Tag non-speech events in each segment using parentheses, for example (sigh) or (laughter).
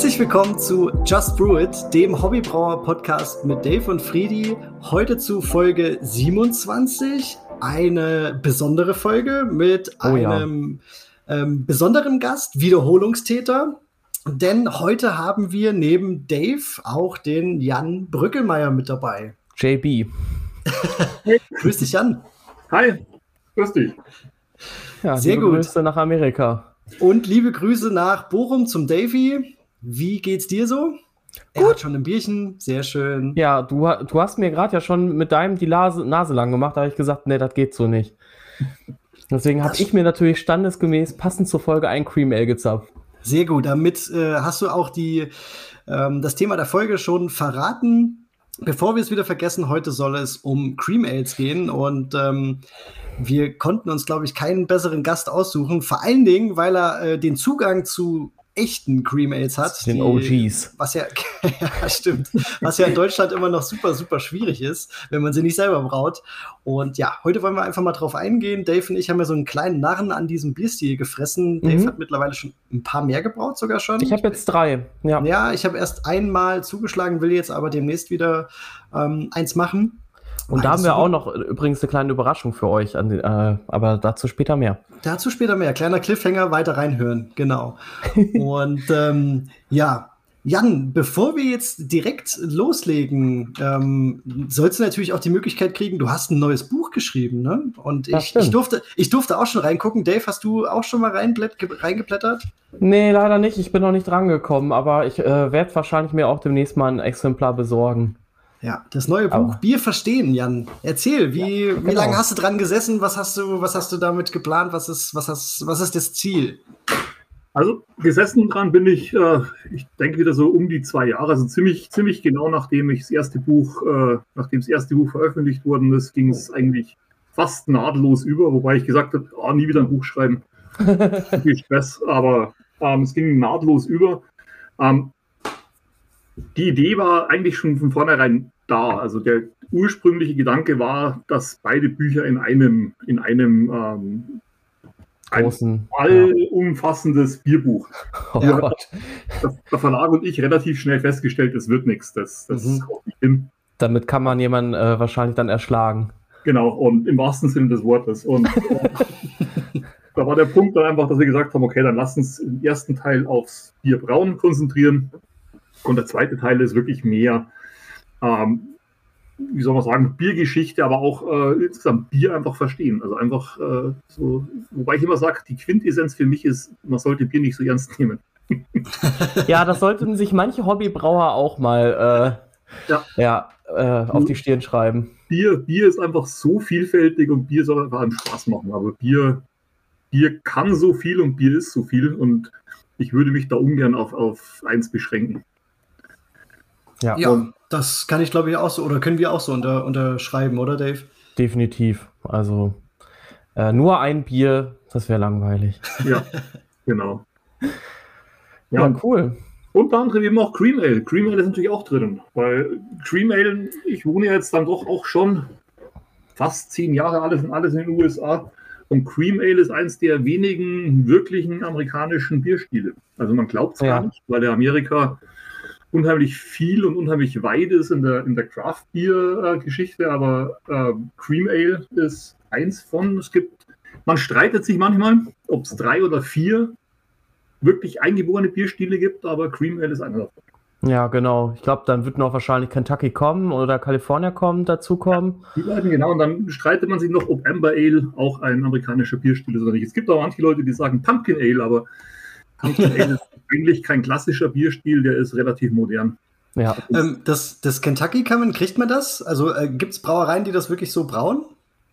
Herzlich willkommen zu Just Brew It, dem Hobbybrauer-Podcast mit Dave und Friedi. Heute zu Folge 27. Eine besondere Folge mit oh, einem ja. ähm, besonderen Gast, Wiederholungstäter. Denn heute haben wir neben Dave auch den Jan Brückelmeier mit dabei. JB. (laughs) Grüß dich, Jan. Hi, grüß dich. Ja, Sehr gut. Grüße nach Amerika. Und liebe Grüße nach Bochum zum Davy. Wie geht's dir so? Er Gut. hat schon ein Bierchen, sehr schön. Ja, du, du hast mir gerade ja schon mit deinem die Nase, Nase lang gemacht, da habe ich gesagt, nee, das geht so nicht. Deswegen habe ich mir natürlich standesgemäß passend zur Folge ein Cream Ale gezapft. Sehr gut, damit äh, hast du auch die, ähm, das Thema der Folge schon verraten. Bevor wir es wieder vergessen, heute soll es um Cream Ales gehen und ähm, wir konnten uns, glaube ich, keinen besseren Gast aussuchen. Vor allen Dingen, weil er äh, den Zugang zu echten Cream Ales hat. Den die, OGs. Was ja, (laughs) ja, stimmt. Was ja in Deutschland immer noch super, super schwierig ist, wenn man sie nicht selber braut. Und ja, heute wollen wir einfach mal drauf eingehen. Dave und ich haben ja so einen kleinen Narren an diesem Bierstil gefressen. Mhm. Dave hat mittlerweile schon ein paar mehr gebraut, sogar schon. Ich habe jetzt drei. Ja, ja ich habe erst einmal zugeschlagen, will jetzt aber demnächst wieder ähm, eins machen. Und da haben wir auch noch übrigens eine kleine Überraschung für euch, an, äh, aber dazu später mehr. Dazu später mehr. Kleiner Cliffhanger, weiter reinhören, genau. (laughs) Und ähm, ja, Jan, bevor wir jetzt direkt loslegen, ähm, sollst du natürlich auch die Möglichkeit kriegen, du hast ein neues Buch geschrieben, ne? Und ich, ich, durfte, ich durfte auch schon reingucken. Dave, hast du auch schon mal reingeplättert? Nee, leider nicht. Ich bin noch nicht rangekommen, aber ich äh, werde wahrscheinlich mir auch demnächst mal ein Exemplar besorgen. Ja, das neue Buch Aber. Bier verstehen, Jan. Erzähl, wie, ja, genau. wie lange hast du dran gesessen? Was hast du, was hast du damit geplant? Was ist, was hast, was ist das Ziel? Also gesessen dran bin ich, äh, ich denke wieder so um die zwei Jahre, also ziemlich, ziemlich genau nachdem ich das erste Buch, äh, nachdem das erste Buch veröffentlicht worden ist, ging es eigentlich fast nahtlos über, wobei ich gesagt habe, oh, nie wieder ein Buch schreiben. (laughs) viel Stress, aber ähm, es ging nahtlos über. Ähm, die Idee war eigentlich schon von vornherein da. Also der ursprüngliche Gedanke war, dass beide Bücher in einem, in einem ähm, Großen, allumfassendes ja. Bierbuch. Oh ja, der, der, Verlag und ich relativ schnell festgestellt, es wird nichts. Das, das mhm. kommt nicht hin. Damit kann man jemanden äh, wahrscheinlich dann erschlagen. Genau, und im wahrsten Sinne des Wortes. Und (laughs) da war der Punkt dann einfach, dass wir gesagt haben, okay, dann lass uns im ersten Teil aufs Bierbrauen konzentrieren und der zweite Teil ist wirklich mehr, ähm, wie soll man sagen, Biergeschichte, aber auch äh, insgesamt Bier einfach verstehen. Also einfach äh, so, wobei ich immer sage, die Quintessenz für mich ist, man sollte Bier nicht so ernst nehmen. (laughs) ja, das sollten sich manche Hobbybrauer auch mal äh, ja. ja äh, auf die Stirn schreiben. Bier, Bier ist einfach so vielfältig und Bier soll einfach einem Spaß machen. Aber Bier, Bier kann so viel und Bier ist so viel und ich würde mich da ungern auf, auf eins beschränken. Ja, ja das kann ich glaube ich auch so, oder können wir auch so unter, unterschreiben, oder Dave? Definitiv. Also äh, nur ein Bier, das wäre langweilig. (laughs) Ja, genau. Ja, ja, cool. Unter anderem eben auch Cream Ale. Cream Ale ist natürlich auch drin, weil Cream Ale, ich wohne jetzt dann doch auch schon fast zehn Jahre alles und alles in den USA. Und Cream Ale ist eins der wenigen wirklichen amerikanischen Bierstile. Also man glaubt es ja. gar nicht, weil der Amerika unheimlich viel und unheimlich weit ist in der, in der Craft Beer Geschichte, aber äh, Cream Ale ist eins von. Es gibt, man streitet sich manchmal, ob es drei oder vier wirklich eingeborene Bierstile gibt, aber Cream Ale ist einer davon. Ja, genau. Ich glaube, dann wird noch wahrscheinlich Kentucky kommen oder California kommen, dazu kommen. Ja, die beiden, genau. Und dann streitet man sich noch, ob Amber Ale auch ein amerikanischer Bierstil ist oder nicht. Es gibt auch manche Leute, die sagen Pumpkin Ale, aber Pumpkin (laughs) Ale ist eigentlich kein klassischer Bierstil, der ist relativ modern. Ja. Ähm, das, das Kentucky Common, kriegt man das? Also äh, gibt es Brauereien, die das wirklich so brauen?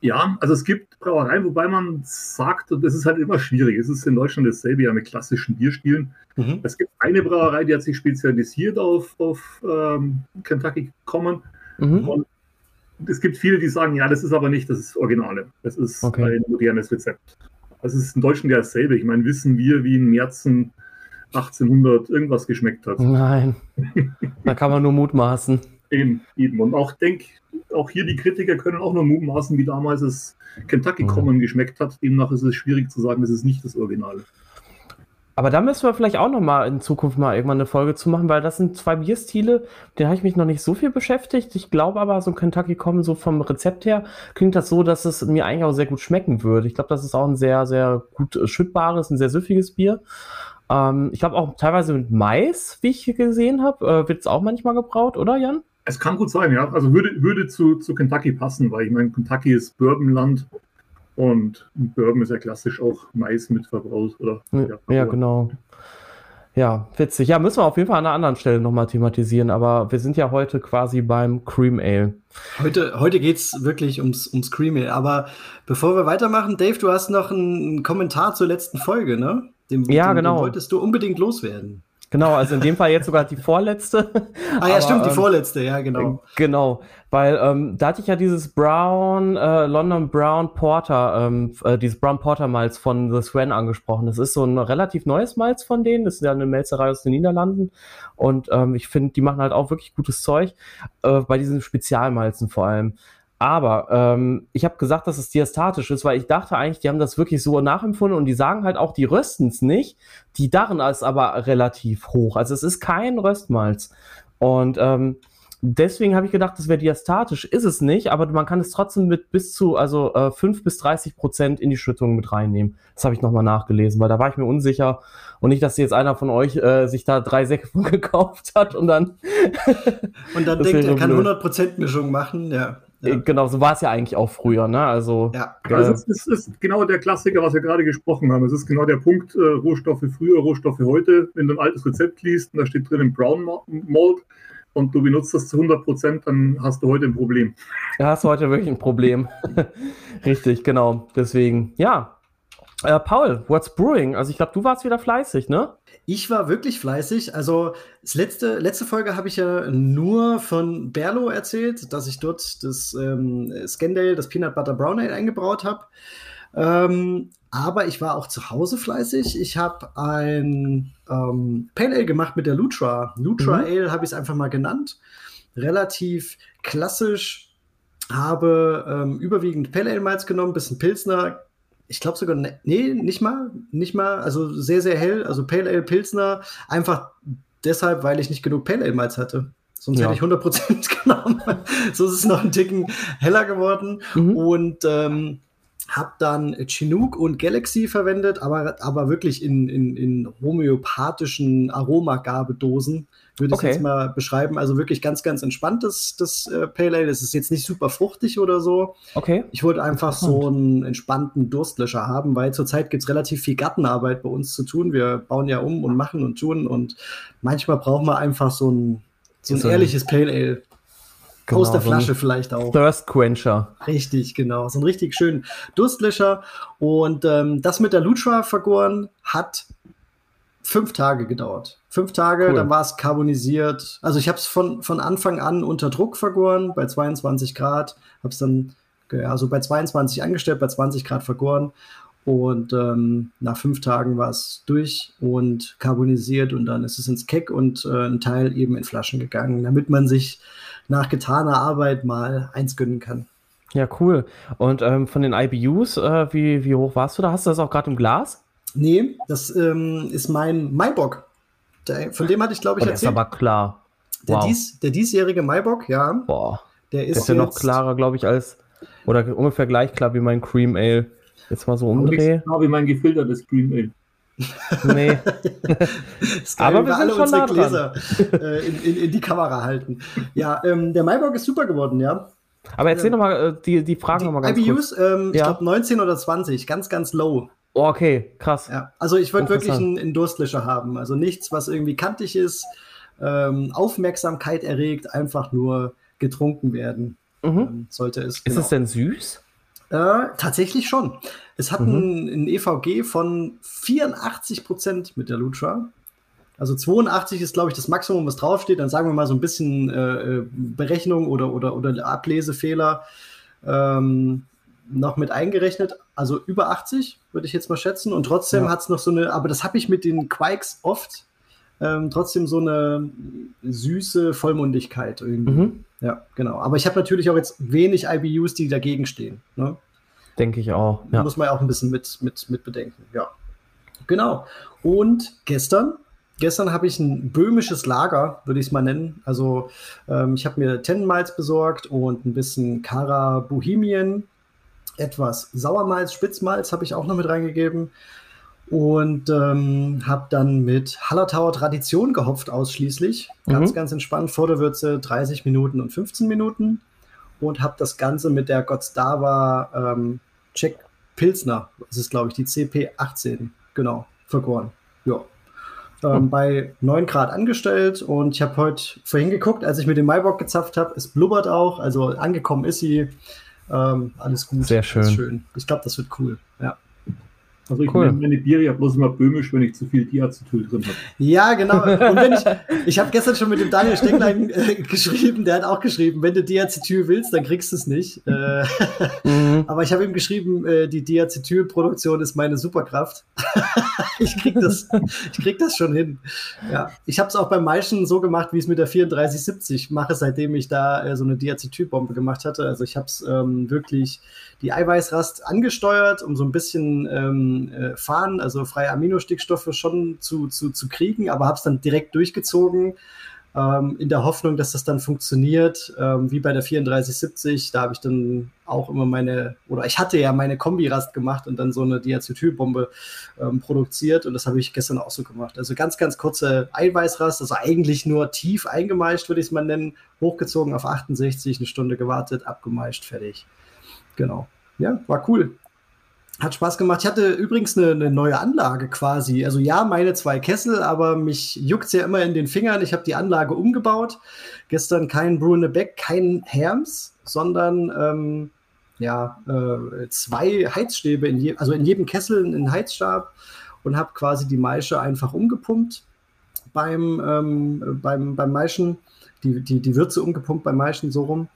Ja, also es gibt Brauereien, wobei man sagt, und das ist halt immer schwierig, es ist in Deutschland dasselbe ja mit klassischen Bierstilen. Mhm. Es gibt eine Brauerei, die hat sich spezialisiert auf, auf ähm, Kentucky Common. Mhm. Und es gibt viele, die sagen, ja, das ist aber nicht das Originale. Das ist okay. ein modernes Rezept. Das ist in Deutschland ja dasselbe. Ich meine, wissen wir, wie in Märzen 1800 irgendwas geschmeckt hat. Nein, da kann man nur mutmaßen. Eben, eben. Und auch denk, auch hier die Kritiker können auch nur mutmaßen, wie damals es Kentucky mhm. Common geschmeckt hat. Demnach ist es schwierig zu sagen, das ist nicht das Original. Aber da müssen wir vielleicht auch noch mal in Zukunft mal irgendwann eine Folge zu machen, weil das sind zwei Bierstile, denen habe ich mich noch nicht so viel beschäftigt. Ich glaube aber, so ein Kentucky kommen so vom Rezept her klingt das so, dass es mir eigentlich auch sehr gut schmecken würde. Ich glaube, das ist auch ein sehr, sehr gut äh, schüttbares, ein sehr süffiges Bier. Ähm, ich glaube auch teilweise mit Mais, wie ich gesehen habe, äh, wird es auch manchmal gebraut, oder Jan? Es kann gut sein, ja. Also würde, würde zu, zu Kentucky passen, weil ich meine, Kentucky ist Bourbonland und Bourbon ist ja klassisch auch Mais mit verbraut, oder? Ja, ja genau. Ja, witzig. Ja, müssen wir auf jeden Fall an einer anderen Stelle nochmal thematisieren, aber wir sind ja heute quasi beim Cream Ale. Heute, heute geht es wirklich ums, ums Cream Ale, aber bevor wir weitermachen, Dave, du hast noch einen Kommentar zur letzten Folge, ne? Den, ja, den, genau. Den wolltest du unbedingt loswerden. Genau, also in dem Fall jetzt sogar die vorletzte. (laughs) ah ja, Aber, stimmt, die ähm, vorletzte, ja, genau. Genau, weil ähm, da hatte ich ja dieses Brown, äh, London Brown Porter, ähm, äh, dieses Brown Porter Malz von The Swan angesprochen. Das ist so ein relativ neues Malz von denen. Das ist ja eine Melzerei aus den Niederlanden. Und ähm, ich finde, die machen halt auch wirklich gutes Zeug. Äh, bei diesen Spezialmalzen vor allem. Aber ähm, ich habe gesagt, dass es diastatisch ist, weil ich dachte eigentlich, die haben das wirklich so nachempfunden und die sagen halt auch, die rösten es nicht. Die Darren ist aber relativ hoch. Also es ist kein Röstmalz. Und ähm, deswegen habe ich gedacht, das wäre diastatisch. Ist es nicht, aber man kann es trotzdem mit bis zu also äh, 5 bis 30 Prozent in die Schüttung mit reinnehmen. Das habe ich nochmal nachgelesen, weil da war ich mir unsicher. Und nicht, dass jetzt einer von euch äh, sich da drei Säcke von (laughs) gekauft hat und dann. und dann denkt, er kann 100% Mischung machen, ja. Ja. Äh, genau, so war es ja eigentlich auch früher, ne? Also, ja. also es, ist, es ist genau der Klassiker, was wir gerade gesprochen haben. Es ist genau der Punkt, äh, Rohstoffe früher, Rohstoffe heute. Wenn du ein altes Rezept liest und da steht drin Brown Malt und du benutzt das zu 100 Prozent, dann hast du heute ein Problem. Ja, hast du heute wirklich ein Problem. (laughs) Richtig, genau. Deswegen, ja. Äh, Paul, what's brewing? Also ich glaube, du warst wieder fleißig, ne? Ich war wirklich fleißig. Also, das letzte, letzte Folge habe ich ja nur von Berlo erzählt, dass ich dort das ähm, Scandale, das Peanut Butter Brown Ale eingebraut habe. Ähm, aber ich war auch zu Hause fleißig. Ich habe ein ähm, Pale Ale gemacht mit der Lutra. Lutra mhm. Ale habe ich es einfach mal genannt. Relativ klassisch. Habe ähm, überwiegend Pale Ale Malz genommen, bisschen Pilsner, ich glaube sogar, ne, nee, nicht mal, nicht mal, also sehr, sehr hell, also Pale Ale Pilsner, einfach deshalb, weil ich nicht genug Pale Ale Malz hatte. Sonst ja. hätte ich 100% (laughs) genommen. so ist es noch ein Ticken heller geworden. Mhm. Und ähm, habe dann Chinook und Galaxy verwendet, aber, aber wirklich in, in, in homöopathischen Aromagabedosen würde okay. ich jetzt mal beschreiben. Also wirklich ganz, ganz entspanntes das äh, Pale Ale. Es ist jetzt nicht super fruchtig oder so. Okay. Ich wollte einfach so einen entspannten Durstlöscher haben, weil zurzeit gibt es relativ viel Gartenarbeit bei uns zu tun. Wir bauen ja um und machen und tun und manchmal brauchen wir einfach so ein, so ein so ehrliches Pale Ale. Genau, aus der Flasche so vielleicht auch. Thirst Quencher. Richtig, genau. So ein richtig schönen Durstlöscher. Und ähm, das mit der Lutra vergoren hat fünf Tage gedauert. Fünf Tage, cool. dann war es carbonisiert. Also ich habe es von, von Anfang an unter Druck vergoren, bei 22 Grad. Habe es dann also bei 22 angestellt, bei 20 Grad vergoren. Und ähm, nach fünf Tagen war es durch und carbonisiert und dann ist es ins Keck und äh, ein Teil eben in Flaschen gegangen, damit man sich nach getaner Arbeit mal eins gönnen kann. Ja, cool. Und ähm, von den IBUs, äh, wie, wie hoch warst du da? Hast du das auch gerade im Glas? Nee, das ähm, ist mein Maibock. Der, von dem hatte ich, glaube ich, oh, erzählt. ist aber klar. Wow. Der, dies, der diesjährige Maibock, ja. Boah. Der ist, der ist ja noch klarer, glaube ich, als, oder ungefähr gleich klar wie mein Cream Ale. Jetzt mal so umdrehen. Genau wie mein gefiltertes Cream Ale. Nee. (laughs) Aber wir sind schon nah Gläser äh, in, in, in, die Kamera halten. Ja, ähm, der Maibock ist super geworden, ja. Aber erzähl ähm, nochmal äh, die, die Fragen nochmal ganz IBUs, kurz. Ähm, ja. ich glaube 19 oder 20, ganz, ganz low. Oh, okay, krass. Ja, also ich wollte wirklich einen, einen Durstlöscher haben. Also nichts, was irgendwie kantig ist, ähm, Aufmerksamkeit erregt, einfach nur getrunken werden. Mhm. Ähm, sollte es. Ist es denn süß? Äh, tatsächlich schon. Es hat mhm. ein, EVG von 84 Prozent mit der Lutra. Also 82 ist, glaube ich, das Maximum, was draufsteht. Dann sagen wir mal so ein bisschen äh, äh Berechnung oder, oder, oder Ablesefehler. Ähm, noch mit eingerechnet, also über 80 würde ich jetzt mal schätzen. Und trotzdem ja. hat es noch so eine, aber das habe ich mit den Quikes oft, ähm, trotzdem so eine süße Vollmundigkeit irgendwie. Mhm. Ja, genau. Aber ich habe natürlich auch jetzt wenig IBUs, die dagegen stehen. Ne? Denke ich auch. Ja. Muss man ja auch ein bisschen mit, mit, mit bedenken, ja. Genau. Und gestern, gestern habe ich ein böhmisches Lager, würde ich es mal nennen. Also ähm, ich habe mir Tennenmalz besorgt und ein bisschen Cara Bohemian, etwas Sauermalz, Spitzmalz habe ich auch noch mit reingegeben und ähm, habe dann mit Hallertauer Tradition gehopft ausschließlich. Ganz, mhm. ganz entspannt. Vorderwürze 30 Minuten und 15 Minuten. Und habe das Ganze mit der Gottsdava ähm, Czech Pilsner, das ist glaube ich die CP18, genau, vergoren. Ja. Ähm, mhm. Bei 9 Grad angestellt und ich habe heute vorhin geguckt, als ich mit dem Maibock gezapft habe, es blubbert auch, also angekommen ist sie. Ähm, alles gut. Sehr schön. schön. Ich glaube, das wird cool. Ja. Also ich cool. nenne meine Biere ja bloß immer böhmisch, wenn ich zu viel Diacetyl drin habe. Ja, genau. Und wenn ich, ich habe gestern schon mit dem Daniel Stecklein äh, geschrieben, der hat auch geschrieben, wenn du Diacetyl willst, dann kriegst du es nicht. Äh, mhm. Aber ich habe ihm geschrieben, äh, die Diacetylproduktion ist meine Superkraft. (laughs) ich krieg das, ich krieg das schon hin. Ja, ich habe es auch beim Maischen so gemacht, wie es mit der 3470 mache, seitdem ich da äh, so eine Diacetylbombe gemacht hatte. Also ich habe es ähm, wirklich die Eiweißrast angesteuert, um so ein bisschen ähm, äh, Fahren, also freie Aminostickstoffe schon zu, zu, zu kriegen, aber habe es dann direkt durchgezogen ähm, in der Hoffnung, dass das dann funktioniert, ähm, wie bei der 3470. Da habe ich dann auch immer meine, oder ich hatte ja meine Kombirast gemacht und dann so eine Diacetylbombe ähm, produziert und das habe ich gestern auch so gemacht. Also ganz, ganz kurze Eiweißrast, also eigentlich nur tief eingemeischt, würde ich es mal nennen, hochgezogen auf 68, eine Stunde gewartet, abgemeischt, fertig. Genau. Ja, war cool. Hat Spaß gemacht. Ich hatte übrigens eine, eine, neue Anlage quasi. Also ja, meine zwei Kessel, aber mich juckt ja immer in den Fingern. Ich habe die Anlage umgebaut. Gestern kein Brunebeck, kein Herms, sondern ähm, ja, äh, zwei Heizstäbe, in je, also in jedem Kessel einen Heizstab und habe quasi die Maische einfach umgepumpt beim, ähm, beim, beim Maischen, die, die, die Würze umgepumpt beim Maischen so rum.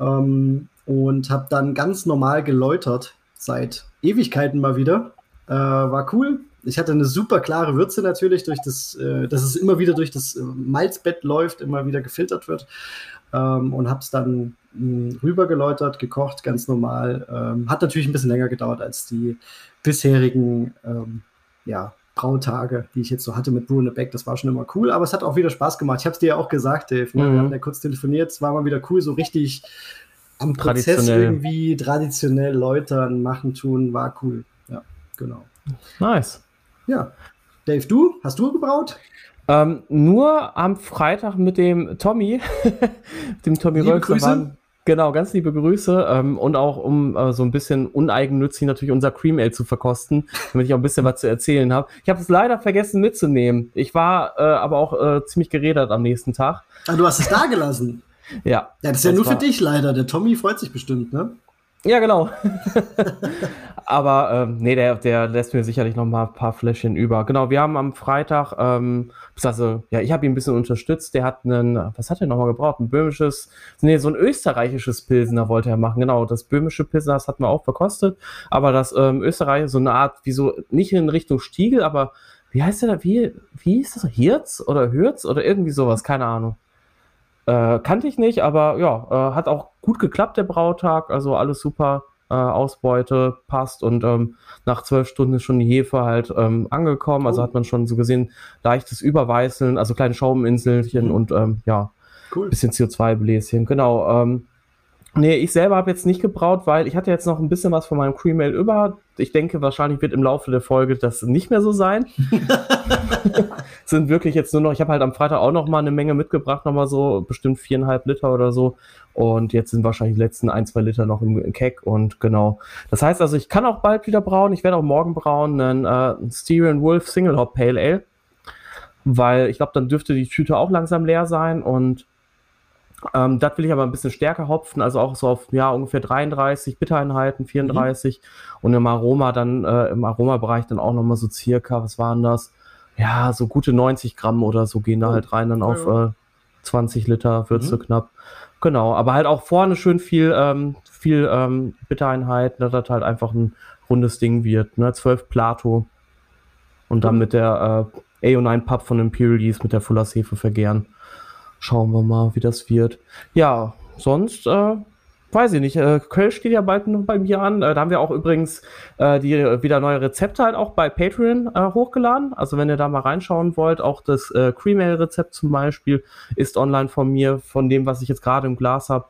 Ähm, und habe dann ganz normal geläutert seit Ewigkeiten mal wieder. Äh, war cool. Ich hatte eine super klare Würze natürlich, durch das, äh, dass es immer wieder durch das äh, Malzbett läuft, immer wieder gefiltert wird. Ähm, und habe es dann mh, rüber geläutert, gekocht, ganz normal. Ähm, hat natürlich ein bisschen länger gedauert als die bisherigen ähm, ja, Brautage, die ich jetzt so hatte mit Brew in the Back. Das war schon immer cool, aber es hat auch wieder Spaß gemacht. Ich habe es dir ja auch gesagt, Dave. Ne? Mhm. Wir haben ja kurz telefoniert. Es war mal wieder cool, so richtig am Prozess irgendwie traditionell läutern, machen, tun, war cool. Ja, genau. Nice. Ja. Dave, du? Hast du gebraut? Ähm, nur am Freitag mit dem Tommy, (laughs) dem Tommy Liebe Rölks. Grüße. Genau, ganz liebe Grüße ähm, und auch um äh, so ein bisschen uneigennützig natürlich unser Cream Ale zu verkosten, (laughs) damit ich auch ein bisschen was zu erzählen habe. Ich habe es leider vergessen mitzunehmen. Ich war äh, aber auch äh, ziemlich geredet am nächsten Tag. Ah, du hast es da gelassen? Ja. Ja, das ist ja nur war... für dich leider. Der Tommy freut sich bestimmt, ne? Ja, genau. (laughs) Aber ähm, nee, der, der lässt mir sicherlich noch mal ein paar Fläschchen über. Genau, wir haben am Freitag, ähm, also, ja, ich habe ihn ein bisschen unterstützt. Der hat einen, was hat er nochmal gebraucht? Ein böhmisches, nee, so ein österreichisches Pilsener wollte er machen. Genau, das böhmische Pilsener, das hatten wir auch verkostet. Aber das ähm, Österreich, so eine Art, wie so, nicht in Richtung Stiegel, aber wie heißt der da? Wie, wie ist das? Hirz oder Hürz oder irgendwie sowas? Keine Ahnung. Äh, kannte ich nicht, aber ja, äh, hat auch gut geklappt, der Brautag. Also alles super. Äh, Ausbeute passt und ähm, nach zwölf Stunden ist schon die Hefe halt ähm, angekommen. Also cool. Hat man schon so gesehen leichtes Überweißeln, also kleine Schauminselchen mhm. und ähm, ja, cool. bisschen CO2-Bläschen. Genau. Ähm, Nee, ich selber habe jetzt nicht gebraut, weil ich hatte jetzt noch ein bisschen was von meinem Cream Ale über. Ich denke, wahrscheinlich wird im Laufe der Folge das nicht mehr so sein. (laughs) Sind wirklich jetzt nur noch, ich habe halt am Freitag auch noch mal eine Menge mitgebracht, noch mal so bestimmt viereinhalb Liter oder so. Und jetzt sind wahrscheinlich die letzten ein, zwei Liter noch im Keck und genau. Das heißt also, ich kann auch bald wieder brauen. Ich werde auch morgen brauen einen, äh, Styrian Wolf Single Hop Pale Ale. Weil ich glaube, dann dürfte die Tüte auch langsam leer sein und ähm, das will ich aber ein bisschen stärker hopfen, also auch so auf ja, ungefähr 33 Bittereinheiten, 34 mhm. und im Aroma dann, äh, im Aromabereich dann auch nochmal so circa, was waren das? Ja, so gute 90 Gramm oder so gehen da oh. halt rein, dann auf äh, 20 Liter Würze mhm. knapp. Genau, aber halt auch vorne schön viel, ähm, viel ähm, Bittereinheiten, dass das halt einfach ein rundes Ding wird. Ne? 12 Plato und dann mit der äh, AO9 Pub von Imperial Yeast mit der Fuller's Hefe vergären. Schauen wir mal, wie das wird. Ja, sonst, äh, weiß ich nicht, äh, Köln steht ja bald noch bei mir an. Äh, da haben wir auch übrigens äh, die wieder neue Rezepte halt auch bei Patreon äh, hochgeladen. Also wenn ihr da mal reinschauen wollt, auch das äh, Cream-Ale-Rezept zum Beispiel ist online von mir, von dem, was ich jetzt gerade im Glas habe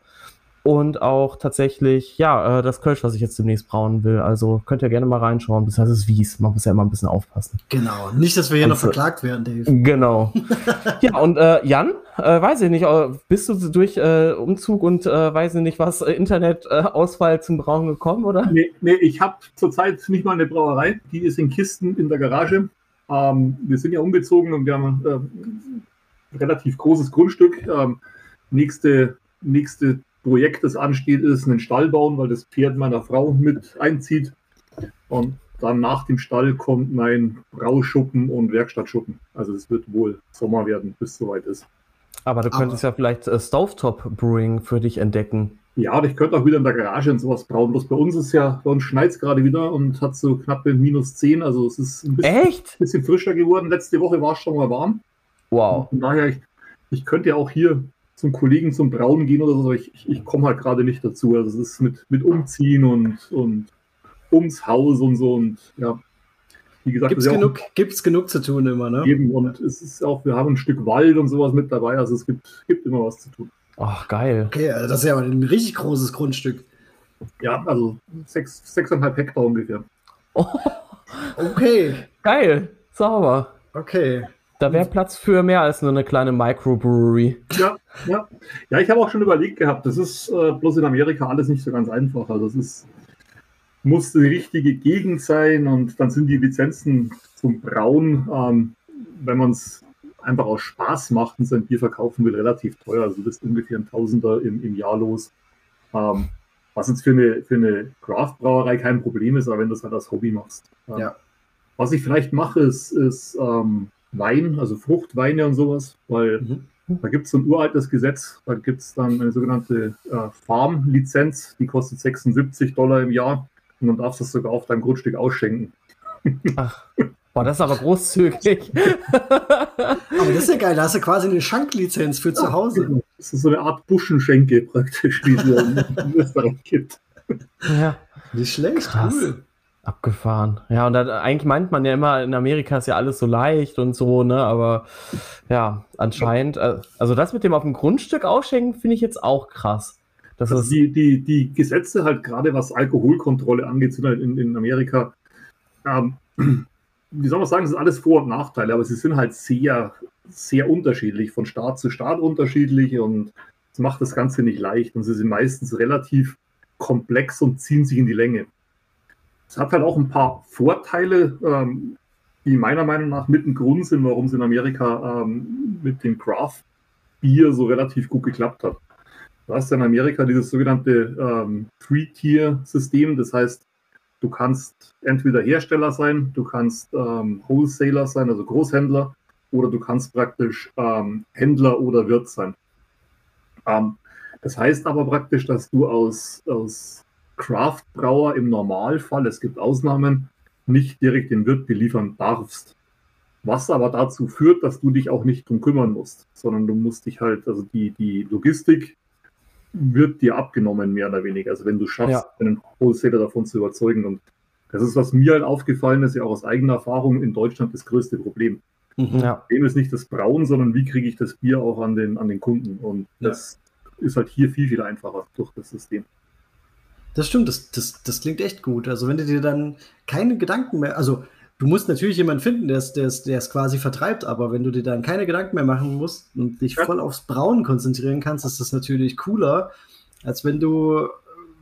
und auch tatsächlich, ja, äh, das Kölsch, was ich jetzt demnächst brauen will. Also könnt ihr gerne mal reinschauen. Das heißt, es ist Wies. Man muss ja immer ein bisschen aufpassen. Genau. Nicht, dass wir hier und, noch verklagt werden, Dave. Genau. (laughs) ja, und äh, Jan, äh, weiß ich nicht, äh, bist du durch äh, Umzug und äh, weiß ich nicht was, äh, Internetausfall zum Brauen gekommen, oder? Nee, nee ich habe zurzeit nicht mal eine Brauerei. Die ist in Kisten in der Garage. Ähm, wir sind ja umgezogen und wir haben ein relativ großes Grundstück. Ähm, nächste, nächste Projekt, das ansteht, ist einen Stall bauen, weil das Pferd meiner Frau mit einzieht. Und dann nach dem Stall kommt mein Brauschuppen und Werkstattschuppen. Also es wird wohl Sommer werden, bis es soweit ist. Aber du könntest Aber, ja vielleicht äh, Stovetop Brewing für dich entdecken. Ja, ich könnte auch wieder in der Garage und sowas brauen. Bloß bei uns ist ja, bei uns schneit es gerade wieder und hat so knappe minus 10. Also es ist ein bisschen, Echt? bisschen frischer geworden. Letzte Woche war es schon mal warm. Wow. von daher, ich, ich könnte ja auch hier zum Kollegen zum Brauen gehen oder so, aber ich, ich, ich komme halt gerade nicht dazu. Also es ist mit, mit Umziehen und, und ums Haus und so und ja. Wie gesagt, gibt es genug, gibt's genug zu tun immer, ne? Eben, und es ist auch, wir haben ein Stück Wald und sowas mit dabei, also es gibt, gibt immer was zu tun. Ach, geil. Okay, also das ist ja ein richtig großes Grundstück. Ja, also sechs, sechseinhalb Hektar ungefähr. Oh, (laughs) okay. Geil, sauber. Okay. Da wäre Platz für mehr als nur eine kleine Microbrewery. Ja, ja. Ja, ich habe auch schon überlegt gehabt, das ist äh, bloß in Amerika alles nicht so ganz einfach. Also es ist, muss die richtige Gegend sein und dann sind die Lizenzen zum Brauen, ähm, wenn man es einfach aus Spaß macht und sein Bier verkaufen will, relativ teuer. Also das ist ungefähr ein Tausender im, im Jahr los. Ähm, was jetzt für eine, für eine Craft-Brauerei kein Problem ist, aber wenn du das halt als Hobby machst. Ähm, ja. Was ich vielleicht mache, ist, ist ähm, Wein, also Fruchtweine und sowas, weil mhm. da gibt es so ein uraltes Gesetz, da gibt es dann eine sogenannte äh, Farm-Lizenz, die kostet 76 Dollar im Jahr und dann darfst du es sogar auf deinem Grundstück ausschenken. (laughs) Ach. Boah, das ist aber großzügig. (laughs) aber das ist ja geil, da hast du quasi eine Schanklizenz für zu Hause. Genau. Das ist so eine Art Buschenschenke praktisch, die es (laughs) in Österreich gibt. Ja. Nicht schlecht, Krass. cool. Abgefahren. Ja, und da, eigentlich meint man ja immer, in Amerika ist ja alles so leicht und so, ne? Aber ja, anscheinend, äh, also das mit dem auf dem Grundstück ausschenken, finde ich jetzt auch krass. Das also die, die, die Gesetze halt gerade, was Alkoholkontrolle angeht, sind halt in, in Amerika, ähm, wie soll man sagen, es sind alles Vor- und Nachteile, aber sie sind halt sehr, sehr unterschiedlich, von Staat zu Staat unterschiedlich und das macht das Ganze nicht leicht und sie sind meistens relativ komplex und ziehen sich in die Länge. Es hat halt auch ein paar Vorteile, ähm, die meiner Meinung nach mit ein Grund sind, warum es in Amerika ähm, mit dem Craft Bier so relativ gut geklappt hat. Du hast in Amerika dieses sogenannte ähm, Three-Tier-System, das heißt, du kannst entweder Hersteller sein, du kannst ähm, Wholesaler sein, also Großhändler, oder du kannst praktisch ähm, Händler oder Wirt sein. Ähm, das heißt aber praktisch, dass du aus, aus Craft-Brauer im Normalfall, es gibt Ausnahmen, nicht direkt den Wirt beliefern darfst. Was aber dazu führt, dass du dich auch nicht drum kümmern musst, sondern du musst dich halt, also die, die Logistik wird dir abgenommen, mehr oder weniger. Also wenn du schaffst, ja. einen Wholesaler davon zu überzeugen. Und das ist, was mir halt aufgefallen ist, ja auch aus eigener Erfahrung in Deutschland das größte Problem. Mhm. Ja. Problem ist nicht das Brauen, sondern wie kriege ich das Bier auch an den, an den Kunden. Und ja. das ist halt hier viel, viel einfacher durch das System. Das stimmt, das, das, das klingt echt gut. Also wenn du dir dann keine Gedanken mehr, also du musst natürlich jemanden finden, der es, quasi vertreibt, aber wenn du dir dann keine Gedanken mehr machen musst und dich voll aufs Brauen konzentrieren kannst, ist das natürlich cooler, als wenn du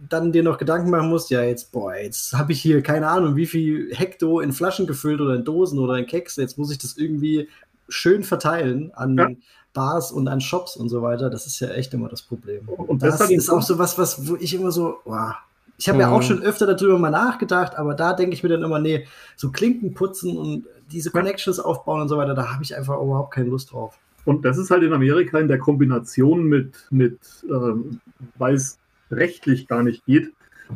dann dir noch Gedanken machen musst, ja jetzt, boah, jetzt habe ich hier keine Ahnung, wie viel Hekto in Flaschen gefüllt oder in Dosen oder in Kekse, jetzt muss ich das irgendwie schön verteilen an ja. Bars und an Shops und so weiter. Das ist ja echt immer das Problem. Und das, das ist auch so was, was, wo ich immer so, wow. Ich habe mhm. ja auch mhm. schon öfter darüber mal nachgedacht, aber da denke ich mir dann immer, nee, so Klinken putzen und diese Connections aufbauen und so weiter, da habe ich einfach überhaupt keine Lust drauf. Und das ist halt in Amerika in der Kombination mit, mit ähm, weil es rechtlich gar nicht geht,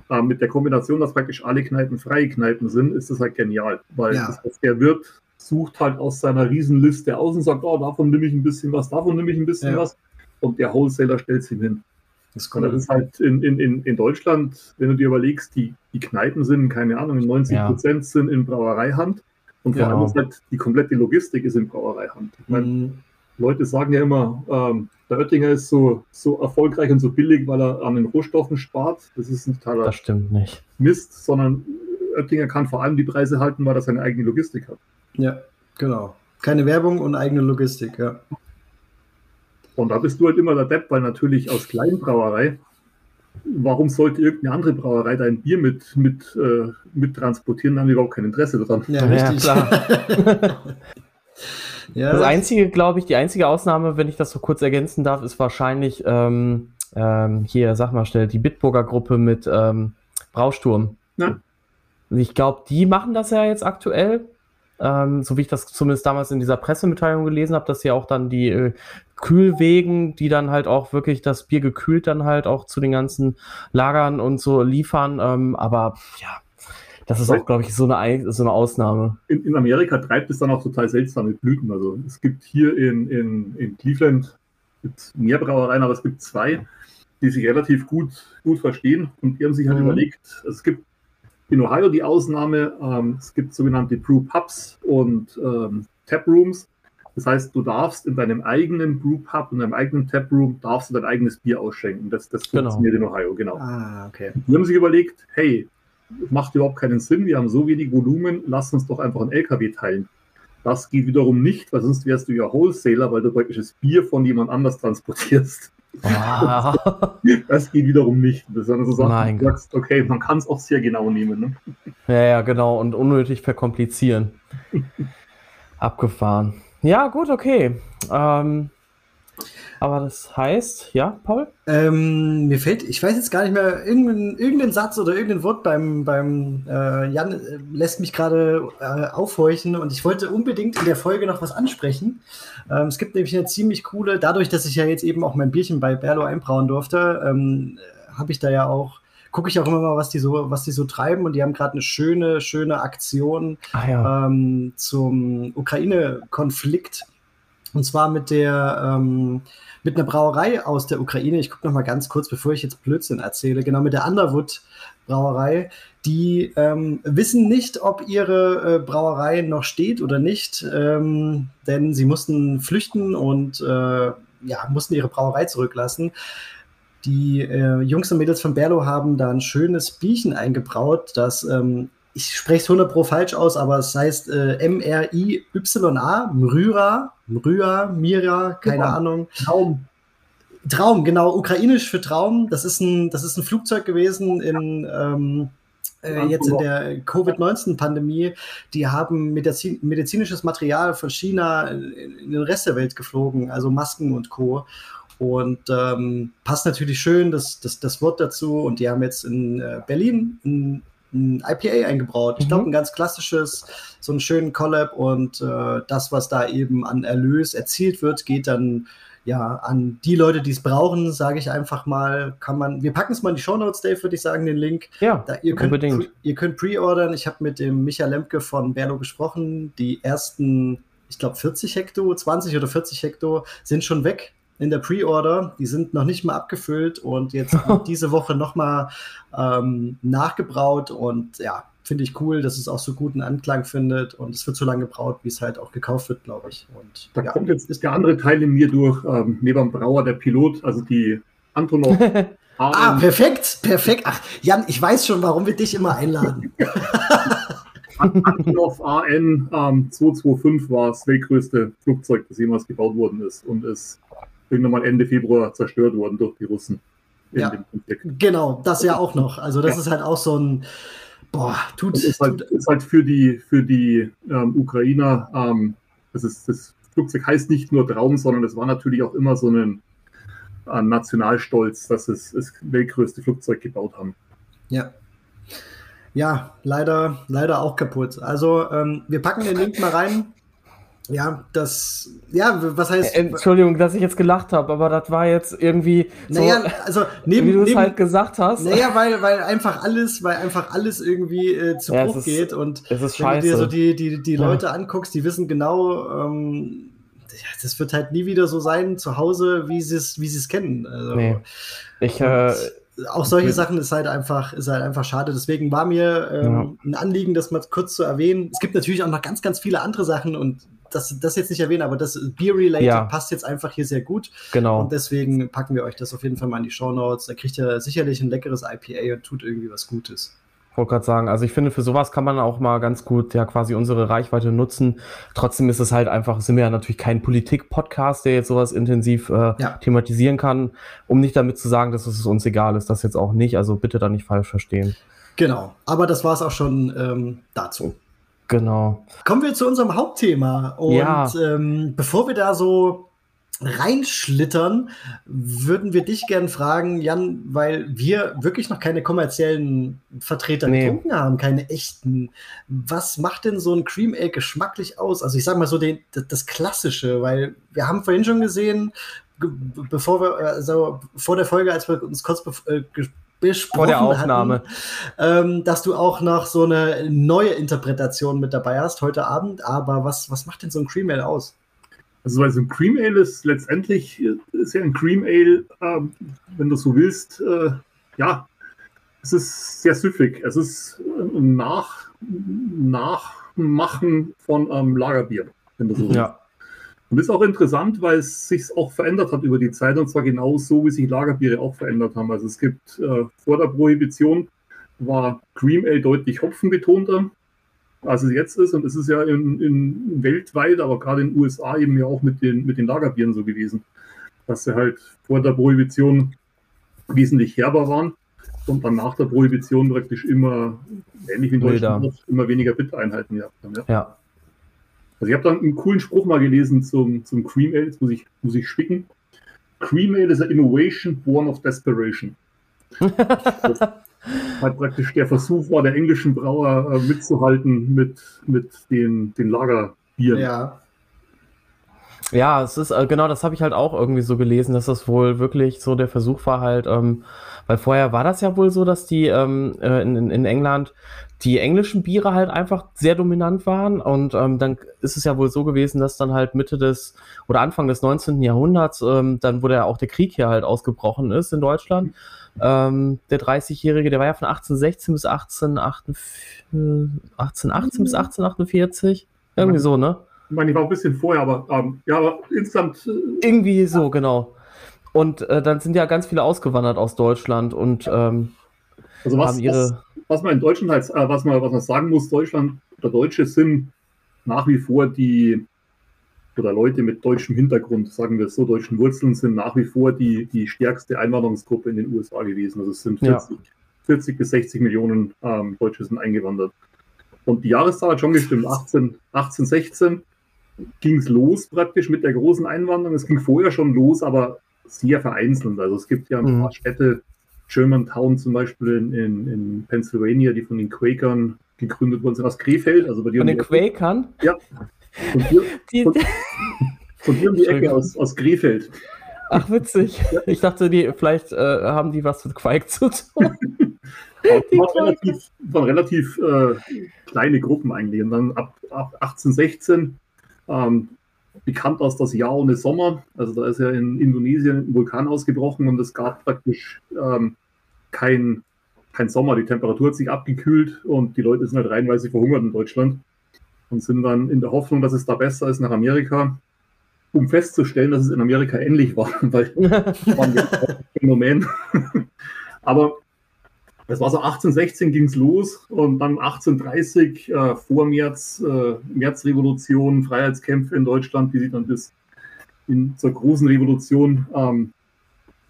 äh, mit der Kombination, dass praktisch alle Kneipen freie Kneipen sind, ist das halt genial. Weil ja. das, der Wirt sucht halt aus seiner Riesenliste aus und sagt, oh, davon nehme ich ein bisschen was, davon nehme ich ein bisschen ja. was. Und der Wholesaler stellt es ihm hin. Das, cool. das ist halt in, in, in Deutschland, wenn du dir überlegst, die, die Kneipen sind, keine Ahnung, 90 Prozent ja. sind in Brauereihand und vor genau. allem ist halt die komplette Logistik ist in Brauereihand. Ich meine, mhm. Leute sagen ja immer, ähm, der Oettinger ist so, so erfolgreich und so billig, weil er an den Rohstoffen spart. Das ist ein totaler das stimmt nicht. Mist, sondern Oettinger kann vor allem die Preise halten, weil er seine eigene Logistik hat. Ja, genau. Keine Werbung und eigene Logistik, ja. Und da bist du halt immer der Depp, weil natürlich aus Kleinbrauerei, warum sollte irgendeine andere Brauerei dein Bier mit, mit, äh, mit transportieren? Da haben die überhaupt kein Interesse dran. Ja, richtig. (laughs) Ja, klar. ja. Das einzige, glaube ich, die einzige Ausnahme, wenn ich das so kurz ergänzen darf, ist wahrscheinlich ähm, ähm, hier, sag mal schnell, die Bitburger Gruppe mit ähm, Brausturm. Ja. Ich glaube, die machen das ja jetzt aktuell. Ähm, so wie ich das zumindest damals in dieser Pressemitteilung gelesen habe, dass sie auch dann die äh, Kühlwegen, die dann halt auch wirklich das Bier gekühlt dann halt auch zu den ganzen Lagern und so liefern. Ähm, aber ja, das ist auch, glaube ich, so eine, so eine Ausnahme. In, in, Amerika treibt es dann auch total seltsame Blüten. Also es gibt hier in, in, in Cleveland mehr Brauereien, aber es gibt zwei, die sich relativ gut, gut verstehen und die haben sich halt mhm. überlegt, es gibt in Ohio die Ausnahme. Ähm, es gibt sogenannte Brew Pubs und ähm, Tap Rooms. Das heißt, du darfst in deinem eigenen Brewpub, in deinem eigenen Taproom, darfst du dein eigenes Bier ausschenken. Das, das genau. funktioniert in Ohio, genau. Ah, okay. Die haben sich überlegt, hey, macht überhaupt keinen Sinn, wir haben so wenig Volumen, lass uns doch einfach einen LKW teilen. Das geht wiederum nicht, weil sonst wärst du ja Wholesaler, weil du praktisches Bier von jemand anders transportierst. Wow. Das geht wiederum nicht. Also so Sachen, du sagst, okay, man kann es auch sehr genau nehmen. Ne? Ja, ja, genau. Und unnötig verkomplizieren. (laughs) Abgefahren. Ja, gut, okay. Ähm, aber das heißt, ja, Paul? Ähm, mir fällt, ich weiß jetzt gar nicht mehr, irgendein, irgendein Satz oder irgendein Wort beim, beim äh, Jan äh, lässt mich gerade äh, aufhorchen und ich wollte unbedingt in der Folge noch was ansprechen. Ähm, es gibt nämlich eine ziemlich coole, dadurch, dass ich ja jetzt eben auch mein Bierchen bei Berlo einbrauen durfte, ähm, habe ich da ja auch gucke ich auch immer mal, was die so, was die so treiben. Und die haben gerade eine schöne, schöne Aktion ah, ja. ähm, zum Ukraine-Konflikt. Und zwar mit der ähm, mit einer Brauerei aus der Ukraine. Ich gucke noch mal ganz kurz, bevor ich jetzt Blödsinn erzähle. Genau mit der Underwood Brauerei. Die ähm, wissen nicht, ob ihre äh, Brauerei noch steht oder nicht, ähm, denn sie mussten flüchten und äh, ja, mussten ihre Brauerei zurücklassen. Die äh, Jungs und Mädels von Berlo haben da ein schönes Bierchen eingebraut, das ähm, ich spreche es 100 pro falsch aus, aber es heißt äh, M-R-I-Y-A, Mryra, Mryra, Mira, keine ja, Ahnung. Traum. Traum, genau, ukrainisch für Traum. Das ist ein, das ist ein Flugzeug gewesen in, ähm, äh, jetzt in der Covid-19-Pandemie. Die haben Medizin, medizinisches Material von China in, in den Rest der Welt geflogen, also Masken und Co. Und ähm, passt natürlich schön das, das, das Wort dazu. Und die haben jetzt in äh, Berlin ein, ein, IPA eingebraut. Ich glaube, mhm. ein ganz klassisches, so einen schönen Collab. Und äh, das, was da eben an Erlös erzielt wird, geht dann ja an die Leute, die es brauchen, sage ich einfach mal, kann man, wir packen es mal in die Show Notes, Dave, würde ich sagen, den Link. Ja, da, ihr könnt, unbedingt. Ihr könnt pre-ordern. Ich habe mit dem Michael Lemke von Berlo gesprochen. Die ersten ich glaube 40 Hektar, 20 oder 40 Hektar sind schon weg in der Pre-Order. Die sind noch nicht mal abgefüllt und jetzt (laughs) diese Woche nochmal ähm, nachgebraut und ja, finde ich cool, dass es auch so guten Anklang findet und es wird so lange gebraut, wie es halt auch gekauft wird, glaube ich. Und, da ja. kommt jetzt ist der andere Teil in mir durch, ähm, neben Brauer der Pilot, also die Antonov. (laughs) ah, perfekt, perfekt. Ach, Jan, ich weiß schon, warum wir dich immer einladen. (laughs) Antonov AN ähm, 225 war das weltgrößte Flugzeug, das jemals gebaut worden ist und ist irgendwann mal Ende Februar zerstört worden durch die Russen. Ja, genau, das ja auch noch. Also das ja. ist halt auch so ein, boah, tut... es. ist halt, ist halt für die, für die ähm, Ukrainer, ähm, das, ist, das Flugzeug heißt nicht nur Traum, sondern es war natürlich auch immer so ein, ein Nationalstolz, dass es das weltgrößte Flugzeug gebaut haben. Ja. Ja, leider, leider auch kaputt. Also ähm, wir packen den Link mal rein. Ja, das, ja, was heißt. Äh, Entschuldigung, dass ich jetzt gelacht habe, aber das war jetzt irgendwie. So, naja, also (laughs) neben, wie du es halt gesagt hast. Naja, weil, weil einfach alles, weil einfach alles irgendwie äh, zu ja, Bruch geht und es ist wenn scheiße. du dir so die, die, die Leute ja. anguckst, die wissen genau, ähm, das wird halt nie wieder so sein zu Hause, wie sie es, wie sie es kennen. Also, nee. Ich, äh, auch solche Sachen ist halt einfach, ist halt einfach schade. Deswegen war mir ähm, ja. ein Anliegen, das mal kurz zu erwähnen. Es gibt natürlich auch noch ganz, ganz viele andere Sachen und das, das jetzt nicht erwähnen, aber das Beer-related ja. passt jetzt einfach hier sehr gut. Genau. Und deswegen packen wir euch das auf jeden Fall mal in die Show Notes. Da kriegt ihr sicherlich ein leckeres IPA und tut irgendwie was Gutes wollte gerade sagen, also ich finde, für sowas kann man auch mal ganz gut ja quasi unsere Reichweite nutzen. Trotzdem ist es halt einfach, sind wir ja natürlich kein Politik-Podcast, der jetzt sowas intensiv äh, ja. thematisieren kann, um nicht damit zu sagen, dass es uns egal ist, das jetzt auch nicht. Also bitte da nicht falsch verstehen. Genau, aber das war es auch schon ähm, dazu. Genau. Kommen wir zu unserem Hauptthema. Und ja. ähm, bevor wir da so reinschlittern, würden wir dich gern fragen, Jan, weil wir wirklich noch keine kommerziellen Vertreter nee. getrunken haben, keine echten. Was macht denn so ein Cream Ale geschmacklich aus? Also ich sag mal so den, das Klassische, weil wir haben vorhin schon gesehen, bevor wir, also vor der Folge, als wir uns kurz äh, besprochen vor der Aufnahme, hatten, ähm, dass du auch noch so eine neue Interpretation mit dabei hast heute Abend. Aber was, was macht denn so ein Cream Ale aus? Also, also ein Cream Ale ist letztendlich, ist ja ein Cream Ale, äh, wenn du so willst, äh, ja, es ist sehr süffig. Es ist ein Nach, Nachmachen von ähm, Lagerbier, wenn du so willst. Ja. Und das ist auch interessant, weil es sich auch verändert hat über die Zeit und zwar genau so, wie sich Lagerbiere auch verändert haben. Also es gibt äh, vor der Prohibition war Cream Ale deutlich hopfenbetonter als es jetzt ist. Und es ist ja in, in weltweit, aber gerade in den USA eben ja auch mit den, mit den Lagerbieren so gewesen, dass sie halt vor der Prohibition wesentlich herber waren und dann nach der Prohibition praktisch immer, ähnlich wie in Deutschland, immer weniger Biteinheiten gehabt haben. Ja. ja. Also ich habe dann einen coolen Spruch mal gelesen zum, zum Cream Ale, jetzt muss ich, muss ich spicken. Cream Ale is an innovation born of desperation. halt praktisch der Versuch war, der englischen Brauer äh, mitzuhalten mit, mit den, den Lagerbieren. Ja. Ja, es ist äh, genau, das habe ich halt auch irgendwie so gelesen, dass das wohl wirklich so der Versuch war halt, ähm, weil vorher war das ja wohl so, dass die ähm, äh, in, in England die englischen Biere halt einfach sehr dominant waren und ähm, dann ist es ja wohl so gewesen, dass dann halt Mitte des oder Anfang des 19. Jahrhunderts ähm, dann, wo der auch der Krieg hier halt ausgebrochen ist in Deutschland. Mhm ähm, der 30-Jährige, der war ja von 1816 bis 1848, 1818 bis 1848. Irgendwie so, ne? Ich meine, ich war ein bisschen vorher, aber ähm, ja, aber instant. Äh, Irgendwie so, genau. Und äh, dann sind ja ganz viele ausgewandert aus Deutschland und ähm, also was, haben ihre. Was, was man in Deutschland halt, äh, was man, was man sagen muss, Deutschland oder Deutsche sind nach wie vor die oder Leute mit deutschem Hintergrund, sagen wir es so, deutschen Wurzeln, sind nach wie vor die, die stärkste Einwanderungsgruppe in den USA gewesen. Also es sind 40, ja. 40 bis 60 Millionen ähm, Deutsche sind eingewandert. Und die Jahreszahl hat schon gestimmt. 18, 1816 ging es los praktisch mit der großen Einwanderung. Es ging vorher schon los, aber sehr vereinzelt. Also es gibt ja ein mhm. paar Städte, Germantown zum Beispiel in, in, in, Pennsylvania, die von den Quakern gegründet worden sind, aus Krefeld. Also bei dir von den Quakern? Ja, von hier, (laughs) von, von hier um die Ecke aus, aus Krefeld. Ach, witzig. Ja. Ich dachte, die, vielleicht äh, haben die was mit Quake zu tun. (laughs) waren relativ, waren relativ äh, kleine Gruppen eigentlich. Und dann ab, ab 1816 ähm, bekannt aus das Jahr ohne Sommer. Also da ist ja in Indonesien ein Vulkan ausgebrochen und es gab praktisch ähm, kein, kein Sommer. Die Temperatur hat sich abgekühlt und die Leute sind halt reinweise verhungert in Deutschland und sind dann in der Hoffnung, dass es da besser ist, nach Amerika, um festzustellen, dass es in Amerika ähnlich war, (laughs) weil (laughs) das war ein Phänomen. Aber das war so 1816 ging es los und dann 1830 äh, vor März, äh, Märzrevolution, Freiheitskämpfe in Deutschland, die sich dann bis in, zur großen Revolution ähm,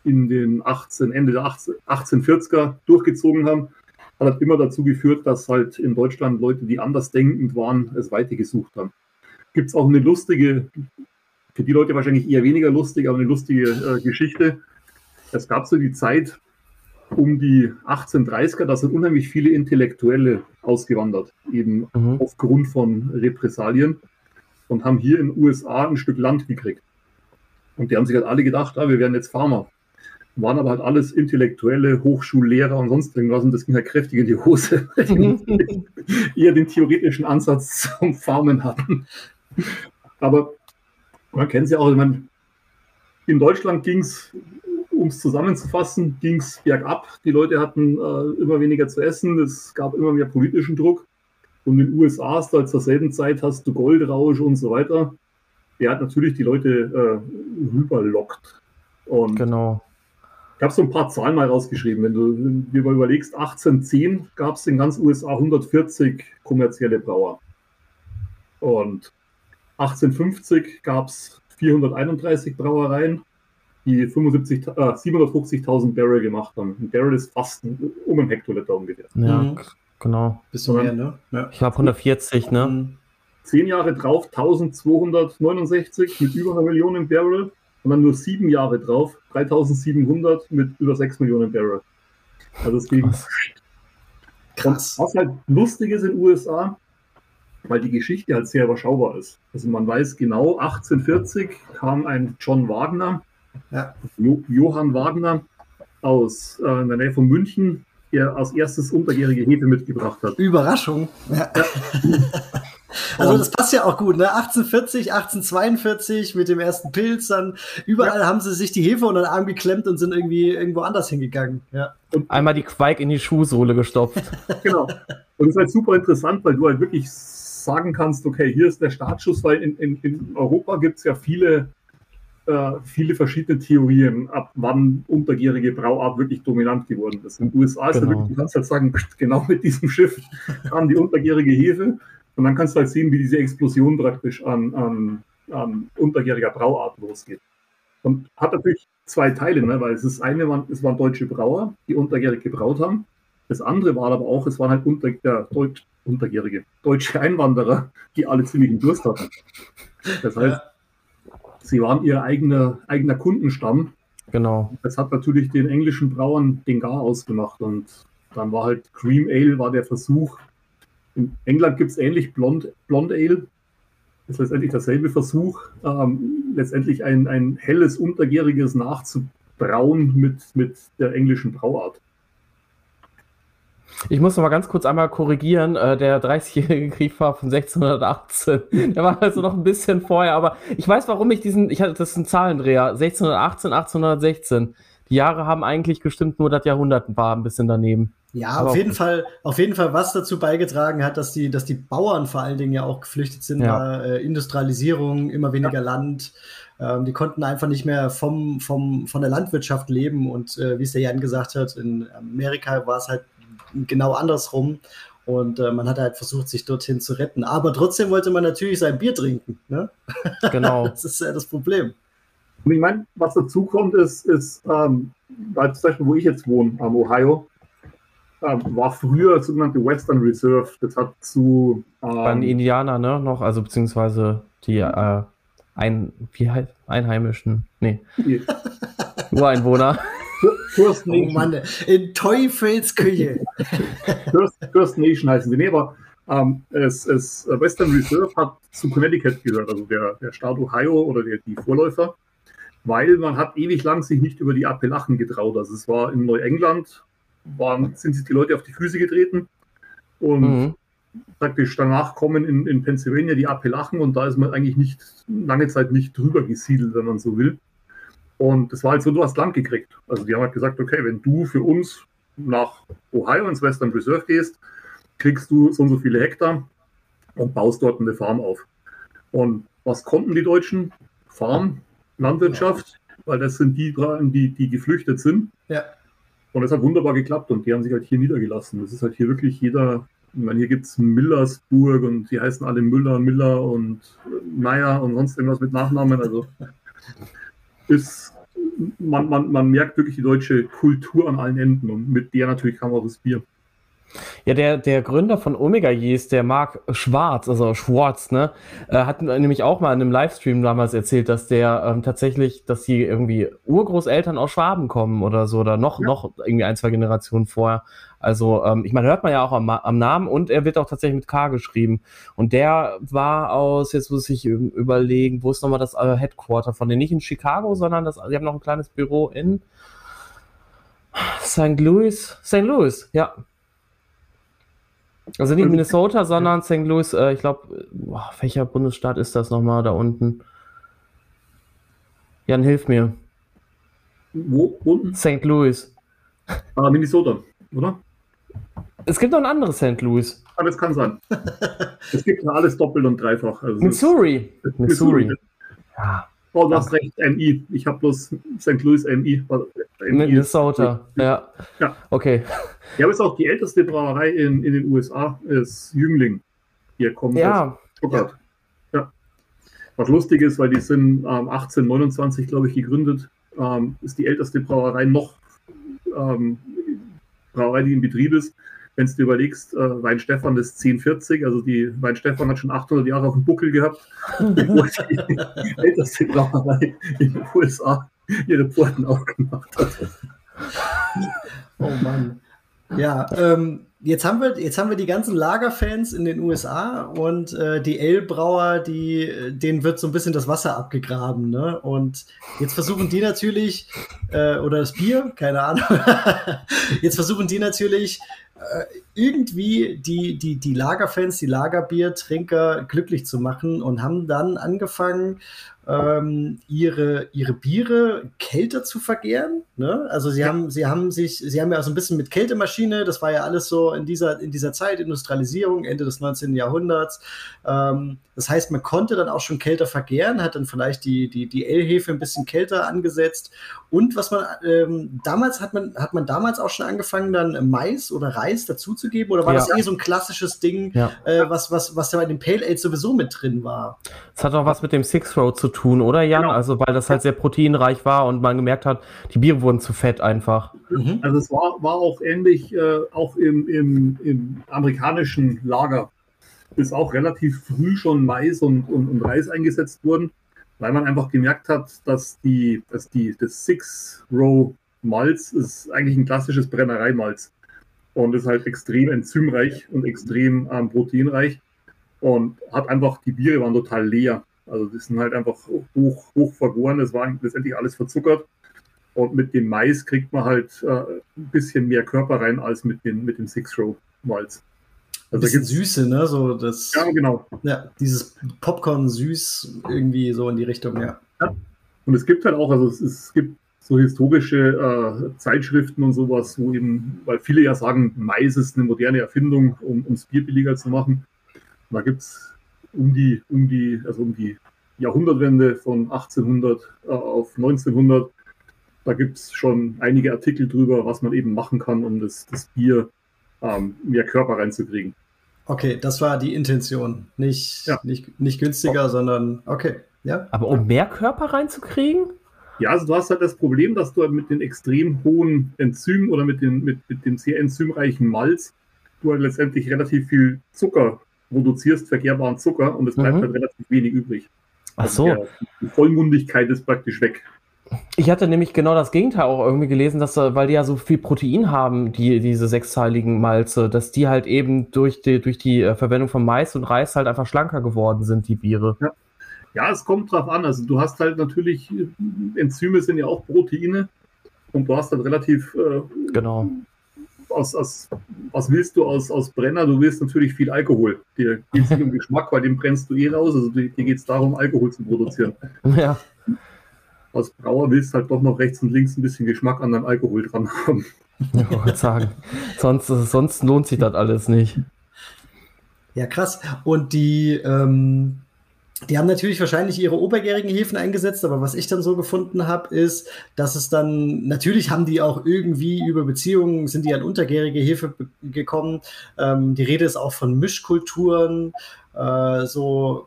in den 18, Ende der 18, 1840er durchgezogen haben hat halt immer dazu geführt, dass halt in Deutschland Leute, die andersdenkend waren, es weitergesucht haben. Gibt es auch eine lustige, für die Leute wahrscheinlich eher weniger lustig, aber eine lustige äh, Geschichte. Es gab so die Zeit um die 1830er, da sind unheimlich viele Intellektuelle ausgewandert, eben mhm. aufgrund von Repressalien und haben hier in den USA ein Stück Land gekriegt. Und die haben sich halt alle gedacht, ah, wir werden jetzt Farmer waren aber halt alles intellektuelle Hochschullehrer und sonst irgendwas und das ging halt kräftig in die Hose, (laughs) weil die eher den theoretischen Ansatz zum Farmen hatten. Aber Man kennt es ja auch, ich meine, in Deutschland ging es, um es zusammenzufassen, ging es bergab. Die Leute hatten äh, immer weniger zu essen, es gab immer mehr politischen Druck. Und in den USA hast du halt zur selben Zeit hast du Goldrausch und so weiter. Der hat natürlich die Leute äh, rüberlockt. Und genau. Ich habe so ein paar Zahlen mal rausgeschrieben. Wenn du dir mal überlegst, 1810 gab es in ganz USA 140 kommerzielle Brauer. Und 1850 gab es 431 Brauereien, die 75, äh, 750.000 Barrel gemacht haben. Ein Barrel ist fast um ein Hektoliter ungefähr. Ja, mhm. genau. Bisschen mehr, ne? Ja. Ich glaube 140, ne? Mhm. Zehn Jahre drauf 1269 mit über einer Million Barrel und dann nur sieben Jahre drauf 3700 mit über 6 Millionen Barrel. Also es ging. Krass. Und was halt lustig ist in den USA, weil die Geschichte halt sehr überschaubar ist. Also man weiß genau, 1840 kam ein John Wagner, ja. jo Johann Wagner aus äh, in der Nähe von München, der als erstes unterjährige Hefe mitgebracht hat. Überraschung. Ja. Ja. (laughs) Also das passt ja auch gut, ne? 1840, 1842 mit dem ersten Pilz, dann überall ja. haben sie sich die Hefe unter den Arm geklemmt und sind irgendwie irgendwo anders hingegangen. Ja. Und einmal die Quake in die Schuhsohle gestopft. (laughs) genau. Und das ist halt super interessant, weil du halt wirklich sagen kannst, okay, hier ist der Startschuss, weil in, in, in Europa gibt es ja viele, äh, viele verschiedene Theorien, ab wann untergärige Brauart wirklich dominant geworden ist. In den USA ist genau. wirklich, du kannst halt sagen, genau mit diesem Schiff kam die untergärige Hefe und dann kannst du halt sehen, wie diese Explosion praktisch an, an, an untergäriger Brauart losgeht. Und hat natürlich zwei Teile, ne? weil es ist eine, waren, es waren deutsche Brauer, die untergärig gebraut haben. Das andere war aber auch, es waren halt unter, ja, Deutsch, untergärige deutsche Einwanderer, die alle ziemlichen Durst hatten. Das heißt, ja. Sie waren ihr eigener, eigener Kundenstamm. Genau. Das hat natürlich den englischen Brauern den Gar ausgemacht und dann war halt Cream Ale war der Versuch, in England gibt es ähnlich Blond, Blond Ale. Das ist letztendlich derselbe Versuch, ähm, letztendlich ein, ein helles, untergäriges nachzubrauen mit, mit der englischen Brauart. Ich muss noch mal ganz kurz einmal korrigieren. Äh, der 30-jährige Krieg war von 1618. (laughs) Der war also noch ein bisschen vorher, aber ich weiß, warum ich diesen, ich hatte das ist ein Zahlendreher, 1618, 1816. Die Jahre haben eigentlich gestimmt, nur das Jahrhundert war ein bisschen daneben. Ja, Aber auf jeden Fall, auf jeden Fall was dazu beigetragen hat, dass die, dass die Bauern vor allen Dingen ja auch geflüchtet sind, ja. war äh, Industrialisierung, immer weniger ja. Land. Ähm, die konnten einfach nicht mehr vom, vom, von der Landwirtschaft leben und äh, wie es der Jan gesagt hat, in Amerika war es halt genau andersrum. Und äh, man hat halt versucht, sich dorthin zu retten. Aber trotzdem wollte man natürlich sein Bier trinken. Ne? (laughs) Genau. das ist ja das Problem. Und ich meine, was dazu kommt, ist, ist ähm, zum Beispiel, wo ich jetzt wohne, am Ohio, ähm, war früher sogenannte Western Reserve. Das hat zu. Ähm, Waren die Indianer, ne? Noch, also beziehungsweise die äh, ein, wie heißt, Einheimischen. Nee. Ureinwohner. First Nation. Oh Mann, in Teufelsküche. (laughs) First, First Nation heißen sie. Nee, aber ähm, es, es, Western Reserve hat zu Connecticut gehört, also der, der Staat Ohio oder der, die Vorläufer, weil man hat ewig lang sich nicht über die Appalachen getraut. Also es war in Neuengland waren, sind sich die Leute auf die Füße getreten und mhm. praktisch danach kommen in, in Pennsylvania die Appalachen und da ist man eigentlich nicht lange Zeit nicht drüber gesiedelt, wenn man so will. Und das war halt so, du hast Land gekriegt. Also die haben halt gesagt, okay, wenn du für uns nach Ohio ins Western Reserve gehst, kriegst du so und so viele Hektar und baust dort eine Farm auf. Und was konnten die Deutschen? Farm, Landwirtschaft, weil das sind die, die, die geflüchtet sind. Ja. Und es hat wunderbar geklappt und die haben sich halt hier niedergelassen. Das ist halt hier wirklich jeder, ich meine, hier gibt es Millersburg und die heißen alle Müller, Miller und Meier und sonst irgendwas mit Nachnamen. Also (laughs) ist, man, man, man merkt wirklich die deutsche Kultur an allen Enden und mit der natürlich kam auch das Bier. Ja, der, der Gründer von Omega Yeast, der Marc Schwarz, also Schwarz, ne, äh, hat nämlich auch mal in einem Livestream damals erzählt, dass der ähm, tatsächlich, dass die irgendwie Urgroßeltern aus Schwaben kommen oder so, oder noch, ja. noch irgendwie ein, zwei Generationen vorher. Also, ähm, ich meine, hört man ja auch am, am, Namen und er wird auch tatsächlich mit K geschrieben. Und der war aus, jetzt muss ich überlegen, wo ist nochmal das äh, Headquarter von denen? Nicht in Chicago, sondern das, die haben noch ein kleines Büro in St. Louis. St. Louis, ja. Also nicht Minnesota, sondern St. Louis, äh, ich glaube, welcher Bundesstaat ist das nochmal da unten? Jan, hilf mir. Wo unten? St. Louis. Ah, Minnesota, oder? Es gibt noch ein anderes St. Louis. Ah, das kann sein. (laughs) es gibt ja alles doppelt und dreifach. Also Missouri. Missouri. Ja. Oh, du hast recht, MI. Ich habe bloß St. Louis MI. Minnesota, ja. ja. Okay. Ja, aber ist auch die älteste Brauerei in, in den USA, ist Jüngling. Hier kommt ja. Stuttgart. Ja. Was lustig ist, weil die sind ähm, 1829, glaube ich, gegründet. Ähm, ist die älteste Brauerei noch, ähm, Brauerei, die in Betrieb ist wenn du überlegst, äh, Weinstefan ist 1040, also die Weinstefan hat schon 800 Jahre auf dem Buckel gehabt, (laughs) bevor die älteste Brauerei in den USA ihre Pforten aufgemacht hat. Oh Mann. Ja, ähm, jetzt haben wir jetzt haben wir die ganzen Lagerfans in den USA und äh, die Ale-Brauer, die denen wird so ein bisschen das Wasser abgegraben, ne? Und jetzt versuchen die natürlich äh, oder das Bier, keine Ahnung. (laughs) jetzt versuchen die natürlich irgendwie die, die, die Lagerfans, die Lagerbiertrinker glücklich zu machen und haben dann angefangen, ähm, ihre, ihre Biere kälter zu vergären. Ne? Also sie ja. haben, sie haben sich, sie haben ja so ein bisschen mit Kältemaschine, das war ja alles so in dieser, in dieser Zeit, Industrialisierung, Ende des 19. Jahrhunderts. Ähm, das heißt, man konnte dann auch schon kälter vergären, hat dann vielleicht die, die, die L-Hefe ein bisschen kälter angesetzt. Und was man ähm, damals hat man, hat man damals auch schon angefangen, dann Mais oder Reis dazuzugeben? Oder war ja. das eh so ein klassisches Ding, ja. äh, was, was, was da bei dem Pale Ale sowieso mit drin war? Das hat auch was mit dem Six Road zu tun, oder Jan? Genau. Also weil das halt sehr proteinreich war und man gemerkt hat, die Biere wurden zu fett einfach. Mhm. Also es war, war auch ähnlich, äh, auch im, im, im amerikanischen Lager ist auch relativ früh schon Mais und, und, und Reis eingesetzt worden, weil man einfach gemerkt hat, dass die, dass die, das Six-Row-Malz ist eigentlich ein klassisches Brennereimalz und ist halt extrem enzymreich und extrem ähm, proteinreich und hat einfach, die Biere waren total leer. Also die sind halt einfach hoch, hoch vergoren, das war letztendlich alles verzuckert. Und mit dem Mais kriegt man halt äh, ein bisschen mehr Körper rein als mit, den, mit dem Six-Row-Malz. Also bisschen Süße, ne? So das, ja, genau. Ja, dieses Popcorn süß irgendwie so in die Richtung, ja. ja. Und es gibt halt auch, also es, es gibt so historische äh, Zeitschriften und sowas, wo eben, weil viele ja sagen, Mais ist eine moderne Erfindung, um ums Bier billiger zu machen. Und da gibt es um die, um die, also um die Jahrhundertwende von 1800 äh, auf 1900, da gibt es schon einige Artikel drüber, was man eben machen kann, um das, das Bier ähm, mehr Körper reinzukriegen. Okay, das war die Intention. Nicht, ja. nicht, nicht günstiger, oh. sondern okay. Ja. Aber um mehr Körper reinzukriegen? Ja, also du hast halt das Problem, dass du halt mit den extrem hohen Enzymen oder mit, den, mit, mit dem sehr enzymreichen Malz du halt letztendlich relativ viel Zucker produzierst, verkehrbaren Zucker, und es bleibt mhm. halt relativ wenig übrig. Ach also so. Der, die Vollmundigkeit ist praktisch weg. Ich hatte nämlich genau das Gegenteil auch irgendwie gelesen, dass, äh, weil die ja so viel Protein haben, die, diese sechsteiligen Malze, dass die halt eben durch die, durch die äh, Verwendung von Mais und Reis halt einfach schlanker geworden sind, die Biere. Ja. ja, es kommt drauf an. Also du hast halt natürlich, äh, Enzyme sind ja auch Proteine und du hast dann relativ äh, genau. Aus, aus, was willst du aus, aus Brenner? Du willst natürlich viel Alkohol. Dir geht es nicht um Geschmack, weil den brennst du eh raus. Also dir geht es darum, Alkohol zu produzieren. (laughs) Ja als Brauer willst halt doch noch rechts und links ein bisschen Geschmack an deinem Alkohol dran haben. (laughs) Ich wollte sagen, sonst, sonst lohnt sich das alles nicht. Ja, krass. Und die, ähm, die haben natürlich wahrscheinlich ihre obergärigen Hefen eingesetzt, aber was ich dann so gefunden habe, ist, dass es dann, natürlich haben die auch irgendwie über Beziehungen, sind die an untergärige Hefe gekommen. Ähm, die Rede ist auch von Mischkulturen, äh, so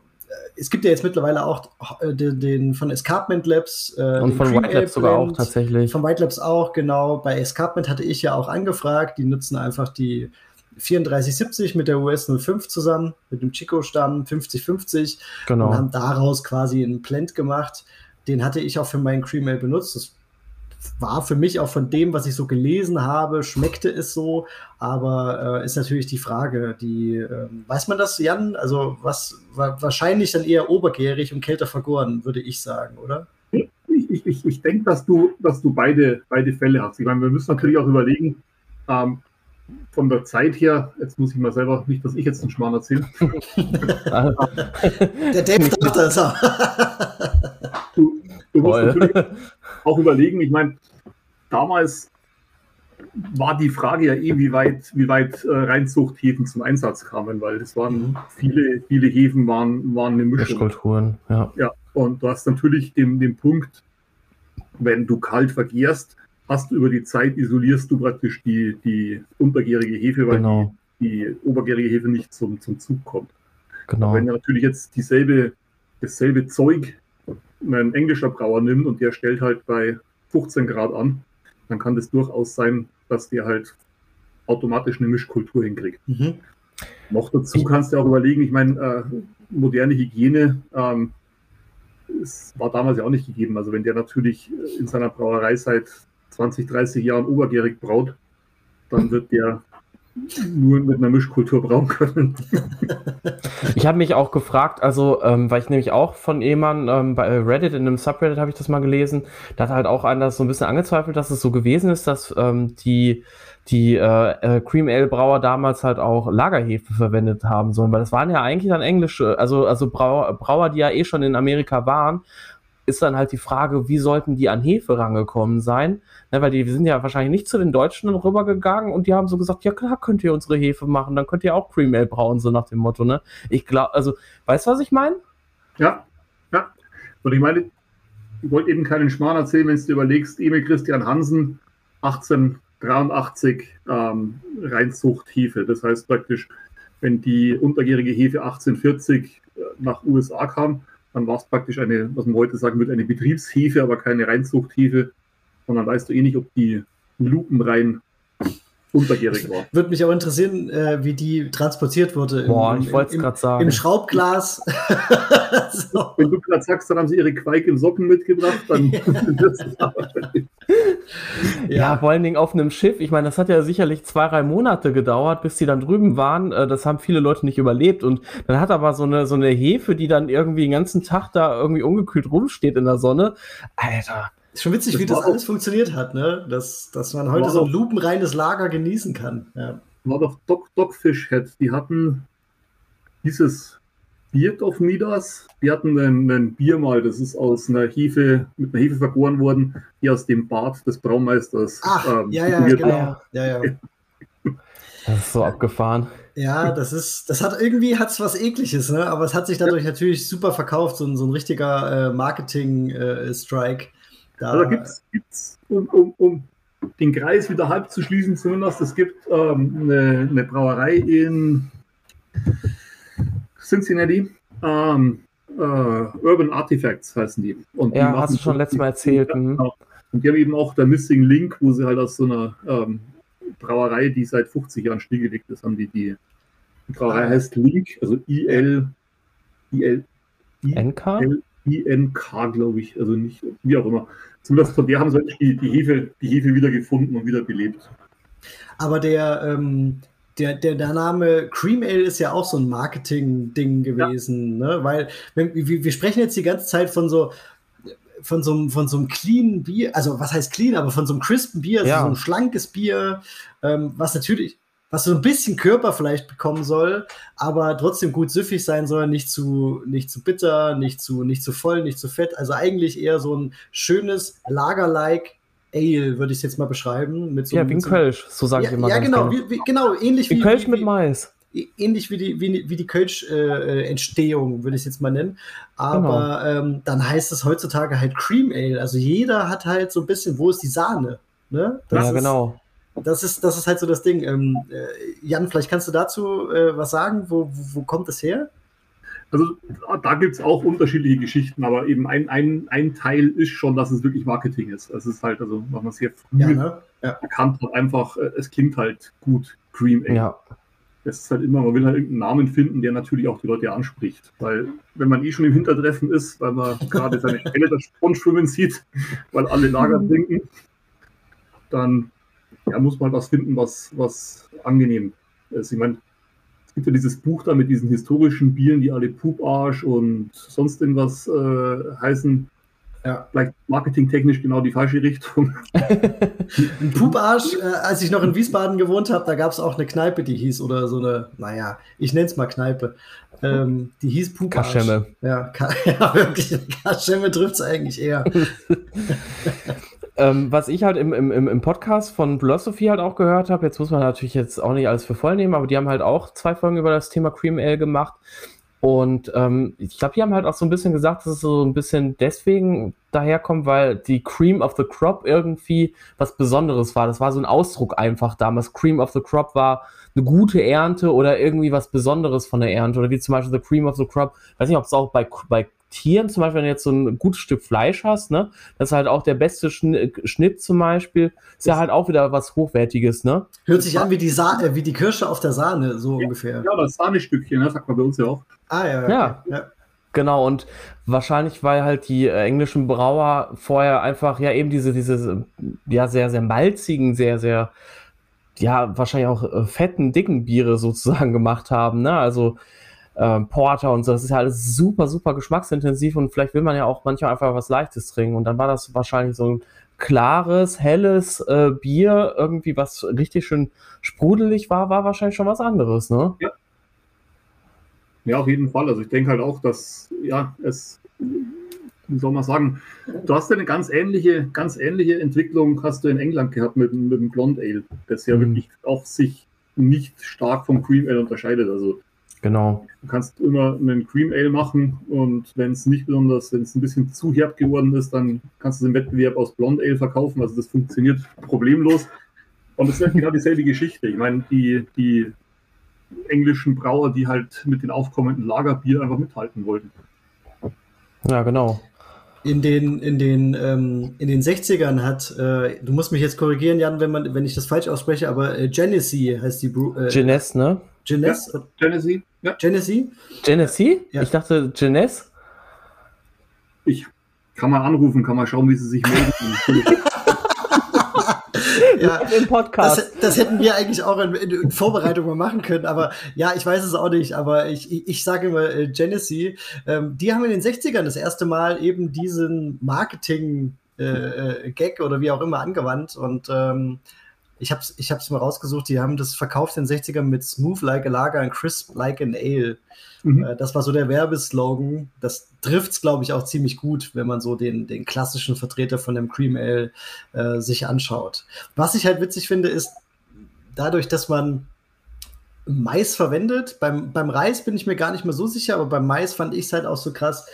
es gibt ja jetzt mittlerweile auch äh, den, den von Escarpment Labs. Äh, und von White Labs sogar auch tatsächlich. Von White Labs auch, genau. Bei Escarpment hatte ich ja auch angefragt. Die nutzen einfach die 3470 mit der US 05 zusammen, mit dem Chico-Stamm 5050. Genau. Und haben daraus quasi einen Blend gemacht. Den hatte ich auch für meinen Cream Ale benutzt. Das war für mich auch von dem, was ich so gelesen habe, schmeckte es so, aber äh, ist natürlich die Frage, die äh, weiß man das, Jan? Also was war wahrscheinlich dann eher obergärig und kälter vergoren, würde ich sagen, oder? Ich, ich, ich, ich denke, dass du, dass du beide, beide Fälle hast. Ich meine, wir müssen natürlich auch überlegen, ähm, von der Zeit her, jetzt muss ich mal selber, nicht, dass ich jetzt einen Schmarrn erzähle. (laughs) der Depp dachte es. (laughs) du, du musst natürlich auch überlegen, ich meine, damals war die Frage ja eh, wie weit, wie weit äh, Reinzuchthäfen zum Einsatz kamen, weil es waren viele, viele Häfen waren, waren eine Mischung. Mischkulturen, ja. Ja, und du hast natürlich den, den Punkt, wenn du kalt vergierst, hast du über die Zeit isolierst du praktisch die, die untergärige Hefe, weil genau. die, die obergärige Hefe nicht zum, zum Zug kommt. Genau. wenn er natürlich jetzt dieselbe, dasselbe Zeug ein englischer Brauer nimmt und der stellt halt bei 15 Grad an, dann kann das durchaus sein, dass der halt automatisch eine Mischkultur hinkriegt. Mhm. Noch dazu kannst du auch überlegen, ich meine, äh, moderne Hygiene ähm, es war damals ja auch nicht gegeben. Also wenn der natürlich in seiner Brauerei seit 20, 30 Jahren obergärig braut, dann wird der nur mit einer Mischkultur brauen können. (laughs) ich habe mich auch gefragt, also ähm, weil ich nämlich auch von jemandem ähm, bei Reddit, in einem Subreddit habe ich das mal gelesen, da hat halt auch einer so ein bisschen angezweifelt, dass es so gewesen ist, dass ähm, die die äh, äh, Cream Ale Brauer damals halt auch Lagerhefe verwendet haben sollen, weil das waren ja eigentlich dann englische, also also Brauer, Brauer, die ja eh schon in Amerika waren ist dann halt die Frage, wie sollten die an Hefe rangekommen sein? Ne, weil die sind ja wahrscheinlich nicht zu den Deutschen rübergegangen und die haben so gesagt, ja klar, könnt ihr unsere Hefe machen, dann könnt ihr auch Cream Ale brauen, so nach dem Motto, ne? Ich glaube, also, weißt du, was ich meine? Ja, ja. Und ich meine, ich wollte eben keinen Schmarrn erzählen, wenn du überlegst, Emil Christian Hansen, 1883 ähm, Reinzucht Hefe. Das heißt praktisch, wenn die untergärige Hefe 1840 äh, nach USA kam, dann war es praktisch eine, was man heute sagen würde, eine Betriebshefe, aber keine Reinzuchthefe. Und dann weißt du eh nicht, ob die lupenrein untergärig war. Würde mich auch interessieren, äh, wie die transportiert wurde. Boah, im, ich wollte es gerade sagen. Im Schraubglas. (laughs) so. Wenn du gerade sagst, dann haben sie ihre Quake im Socken mitgebracht, dann (laughs) (laughs) ja. Ja, vor allen Dingen auf einem Schiff. Ich meine, das hat ja sicherlich zwei, drei Monate gedauert, bis die dann drüben waren. Äh, das haben viele Leute nicht überlebt. Und dann hat aber so eine, so eine Hefe, die dann irgendwie den ganzen Tag da irgendwie ungekühlt rumsteht in der Sonne. Alter. Ist schon witzig, das wie das alles funktioniert hat, ne? Dass, dass man heute so ein lupenreines Lager genießen kann. Ja. War doch Doc, Dogfish Head. Die hatten dieses Beard of Midas. Die hatten ein, ein, Bier mal, das ist aus einer Hefe, mit einer Hefe vergoren worden, die aus dem Bart des Braumeisters. Ach, ähm, ja, ja, genau. Ja, ja. Das ist so abgefahren. Ja, das ist, das hat irgendwie hat's was ekliges, ne? Aber es hat sich dadurch ja. natürlich super verkauft, so ein, so ein richtiger äh, Marketing-Strike. Äh, da also gibt's, gibt's um, um, um den Kreis wieder halb zu schließen, zumindest, es gibt ähm, eine, eine Brauerei in Cincinnati. Ähm, äh, Urban Artifacts heißen die. Und ja, die hast du schon letztes Mal erzählt. Mhm. Genau. Und die haben eben auch der Missing Link, wo sie halt aus so einer ähm, Brauerei, die seit 50 Jahren stillgelegt ist, haben die die, die Brauerei ah. heißt Link, also IL, IL, NK? INK, glaube ich, also nicht, wie auch immer. Zumindest von der haben sie die, die, Hefe, die Hefe wieder gefunden und wieder belebt. Aber der, ähm, der, der, der Name Cream Ale ist ja auch so ein Marketing-Ding gewesen, ja. ne? Weil wir, wir sprechen jetzt die ganze Zeit von so von so, einem, von so einem cleanen Bier, also was heißt clean, aber von so einem crispen Bier, also ja. so ein schlankes Bier, ähm, was natürlich, was so ein bisschen Körper vielleicht bekommen soll, aber trotzdem gut süffig sein soll, nicht zu, nicht zu bitter, nicht zu, nicht zu voll, nicht zu fett. Also eigentlich eher so ein schönes Lager-like Ale, würde ich es jetzt mal beschreiben. Mit so, ja, wie ein Kölsch, so sage ja, ich immer. Ja, genau, wie, wie, genau, ähnlich wie. wie Kölsch wie, mit Mais. Ähnlich wie die, wie, wie die Kölsch-Entstehung, äh, würde ich es jetzt mal nennen. Aber genau. ähm, dann heißt es heutzutage halt Cream Ale. Also jeder hat halt so ein bisschen, wo ist die Sahne? Ne? ja, ist, genau. Das ist, das ist halt so das Ding. Ähm, äh, Jan, vielleicht kannst du dazu äh, was sagen. Wo, wo, wo kommt das her? Also da gibt es auch unterschiedliche Geschichten, aber eben ein, ein, ein Teil ist schon, dass es wirklich Marketing ist. Es ist halt, also was man sehr früh ja, ne? ja. erkannt hat, einfach, äh, es klingt halt gut, Cream Ale. Ja. Es ist halt immer, man will halt irgendeinen Namen finden, der natürlich auch die Leute anspricht. Weil wenn man eh schon im Hintertreffen ist, weil man (laughs) gerade seine Stelle das Sponsschwimmen sieht, weil alle Lager trinken, dann ja, muss man was finden, was, was angenehm ist. Ich meine, gibt ja dieses Buch da mit diesen historischen Bieren, die alle Puparsch und sonst irgendwas äh, heißen. Ja. Vielleicht marketingtechnisch genau die falsche Richtung. (laughs) Ein Puparsch, äh, als ich noch in Wiesbaden gewohnt habe, da gab es auch eine Kneipe, die hieß, oder so eine, naja, ich nenne es mal Kneipe. Ähm, die hieß Puparsch. Kaschemme. Ja, Ka (laughs) ja wirklich. Kaschemme trifft es eigentlich eher. (laughs) ähm, was ich halt im, im, im Podcast von Philosophy halt auch gehört habe, jetzt muss man natürlich jetzt auch nicht alles für voll nehmen, aber die haben halt auch zwei Folgen über das Thema Cream Ale gemacht. Und ähm, ich glaube, die haben halt auch so ein bisschen gesagt, dass es so ein bisschen deswegen daherkommt, weil die Cream of the Crop irgendwie was Besonderes war. Das war so ein Ausdruck einfach damals. Cream of the Crop war eine gute Ernte oder irgendwie was Besonderes von der Ernte. Oder wie zum Beispiel the Cream of the Crop. Weiß nicht, ob es auch bei, bei Tieren, zum Beispiel, wenn du jetzt so ein gutes Stück Fleisch hast, ne, das ist halt auch der beste Schnitt zum Beispiel, ist ja halt auch wieder was Hochwertiges, ne? Hört sich an wie die, Sa äh, wie die Kirsche auf der Sahne, so ja, ungefähr. Ja, das Sahnestückchen, ne, sagt man bei uns ja auch. Ah, ja. Okay. Ja. ja. Genau, und wahrscheinlich, weil halt die äh, englischen Brauer vorher einfach ja eben diese, diese, ja, sehr, sehr malzigen, sehr, sehr, ja, wahrscheinlich auch äh, fetten, dicken Biere sozusagen gemacht haben, ne? Also ähm, Porter und so, das ist ja alles super, super geschmacksintensiv und vielleicht will man ja auch manchmal einfach was Leichtes trinken und dann war das wahrscheinlich so ein klares, helles äh, Bier, irgendwie was richtig schön sprudelig war, war wahrscheinlich schon was anderes, ne? Ja. Ja, auf jeden Fall. Also ich denke halt auch, dass ja, es, wie soll man sagen, du hast eine ganz ähnliche, ganz ähnliche Entwicklung hast du in England gehabt mit, mit dem Blonde Ale, das ja mhm. wirklich auch sich nicht stark vom Cream Ale unterscheidet. Also Genau. Du kannst immer einen Cream Ale machen und wenn es nicht besonders, wenn es ein bisschen zu herb geworden ist, dann kannst du es im Wettbewerb aus Blonde Ale verkaufen. Also das funktioniert problemlos. Und das ist genau dieselbe Geschichte. Ich meine, die, die englischen Brauer, die halt mit den aufkommenden Lagerbier einfach mithalten wollten. Ja, genau. In den, in den, ähm, in den 60ern hat, äh, du musst mich jetzt korrigieren, Jan, wenn, man, wenn ich das falsch ausspreche, aber äh, Genesee heißt die Brew. Äh, Genes, ne? Genes? Ja, Genesee. Ja. Genesee? Genesee? Ja. Ich dachte Genes. Ich kann mal anrufen, kann mal schauen, wie sie sich melden. (laughs) ja, (laughs) im Podcast. Das, das, hätten wir eigentlich auch in, in, Vorbereitung mal machen können, aber ja, ich weiß es auch nicht, aber ich, ich, ich sage immer äh, Genesee, ähm, die haben in den 60ern das erste Mal eben diesen Marketing äh, äh, Gag oder wie auch immer angewandt und ähm, ich habe es ich hab's mal rausgesucht, die haben das verkauft in den 60ern mit Smooth like a Lager und Crisp like an Ale. Mhm. Äh, das war so der Werbeslogan. Das trifft es, glaube ich, auch ziemlich gut, wenn man so den, den klassischen Vertreter von dem Cream Ale äh, sich anschaut. Was ich halt witzig finde, ist, dadurch, dass man Mais verwendet, beim, beim Reis bin ich mir gar nicht mehr so sicher, aber beim Mais fand ich es halt auch so krass,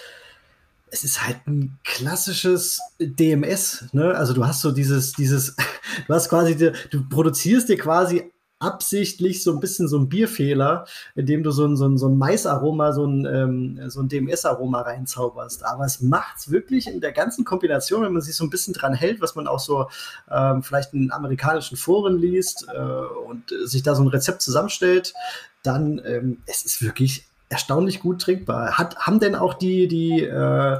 es ist halt ein klassisches DMS, ne? Also du hast so dieses, dieses, (laughs) du hast quasi, du produzierst dir quasi absichtlich so ein bisschen so ein Bierfehler, indem du so ein, so ein, so ein Maisaroma, so ein, ähm, so ein DMS-Aroma reinzauberst. Aber es macht es wirklich in der ganzen Kombination, wenn man sich so ein bisschen dran hält, was man auch so ähm, vielleicht in amerikanischen Foren liest äh, und sich da so ein Rezept zusammenstellt, dann ähm, es ist wirklich erstaunlich gut trinkbar. Hat, haben denn auch die, die, äh,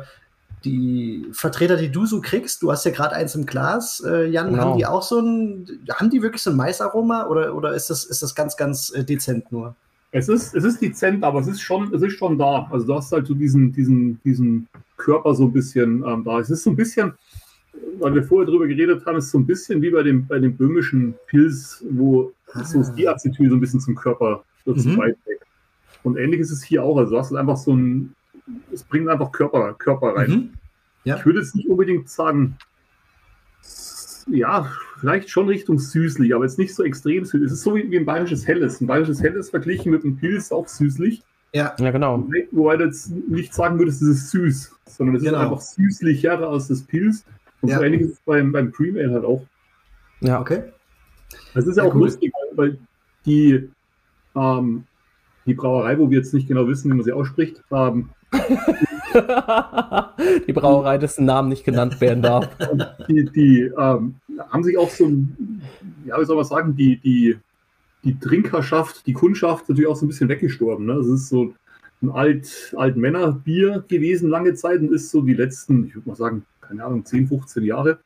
die Vertreter, die du so kriegst, du hast ja gerade eins im Glas, äh, Jan, genau. haben die auch so ein, haben die wirklich so ein Maisaroma oder, oder ist, das, ist das ganz, ganz äh, dezent nur? Es ist, es ist dezent, aber es ist schon, es ist schon da. Also du hast halt so diesen, diesen, diesen Körper so ein bisschen ähm, da. Es ist so ein bisschen, weil wir vorher drüber geredet haben, ist so ein bisschen wie bei dem, bei dem böhmischen Pilz, wo ah. so das Diacetyl so ein bisschen zum Körper so mhm. weit weg. Und ähnlich ist es hier auch. Also du hast halt einfach so ein, es bringt einfach Körper, Körper rein. Mhm. Ja. Ich würde jetzt nicht unbedingt sagen, ja, vielleicht schon Richtung süßlich, aber jetzt nicht so extrem süß. Es ist so wie, wie ein bayerisches Helles. Ein bayerisches Helles verglichen mit einem Pilz auch süßlich. Ja, ja genau. Wobei du jetzt nicht sagen würdest, es ist süß, sondern es genau. ist einfach süßlicher als das Pilz. Und ja. so ähnlich ist es beim, beim Cream Ale halt auch. Ja, okay. Das ist ja, ja auch cool. lustig, weil die, ähm, die Brauerei, wo wir jetzt nicht genau wissen, wie man sie ausspricht, ähm, (laughs) die Brauerei, dessen Namen nicht genannt werden darf. (laughs) Die, die ähm, haben sich auch so ein, ja, wie soll man sagen, die, die, die Trinkerschaft, die Kundschaft natürlich auch so ein bisschen weggestorben. Ne? Es ist so ein alt, alt Männerbier gewesen lange Zeit und ist so die letzten, ich würde mal sagen, keine Ahnung, 10, 15 Jahre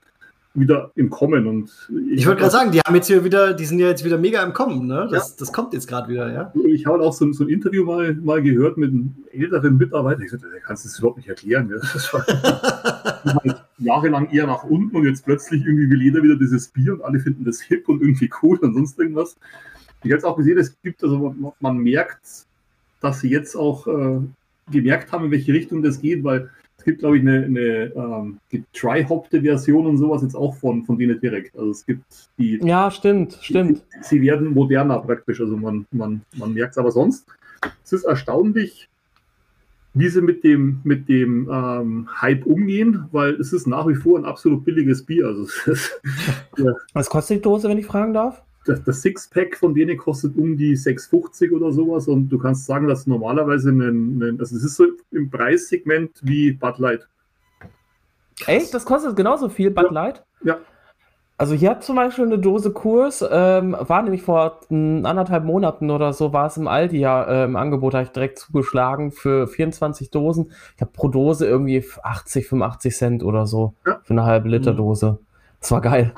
wieder im Kommen. Und ich, ich wollte gerade sagen, die haben jetzt hier wieder, die sind ja jetzt wieder mega im Kommen, ne? Das, ja. das kommt jetzt gerade wieder, ja. Ich habe auch so, so, ein Interview mal, mal gehört mit einem älteren Mitarbeiter. Ich sagte, der kannst das überhaupt nicht erklären. Ja? Das war halt (laughs) jahrelang eher nach unten und jetzt plötzlich irgendwie will jeder wieder dieses Bier und alle finden das hip und irgendwie cool und sonst irgendwas. Ich habe es auch gesehen, es gibt, also man, man merkt, dass sie jetzt auch äh, gemerkt haben, in welche Richtung das geht, weil gibt, glaube ich, eine, eine ähm, try-hoppte Version und sowas jetzt auch von, von denen direkt. Also es gibt die. Ja, stimmt, stimmt. Die, sie werden moderner praktisch. Also man, man, man merkt es. Aber sonst, es ist erstaunlich, wie sie mit dem, mit dem ähm, Hype umgehen, weil es ist nach wie vor ein absolut billiges Bier. Also ist, (laughs) ja. Was kostet die Dose, wenn ich fragen darf? Das, das Sixpack von denen kostet um die 6,50 oder sowas und du kannst sagen, dass normalerweise ein, ein also es ist so im Preissegment wie Bud Light. Echt? Das kostet genauso viel, Bud ja. Light? Ja. Also hier hat zum Beispiel eine Dose Kurs, ähm, war nämlich vor anderthalb Monaten oder so, war es im Aldi ja äh, im Angebot, habe ich direkt zugeschlagen für 24 Dosen. Ich habe pro Dose irgendwie 80, 85 Cent oder so ja. für eine halbe Liter mhm. Dose. Das war geil.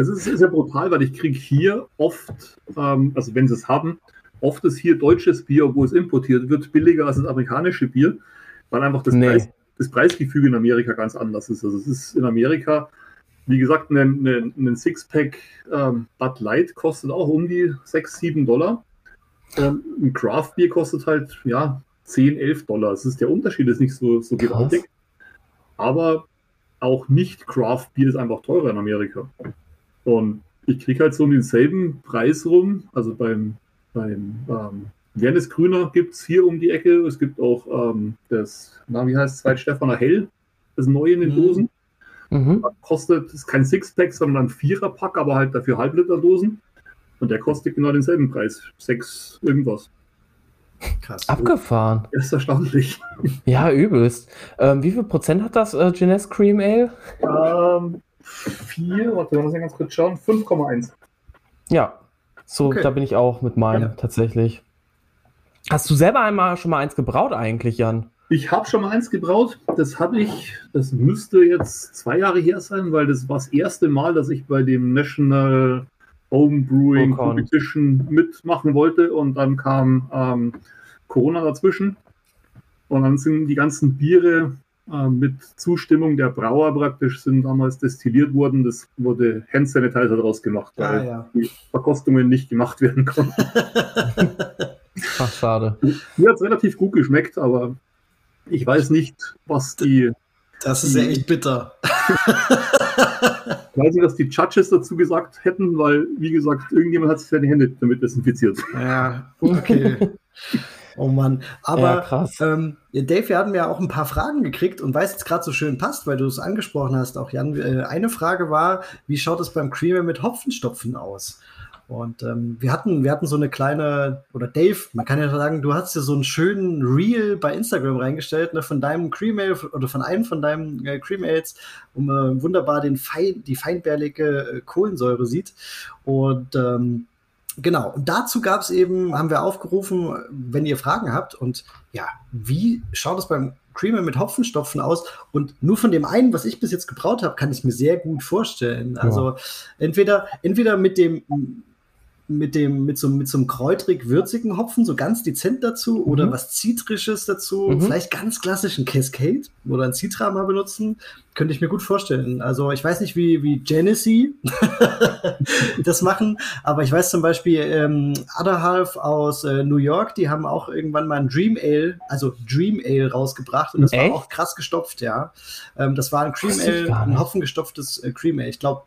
Das ist, ja brutal, weil ich kriege hier oft, ähm, also wenn sie es haben, oft ist hier deutsches Bier, obwohl es importiert wird, billiger als das amerikanische Bier, weil einfach das, nee. Preis, das Preisgefüge in Amerika ganz anders ist. Also es ist in Amerika, wie gesagt, ein, ein, ein Sixpack ähm, Bud Light kostet auch um die 6, 7 Dollar. Ähm, ein Craft Bier kostet halt, ja, 10, 11 Dollar. Das ist der Unterschied, ist nicht so, so gewaltig. Aber auch nicht Craft Bier ist einfach teurer in Amerika. Und ich kriege halt so um denselben Preis rum. Also beim, beim ähm, Wernes Grüner gibt es hier um die Ecke. Es gibt auch ähm, das, na, wie heißt es, Zweit Stefaner Hell, das neue in den mhm. Dosen. Mhm. Kostet, ist kein Sixpack, sondern ein Viererpack, aber halt dafür Halbliter-Dosen. Und der kostet genau denselben Preis. Sechs irgendwas. Krass. Abgefahren. Das ist erstaunlich. Ja, übelst. Ähm, wie viel Prozent hat das äh, Jeunesse Cream Ale? Ähm, 4, warte, wir müssen ganz kurz schauen, 5,1. Ja, so, okay. da bin ich auch mit meinem ja. tatsächlich. Hast du selber einmal schon mal eins gebraut eigentlich, Jan? Ich habe schon mal eins gebraut. Das habe ich, das müsste jetzt zwei Jahre her sein, weil das war das erste Mal, dass ich bei dem National Home Brewing Competition mitmachen wollte und dann kam ähm, Corona dazwischen. Und dann sind die ganzen Biere mit Zustimmung der Brauer praktisch sind damals destilliert worden. Das wurde Hand Sanitizer daraus gemacht, ah, weil ah, ja. die Verkostungen nicht gemacht werden konnten. (laughs) Ach, schade. Mir hat es relativ gut geschmeckt, aber ich weiß nicht, was die. Das ist die, ja echt bitter. ich (laughs) weiß nicht, was die Judges dazu gesagt hätten, weil, wie gesagt, irgendjemand hat sich seine Hände damit desinfiziert. Ja, okay. (laughs) Oh Mann. Aber ja, ähm, Dave, wir hatten ja auch ein paar Fragen gekriegt und weil es jetzt gerade so schön passt, weil du es angesprochen hast, auch Jan, äh, eine Frage war, wie schaut es beim Creamer mit Hopfenstopfen aus? Und ähm, wir hatten, wir hatten so eine kleine, oder Dave, man kann ja sagen, du hast ja so einen schönen Reel bei Instagram reingestellt, ne, von deinem Cream Ale oder von einem von deinen äh, Cream Ales, wo man wunderbar den fein, die feinbärlige äh, Kohlensäure sieht. Und ähm, Genau, und dazu gab es eben, haben wir aufgerufen, wenn ihr Fragen habt und ja, wie schaut es beim Creamer mit Hopfenstopfen aus? Und nur von dem einen, was ich bis jetzt gebraut habe, kann ich mir sehr gut vorstellen. Also entweder, entweder mit dem mit dem, mit so, mit so einem kräutrig-würzigen Hopfen, so ganz dezent dazu mhm. oder was Zitrisches dazu, mhm. vielleicht ganz klassischen Cascade oder ein Citra mal benutzen, könnte ich mir gut vorstellen. Also ich weiß nicht, wie, wie Genesee (laughs) das machen, aber ich weiß zum Beispiel, ähm, Other Half aus äh, New York, die haben auch irgendwann mal ein Dream Ale, also Dream Ale rausgebracht und das Echt? war auch krass gestopft, ja. Ähm, das war ein Cream Ale, ein hopfengestopftes äh, Cream Ale. Ich glaube,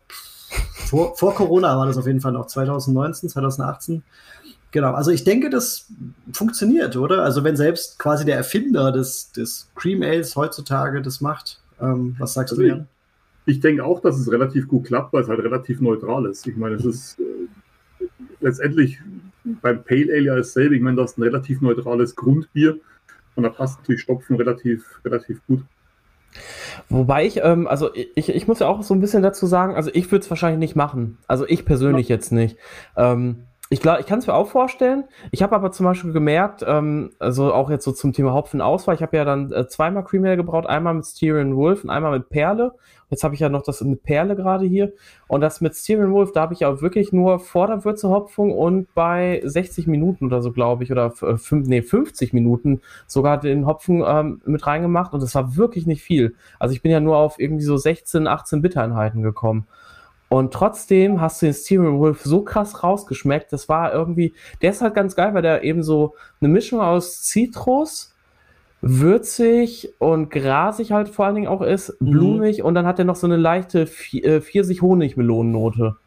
vor, vor Corona war das auf jeden Fall noch 2019, 2018. Genau, also ich denke, das funktioniert, oder? Also wenn selbst quasi der Erfinder des, des Cream Ales heutzutage das macht, ähm, was sagst also du, Jan? Ich, ich, denke auch, dass es relativ gut klappt, weil es halt relativ neutral ist. Ich meine, es ist äh, letztendlich beim Pale Ale ja dasselbe. Ich meine, das ist ein relativ neutrales Grundbier und da passt natürlich Stopfen relativ, relativ gut. Wobei ich, ähm, also ich, ich muss ja auch so ein bisschen dazu sagen, also ich würde es wahrscheinlich nicht machen. Also ich persönlich ja. jetzt nicht. Ähm, Ich glaube, ich kann es mir auch vorstellen. Ich habe aber zum Beispiel gemerkt, ähm, also auch jetzt so zum Thema Hopfenauswahl, ich habe ja dann äh, zweimal Cream Ale gebraut, einmal mit Styrian Wolf und einmal mit Perle. Jetzt habe ich ja noch das mit Perle gerade hier. Und das mit Styrian Wolf, da habe ich auch wirklich nur vor der Würzehopfung und bei 60 Minuten oder so, glaube ich, oder äh, fünf, nee, 50 Minuten sogar den Hopfen ähm, mit reingemacht. Und das war wirklich nicht viel. Also ich bin ja nur auf irgendwie so 16, 18 Bittereinheiten gekommen. Und trotzdem hast du den Steering Wolf so krass rausgeschmeckt. Das war irgendwie, der ist halt ganz geil, weil der eben so eine Mischung aus Zitrus, würzig und grasig halt vor allen Dingen auch ist, mhm. blumig und dann hat er noch so eine leichte äh, Pfirsich-Honig-Melonennote.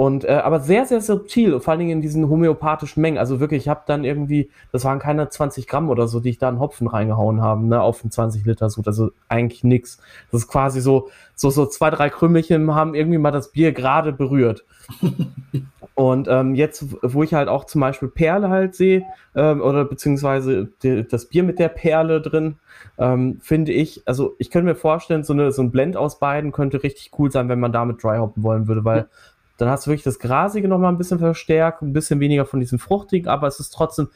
Und äh, aber sehr, sehr subtil, vor allen Dingen in diesen homöopathischen Mengen. Also wirklich, ich habe dann irgendwie, das waren keine 20 Gramm oder so, die ich da in Hopfen reingehauen habe, ne, auf einen 20 Liter Sud. Also eigentlich nix. Das ist quasi so, so, so zwei, drei Krümmelchen haben irgendwie mal das Bier gerade berührt. (laughs) Und ähm, jetzt, wo ich halt auch zum Beispiel Perle halt sehe, ähm, oder beziehungsweise die, das Bier mit der Perle drin, ähm, finde ich, also ich könnte mir vorstellen, so, eine, so ein Blend aus beiden könnte richtig cool sein, wenn man damit dry hoppen wollen würde, weil dann hast du wirklich das Grasige nochmal ein bisschen verstärkt, ein bisschen weniger von diesem Fruchtigen, aber es ist trotzdem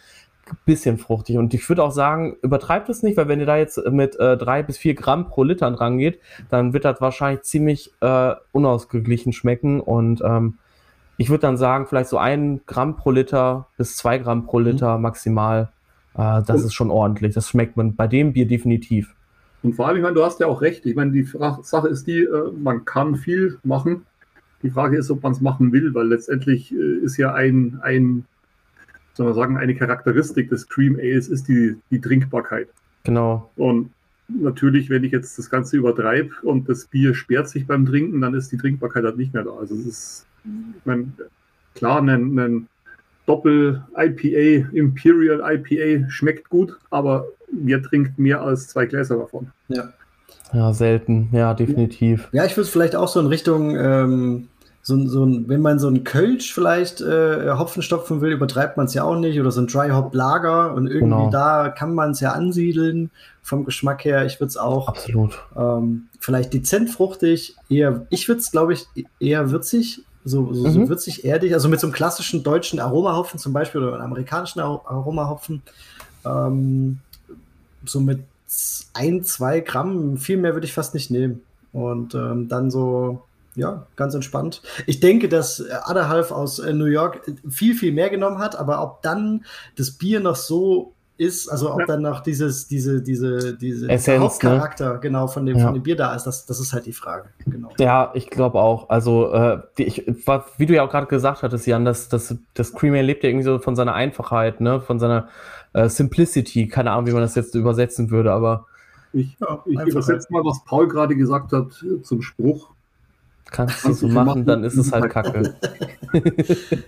ein bisschen fruchtig. Und ich würde auch sagen, übertreibt es nicht, weil wenn ihr da jetzt mit äh, drei bis vier Gramm pro Liter dran geht, dann wird das wahrscheinlich ziemlich äh, unausgeglichen schmecken. Und ähm, ich würde dann sagen, vielleicht so ein Gramm pro Liter bis zwei Gramm pro mhm. Liter maximal. Äh, das und, ist schon ordentlich. Das schmeckt man bei dem Bier definitiv. Und vor allem, ich meine, du hast ja auch recht. Ich meine, die Sache ist die, äh, man kann viel machen die Frage ist, ob man es machen will, weil letztendlich äh, ist ja ein, ein, soll man sagen, eine Charakteristik des Cream Ales ist die, die Trinkbarkeit. Genau. Und natürlich, wenn ich jetzt das Ganze übertreibe und das Bier sperrt sich beim Trinken, dann ist die Trinkbarkeit halt nicht mehr da. Also es ist, ich meine, klar, ein, ein Doppel-IPA, Imperial IPA schmeckt gut, aber wer trinkt mehr als zwei Gläser davon? Ja. Ja, selten, ja, definitiv. Ja, ich würde es vielleicht auch so in Richtung ähm, so, so ein, wenn man so ein Kölsch vielleicht äh, Hopfen stopfen will, übertreibt man es ja auch nicht. Oder so ein Dry Hop Lager und irgendwie genau. da kann man es ja ansiedeln vom Geschmack her. Ich würde es auch Absolut. Ähm, vielleicht dezent fruchtig, eher, ich würde es, glaube ich, eher würzig, so, so, mhm. so würzig erdig, also mit so einem klassischen deutschen Aromahopfen zum Beispiel oder einem amerikanischen Aromahopfen. Ähm, so mit ein, zwei Gramm, viel mehr würde ich fast nicht nehmen. Und ähm, dann so ja, ganz entspannt. Ich denke, dass äh, Adderhalf aus äh, New York viel, viel mehr genommen hat, aber ob dann das Bier noch so ist, also ob ja. dann noch dieses, diese, diese, diese Essenz, ne? Hauptcharakter ne? genau von dem, ja. von dem Bier da ist, das, das ist halt die Frage. Genau. Ja, ich glaube auch. Also, äh, die, ich, wie du ja auch gerade gesagt hattest, Jan, dass das, das Creamy lebt ja irgendwie so von seiner Einfachheit, ne, von seiner äh, Simplicity. Keine Ahnung, wie man das jetzt übersetzen würde, aber. Ich, ja, ich übersetze mal, was Paul gerade gesagt hat zum Spruch kannst du so machen, dann ist es halt kacke. (laughs)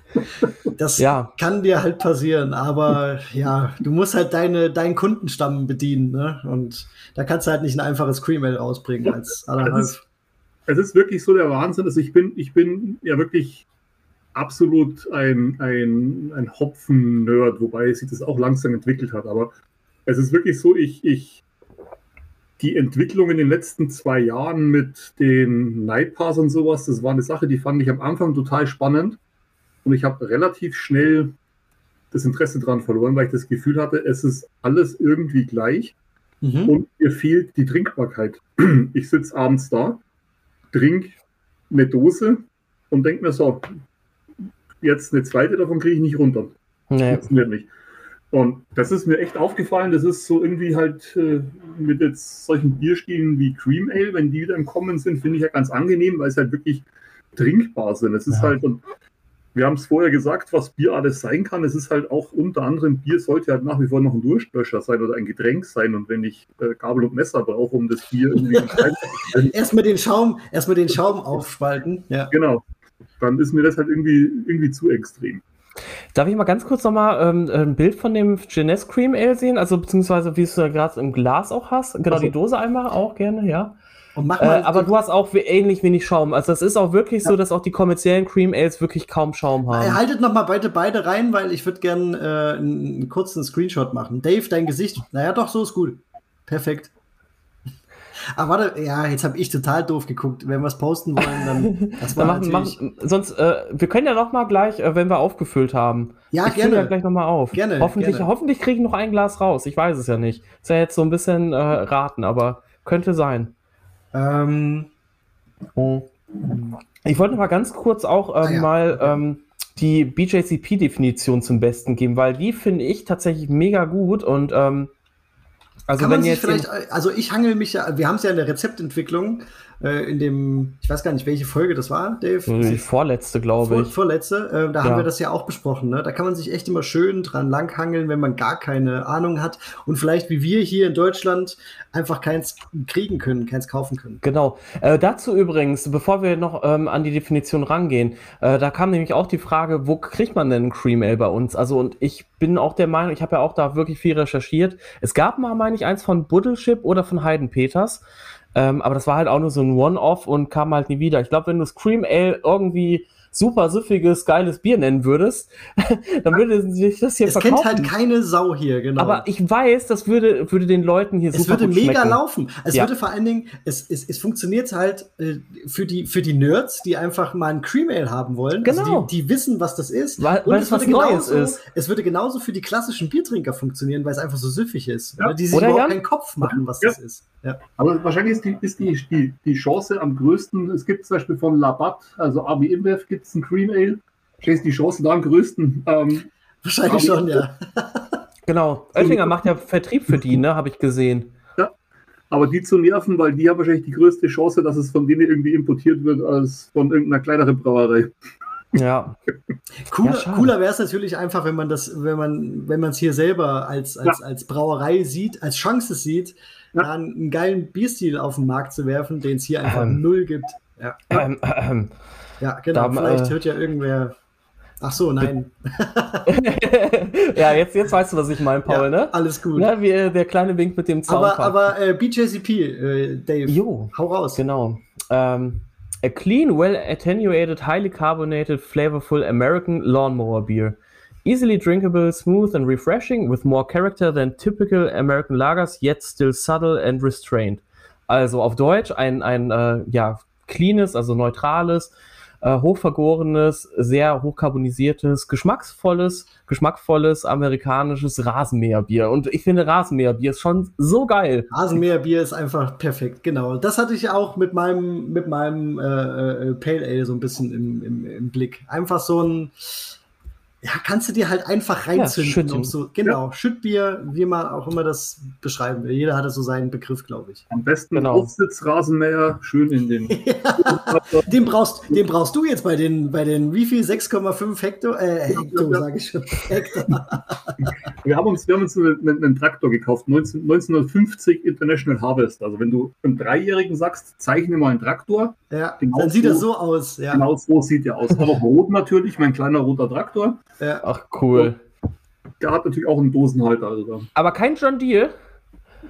das ja. kann dir halt passieren, aber ja, du musst halt deine, deinen Kundenstamm bedienen, ne? Und da kannst du halt nicht ein einfaches Cream-Ale rausbringen als. Es, es ist wirklich so der Wahnsinn. Also ich bin, ich bin ja wirklich absolut ein, ein, ein Hopfen-Nerd, wobei sich das auch langsam entwickelt hat. Aber es ist wirklich so, ich, ich die Entwicklung in den letzten zwei Jahren mit den Nightpass und sowas, das war eine Sache, die fand ich am Anfang total spannend. Und ich habe relativ schnell das Interesse daran verloren, weil ich das Gefühl hatte, es ist alles irgendwie gleich mhm. und mir fehlt die Trinkbarkeit. (clears throat) Ich sitze abends da, trinke eine Dose und denke mir so, jetzt eine zweite davon kriege ich nicht runter. Nee. Funktioniert nicht. Und das ist mir echt aufgefallen. Das ist so irgendwie halt äh, mit jetzt solchen Bierstilen wie Cream Ale, wenn die wieder im Kommen sind, finde ich ja ganz angenehm, weil es halt wirklich trinkbar sind. Es ist ja. halt, und wir haben es vorher gesagt, was Bier alles sein kann. Es ist halt auch unter anderem, Bier sollte halt nach wie vor noch ein Durstlöscher sein oder ein Getränk sein. Und wenn ich äh, Gabel und Messer brauche, um das Bier irgendwie (laughs) erstmal den Schaum, erstmal den Schaum aufspalten. Ja. Genau. Dann ist mir das halt irgendwie, irgendwie zu extrem. Darf ich mal ganz kurz nochmal ähm, ein Bild von dem Jeunesse Cream Ale sehen? Also beziehungsweise wie es du ja gerade im Glas auch hast. Genau, also. die Dose einmal auch gerne, ja. Äh, aber du hast auch ähnlich wenig Schaum. Also es ist auch wirklich ja. so, dass auch die kommerziellen Cream Ales wirklich kaum Schaum haben. Haltet noch mal beide, beide rein, weil ich würde gerne äh, einen, einen kurzen Screenshot machen. Dave, dein Gesicht. Naja, doch, so ist gut. Perfekt. Aber warte, ja, jetzt habe ich total doof geguckt. Wenn wir es posten wollen, dann. (laughs) Das war machen, machen, sonst, äh, wir können ja noch mal gleich, äh, wenn wir aufgefüllt haben. Ja, ich gerne. Ja gleich noch mal auf. Gerne. Hoffentlich, gerne. hoffentlich kriege ich noch ein Glas raus. Ich weiß es ja nicht. Ist ja jetzt so ein bisschen äh, raten, aber könnte sein. Ähm. Oh. Ich wollte mal ganz kurz auch ähm, ah, ja. mal ähm, die BJCP-Definition zum Besten geben, weil die finde ich tatsächlich mega gut und ähm, also Kann wenn jetzt vielleicht, also ich hangel mich ja, wir haben es ja in der Rezeptentwicklung äh, in dem, ich weiß gar nicht, welche Folge das war, Dave. Die vorletzte, glaube Vor, ich. Vorletzte, äh, da ja. haben wir das ja auch besprochen. Ne? Da kann man sich echt immer schön dran langhangeln, wenn man gar keine Ahnung hat und vielleicht wie wir hier in Deutschland einfach keins kriegen können, keins kaufen können. Genau. Äh, dazu übrigens, bevor wir noch ähm, an die Definition rangehen, äh, da kam nämlich auch die Frage, wo kriegt man denn Cream Ale bei uns? Also und ich bin auch der Meinung, ich habe ja auch da wirklich viel recherchiert. Es gab mal, meine ich, eins von Buddelship oder von Hayden Peters. Ähm, aber das war halt auch nur so ein One-Off und kam halt nie wieder. Ich glaube, wenn du Scream Ale irgendwie super süffiges, geiles Bier nennen würdest, (laughs) dann würde sich das hier es verkaufen. Es kennt halt keine Sau hier, genau. Aber ich weiß, das würde, würde den Leuten hier es super Es würde mega schmecken. laufen. Es ja. würde vor allen Dingen, es, es, es funktioniert halt äh, für, die, für die Nerds, die einfach mal ein Cream Ale haben wollen. Genau. Also die, die wissen, was das ist. Weil, Und weil es was Neues ist. Es würde genauso für die klassischen Biertrinker funktionieren, weil es einfach so süffig ist. Ja. Die sich Oder überhaupt keinen Kopf machen, was ja. das ist. Ja. Aber wahrscheinlich ist, die, ist die, die, die Chance am größten, es gibt zum Beispiel von Labatt, also AB InBev gibt es ein Cream Ale, ist die Chance da am größten. Ähm, wahrscheinlich schon, ja. (laughs) genau. Oettinger macht ja Vertrieb für die, ne, habe ich gesehen. Ja, aber die zu nerven, weil die haben wahrscheinlich die größte Chance, dass es von denen irgendwie importiert wird, als von irgendeiner kleineren Brauerei. Ja. (laughs) Cooler, ja, cooler wäre es natürlich einfach, wenn man das, wenn man, wenn man es hier selber als, als, ja. als Brauerei sieht, als Chance sieht, ja. dann einen geilen Bierstil auf den Markt zu werfen, den es hier einfach ähm, null gibt. Ja, ähm, ähm, ja genau. Da, Vielleicht äh, hört ja irgendwer. Ach so, nein. (laughs) ja, jetzt, jetzt weißt du, was ich meine, Paul, ne? Alles gut. Na, wie äh, der kleine Wink mit dem Zaun. Aber, aber äh, BJCP, äh, Dave, jo, hau raus. Genau. Ähm, a clean, well attenuated, highly carbonated, flavorful American lawnmower beer. Easily drinkable, smooth and refreshing, with more character than typical American lagers, yet still subtle and restrained. Also auf Deutsch ein, ein äh, ja, cleanes, also neutrales, äh, hochvergorenes, sehr hochkarbonisiertes, geschmacksvolles, geschmackvolles amerikanisches Rasenmäherbier. Und ich finde Rasenmäherbier ist schon so geil. Rasenmäherbier ist einfach perfekt, genau. Das hatte ich auch mit meinem, mit meinem äh, äh Pale Ale so ein bisschen im, im, im Blick. Einfach so ein ja, kannst du dir halt einfach reinzünden. Ja, so, genau, ja. Schüttbier, wie man auch immer das beschreiben will. Jeder hatte so seinen Begriff, glaube ich. Am besten genau. Aufsitzrasenmäher, schön in den. (laughs) ja, den, brauchst, den brauchst du jetzt bei den, bei den wie viel? 6,5 Hektar? Äh, Hektar, ja, sage ich schon. (laughs) Hektar. wir haben uns, wir haben uns einen, einen Traktor gekauft, 19, 1950 International Harvest. Also, wenn du einem Dreijährigen sagst, zeichne mal einen Traktor. Ja, genau dann sieht so, er so aus. Ja. Genau so sieht er aus. Aber rot natürlich, mein kleiner roter Traktor. Ja. Ach, cool. Der hat natürlich auch einen Dosenhalter. Also Aber kein John Deere?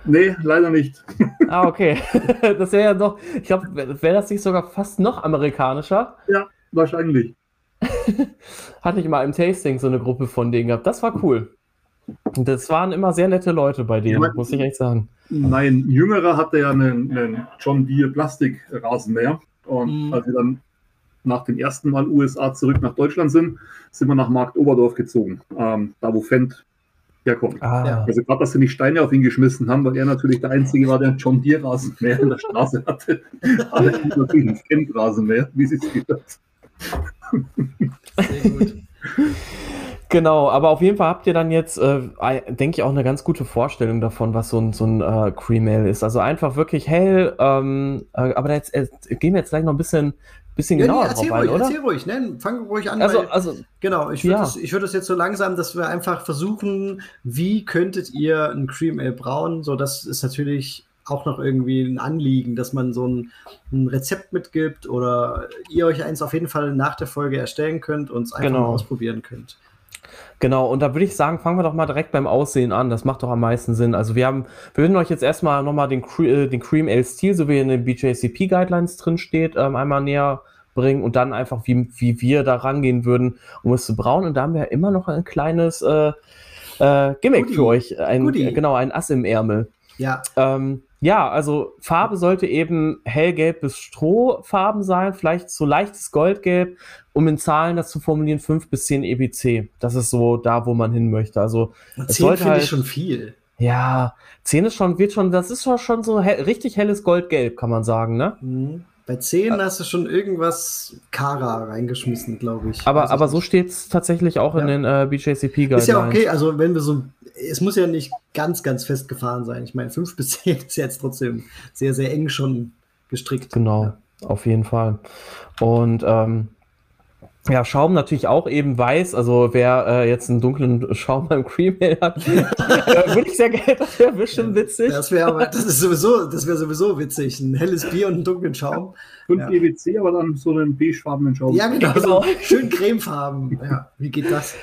Nee, leider nicht. (laughs) Ah, okay. (laughs) Das wäre ja doch, ich glaube, wäre das nicht sogar fast noch amerikanischer? Ja, wahrscheinlich. (laughs) Hatte ich mal im Tasting so eine Gruppe von denen gehabt. Das war cool. Das waren immer sehr nette Leute bei denen, ja, muss ich echt sagen. Mein Jüngerer hatte ja einen, einen John Deere Plastikrasenmäher. Und mhm. als wir dann nach dem ersten Mal USA zurück nach Deutschland sind, sind wir nach Markt Oberdorf gezogen, ähm, da wo Fendt herkommt. Ah. Also gerade, dass sie nicht Steine auf ihn geschmissen haben, weil er natürlich der Einzige war, der einen John Deere Rasenmäher in der Straße hatte. (laughs) Aber natürlich ein Fendt Rasenmäher, wie sie es gehört. Sehr gut. Genau, aber auf jeden Fall habt ihr dann jetzt, äh, denke ich, auch eine ganz gute Vorstellung davon, was so ein, so ein äh, Cream Ale ist. Also einfach wirklich hell, ähm, äh, aber jetzt äh, gehen wir jetzt gleich noch ein bisschen, bisschen genauer nee, drauf ein, oder? Erzähl ruhig, ne? Fang ruhig an. Also, weil, also genau, ich würde ja. das, würd das jetzt so langsam, dass wir einfach versuchen, wie könntet ihr ein Cream Ale brauen? So, das ist natürlich auch noch irgendwie ein Anliegen, dass man so ein, ein, Rezept mitgibt oder ihr euch eins auf jeden Fall nach der Folge erstellen könnt und es einfach genau. mal ausprobieren könnt. Genau, und da würde ich sagen, fangen wir doch mal direkt beim Aussehen an. Das macht doch am meisten Sinn. Also wir haben, wir würden euch jetzt erstmal nochmal den, äh, den Cream Ale Stil, so wie in den BJCP Guidelines drin steht, ähm, einmal näher bringen und dann einfach, wie, wie wir da rangehen würden, um es zu brauen. Und da haben wir ja immer noch ein kleines äh, äh, Gimmick Goodie. für euch. Ein, Goodie. genau, ein Ass im Ärmel. Ja. Ähm, ja, also Farbe sollte eben hellgelb bis Strohfarben sein, vielleicht so leichtes Goldgelb, um in Zahlen das zu formulieren, 5 bis 10 EBC. Das ist so da, wo man hin möchte. Also 10 finde halt, ich schon viel. Ja, 10 ist schon, wird schon, das ist schon so hell, richtig helles Goldgelb, kann man sagen, ne? Mhm. Bei 10 ja. hast du schon irgendwas Kara reingeschmissen, glaube ich. Aber, aber so steht es tatsächlich auch ja. in den äh, BJCP Guidelines. Ist ja okay, also wenn wir so, es muss ja nicht ganz, ganz festgefahren sein. Ich meine, 5 (laughs) bis 10 ist jetzt trotzdem sehr, sehr eng schon gestrickt. Genau, ja. auf jeden Fall. Und ähm, ja, Schaum natürlich auch eben weiß. Also wer äh, jetzt einen dunklen Schaum beim Cream (laughs) hat, äh, würde ich sehr gerne. Das wäre bestimmt witzig. Das wäre aber, das ist sowieso, das wäre sowieso witzig. Ein helles Bier und einen dunklen Schaum. Und ja. EWC, aber dann so einen beigefarbenen Schaum. Ja, genau. genau. So (laughs) schön cremefarben. Ja, wie geht das?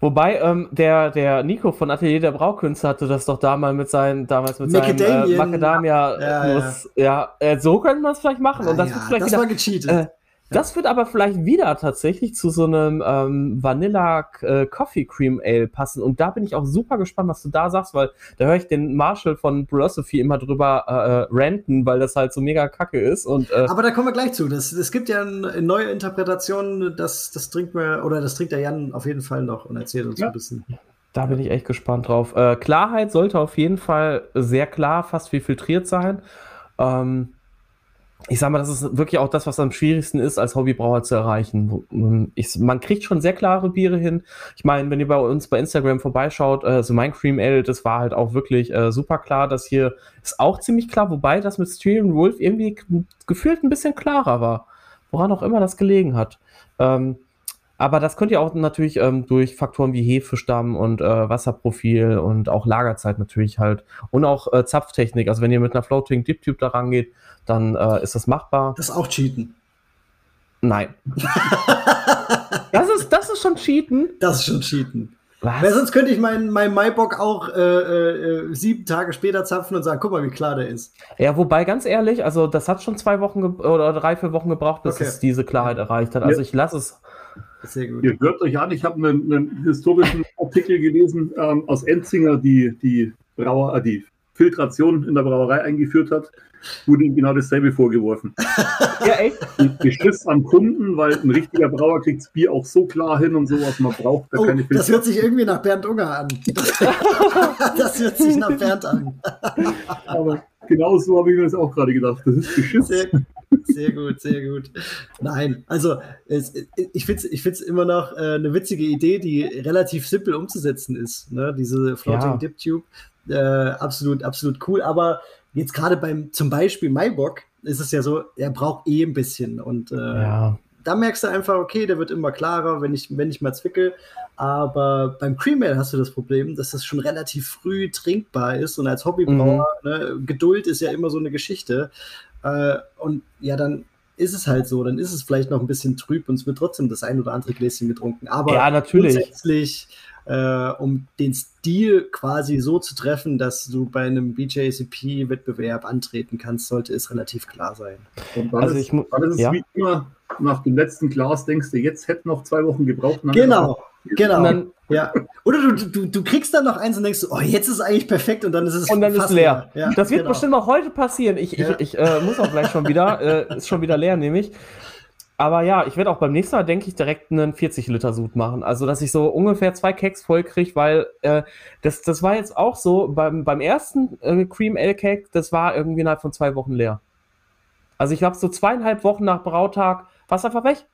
Wobei ähm, der, der Nico von Atelier der Braukünste hatte das doch damals mit seinen, damals mit seinem äh, Macadamia. Ja, ja. ja äh, so könnte man es vielleicht machen. und das, ja, vielleicht das wieder, war gecheatet. Äh, das wird aber vielleicht wieder tatsächlich zu so einem ähm, Vanilla äh, Coffee Cream Ale passen. Und da bin ich auch super gespannt, was du da sagst, weil da höre ich den Marshall von Philosophy immer drüber äh, äh, ranten, weil das halt so mega kacke ist. Und, äh, aber da kommen wir gleich zu. Es gibt ja eine neue Interpretation, das, das trinkt mir, oder das trinkt der Jan auf jeden Fall noch und erzählt uns ja. ein bisschen. Da bin ich echt gespannt drauf. Äh, Klarheit sollte auf jeden Fall sehr klar, fast wie filtriert sein. Ähm, ich sag mal, das ist wirklich auch das, was am schwierigsten ist, als Hobbybrauer zu erreichen. Ich, man kriegt schon sehr klare Biere hin. Ich meine, wenn ihr bei uns bei Instagram vorbeischaut, äh, so mein Cream Ale, das war halt auch wirklich äh, super klar. Das hier ist auch ziemlich klar, wobei das mit Styrian Wolf irgendwie gefühlt ein bisschen klarer war. Woran auch immer das gelegen hat. Ähm, aber das könnt ihr auch natürlich ähm, durch Faktoren wie Hefestamm und äh, Wasserprofil und auch Lagerzeit natürlich halt und auch äh, Zapftechnik. Also wenn ihr mit einer Floating Dip Tube da rangeht, dann äh, ist das machbar. Das ist auch Cheaten. Nein. (laughs) das, ist, das ist schon Cheaten. Das ist schon Cheaten. Was? Weil sonst könnte ich meinen mein Maibock auch äh, äh, sieben Tage später zapfen und sagen, guck mal, wie klar der ist. Ja, wobei, ganz ehrlich, also das hat schon zwei Wochen oder drei, vier Wochen gebraucht, bis okay. es diese Klarheit erreicht hat. Also ja. ich lasse es. Sehr gut. Ihr hört euch an, ich habe einen, einen, historischen (laughs) Artikel gelesen ähm, aus Enzinger, die die, Brauer, äh, die Filtration in der Brauerei eingeführt hat wurde ihm genau dasselbe vorgeworfen. (laughs) ja, echt? Geschiss am Kunden, weil ein richtiger Brauer kriegt das Bier auch so klar hin und sowas, man braucht da oh, keine Filter. Das hört sich irgendwie nach Bernd Unger an. (laughs) das hört sich nach Bernd an. Aber genau so habe ich mir das auch gerade gedacht. Das ist Geschiss. Sehr, sehr gut, sehr gut. Nein, also es, ich finde es ich immer noch äh, eine witzige Idee, die relativ simpel umzusetzen ist. Ne? Diese Floating ja. Dip Tube. Äh, absolut, absolut cool. Aber jetzt gerade beim zum Beispiel Maibock ist es ja so, er braucht eh ein bisschen und äh, ja. da merkst du einfach, okay, der wird immer klarer, wenn ich, wenn ich mal zwickel. Aber beim Cream Ale hast du das Problem, dass das schon relativ früh trinkbar ist und als Hobbybrauer, mhm. ne, Geduld ist ja immer so eine Geschichte. Äh, und ja, dann ist es halt so, dann ist es vielleicht noch ein bisschen trüb und es wird trotzdem das ein oder andere Gläschen getrunken. Aber ja, natürlich. grundsätzlich äh, um den Stil quasi so zu treffen, dass du bei einem BJCP-Wettbewerb antreten kannst, sollte es relativ klar sein. Und also ich es ja. wie immer, nach dem letzten Glas denkst du, jetzt hätten noch zwei Wochen gebraucht. Genau, genau. Dann, ja. (laughs) Oder du, du, du kriegst dann noch eins und denkst, oh, jetzt ist es eigentlich perfekt und dann ist es Und dann ist leer. leer. Ja, das wird genau. bestimmt auch heute passieren. Ich, ja. ich, ich äh, muss auch gleich schon wieder, äh, ist schon wieder leer nämlich. Aber ja, ich werde auch beim nächsten Mal, denke ich, direkt einen 40-Liter-Sud machen. Also, dass ich so ungefähr zwei Keks voll kriege, weil äh, das, das war jetzt auch so, beim, beim ersten äh, Cream Ale Cake, das war irgendwie innerhalb von zwei Wochen leer. Also, ich glaube, so zweieinhalb Wochen nach Brautag war es einfach weg.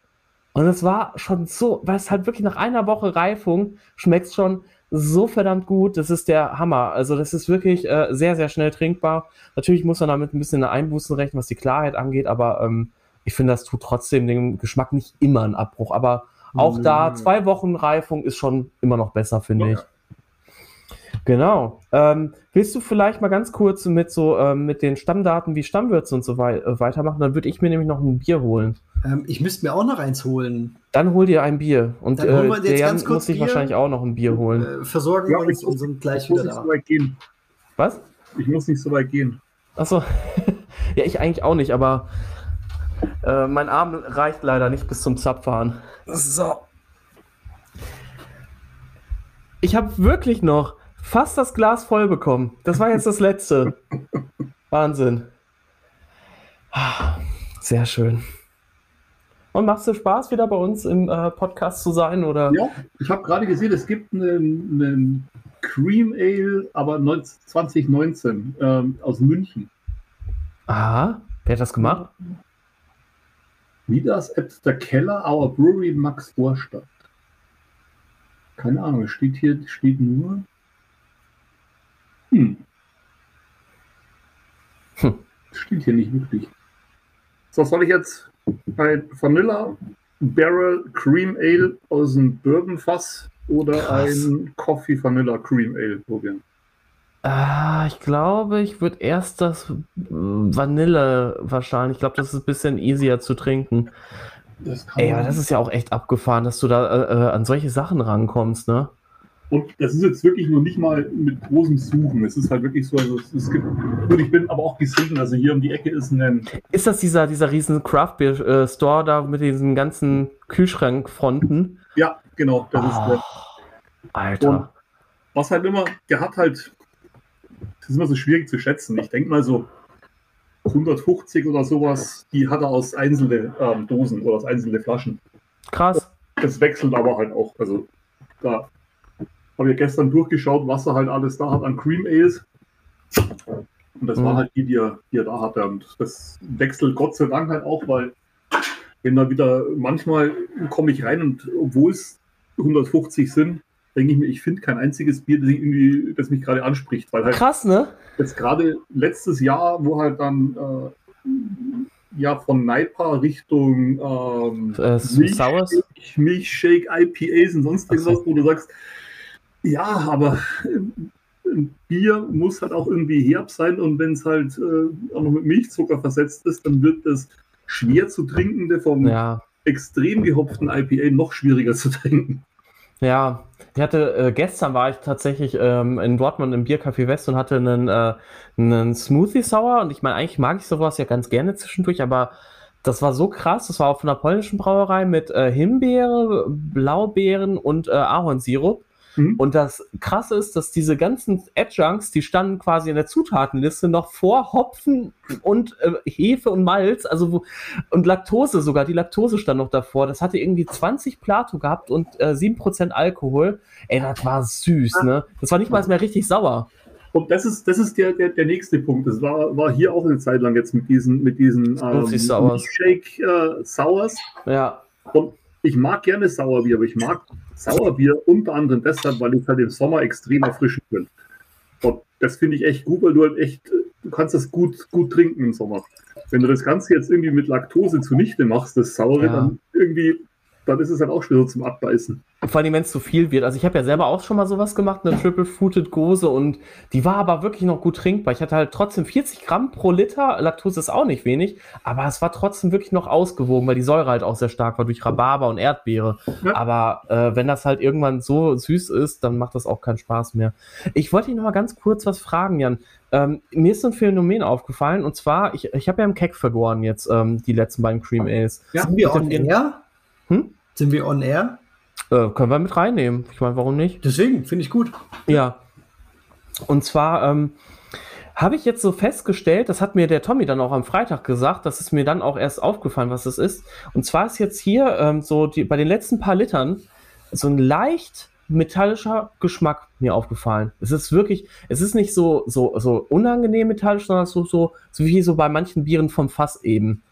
Und es war schon so, weil es halt wirklich nach einer Woche Reifung schmeckt schon so verdammt gut. Das ist der Hammer. Also, das ist wirklich äh, sehr, sehr schnell trinkbar. Natürlich muss man damit ein bisschen Einbußen rechnen, was die Klarheit angeht, aber ähm, ich finde, das tut trotzdem dem Geschmack nicht immer einen Abbruch. Aber auch mhm. da, zwei Wochen Reifung ist schon immer noch besser, finde ja. ich. Genau. Ähm, willst du vielleicht mal ganz kurz mit so ähm, mit den Stammdaten wie Stammwürze und so wei äh, weitermachen? Dann würde ich mir nämlich noch ein Bier holen. Ähm, ich müsste mir auch noch eins holen. Dann hol dir ein Bier. Und äh, der Jan muss sich wahrscheinlich auch noch ein Bier holen. Äh, versorgen ja, uns und sind gleich wieder da. So Was? Ich muss nicht so weit gehen. Achso. (laughs) ja, ich eigentlich auch nicht, aber äh, mein Arm reicht leider nicht bis zum Zapfahren. So. Ich habe wirklich noch fast das Glas voll bekommen. Das war jetzt das letzte. (laughs) Wahnsinn. Sehr schön. Und machst du Spaß, wieder bei uns im äh, Podcast zu sein? Oder? Ja, ich habe gerade gesehen, es gibt einen, einen Cream Ale, aber 2019 ähm, aus München. Aha, wer hat das gemacht? Wie das at der Keller, our brewery Max Vorstadt. Keine Ahnung, es steht hier, steht nur. Hm. Hm. Steht hier nicht wirklich. So, soll ich jetzt ein Vanilla Barrel Cream Ale aus dem Bourbon-Fass oder Krass. ein Coffee Vanilla Cream Ale probieren? Ah, ich glaube, ich würde erst das Vanille wahrscheinlich. Ich glaube, das ist ein bisschen easier zu trinken. Das Ey, aber das ist ja auch echt abgefahren, dass du da äh, äh, an solche Sachen rankommst, ne? Und das ist jetzt wirklich nur nicht mal mit großem Suchen. Es ist halt wirklich so, also es, es gibt, und ich bin aber auch gesegnet, also hier um die Ecke ist ein. Ist das dieser, dieser riesen Craft Beer äh, Store da mit diesen ganzen Kühlschrankfronten? Ja, genau, das oh, ist der. Alter. Und was halt immer, der hat halt, das ist immer so schwierig zu schätzen. Ich denke mal so 150 oder sowas, die hat er aus einzelnen ähm, Dosen oder aus einzelnen Flaschen. Krass. Das wechselt aber halt auch. Also da habe ich gestern durchgeschaut, was er halt alles da hat an Cream Ales. Und das mhm. war halt die, die er, die er da hatte. Und das wechselt Gott sei Dank halt auch, weil wenn da wieder, manchmal komme ich rein und obwohl es 150 sind, denke ich mir, ich finde kein einziges Bier, das, irgendwie, das mich gerade anspricht. Weil halt Krass, ne? Jetzt gerade letztes Jahr, wo halt dann äh, ja von Naipa Richtung ähm, äh, Milchshake, Milchshake, IPAs und sonst irgendwas, wo du sagst, ja, aber ein Bier muss halt auch irgendwie herb sein und wenn es halt äh, auch noch mit Milchzucker versetzt ist, dann wird das schwer zu trinkende vom ja. extrem gehopften IPA noch schwieriger zu trinken. Ja, ich hatte äh, gestern war ich tatsächlich ähm, in Dortmund im Biercafé West und hatte einen, äh, einen Smoothie Sour und ich meine, eigentlich mag ich sowas ja ganz gerne zwischendurch, aber das war so krass, das war auch von einer polnischen Brauerei mit äh, Himbeere, Blaubeeren und äh, Ahornsirup. Mhm. Und das Krasse ist, dass diese ganzen Adjuncts, die standen quasi in der Zutatenliste noch vor Hopfen und äh, Hefe und Malz, also wo, und Laktose sogar. Die Laktose stand noch davor. Das hatte irgendwie 20 Plato gehabt und äh, 7% Alkohol. Ey, das war süß, ne? Das war nicht mal mehr richtig sauer. Und das ist, das ist der, der, der nächste Punkt. Das war, war hier auch eine Zeit lang jetzt mit diesen, mit diesen ähm, Shake äh, Sours. Ja. Und ich mag gerne Sauerbier, aber ich mag Sauerbier unter anderem deshalb, weil ich halt im Sommer extrem erfrischend bin. Und das finde ich echt gut, weil du halt echt, du kannst das gut, gut trinken im Sommer. Wenn du das Ganze jetzt irgendwie mit Laktose zunichte machst, das Saure, ja. dann irgendwie dann ist es halt auch schwer zum Abbeißen. Vor allem, wenn es zu viel wird. Also ich habe ja selber auch schon mal sowas gemacht, eine Triple Fruited Gose und die war aber wirklich noch gut trinkbar. Ich hatte halt trotzdem 40 Gramm pro Liter, Laktose ist auch nicht wenig, aber es war trotzdem wirklich noch ausgewogen, weil die Säure halt auch sehr stark war durch Rhabarber und Erdbeere. Ja. Aber äh, wenn das halt irgendwann so süß ist, dann macht das auch keinen Spaß mehr. Ich wollte dich noch mal ganz kurz was fragen, Jan. Ähm, mir ist ein Phänomen aufgefallen und zwar, ich, ich habe ja im Keck vergoren jetzt ähm, die letzten beiden Cream Ales. Ja, Sind wir on air? Hm? Sind wir on air? Äh, können wir mit reinnehmen. Ich meine, warum nicht? Deswegen, finde ich gut. Ja. Und zwar ähm, habe ich jetzt so festgestellt, das hat mir der Tommy dann auch am Freitag gesagt, das ist mir dann auch erst aufgefallen, was es ist. Und zwar ist jetzt hier ähm, so die, bei den letzten paar Litern so ein leicht metallischer Geschmack mir aufgefallen. Es ist wirklich, es ist nicht so, so, so unangenehm metallisch, sondern so, so, so wie so bei manchen Bieren vom Fass eben.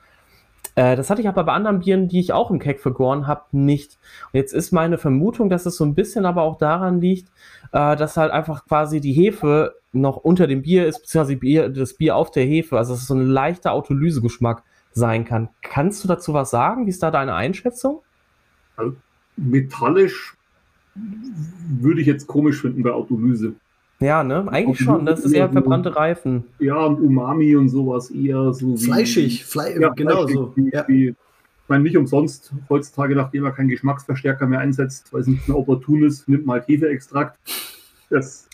Äh, das hatte ich aber bei anderen Bieren, die ich auch im Keck vergoren habe, nicht. Und jetzt ist meine Vermutung, dass es so ein bisschen aber auch daran liegt, äh, dass halt einfach quasi die Hefe noch unter dem Bier ist, beziehungsweise Bier, das Bier auf der Hefe, also dass es so ein leichter Autolysegeschmack sein kann. Kannst du dazu was sagen? Wie ist da deine Einschätzung? Also, metallisch würde ich jetzt komisch finden bei Autolyse. Ja, ne? Eigentlich schon. Das ist eher verbrannte Reifen. Ja, und Umami und sowas eher so. Fleischig, Fle ja, genau fleischig, so. Wie, ja. wie, ich meine, nicht umsonst heutzutage, nachdem er keinen Geschmacksverstärker mehr einsetzt, weil es nicht mehr opportun ist, nimmt man halt Hefeextrakt. Das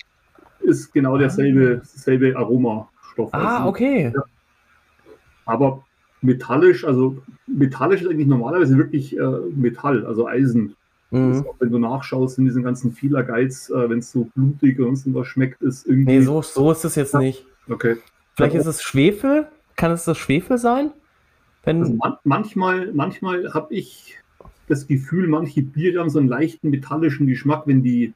ist genau derselbe, ah. dasselbe Aromastoff. Ah, also, okay. Ja. Aber metallisch, also metallisch ist eigentlich normalerweise wirklich äh, Metall, also Eisen. Mhm. Auch, wenn du nachschaust in diesen ganzen Geiz, äh, wenn es so blutig und sonst was schmeckt, ist irgendwie. Nee, so, so ist es jetzt nicht. Okay. Vielleicht ist es Schwefel? Kann es das Schwefel sein? Wenn also man, manchmal manchmal habe ich das Gefühl, manche Biere haben so einen leichten metallischen Geschmack, wenn die,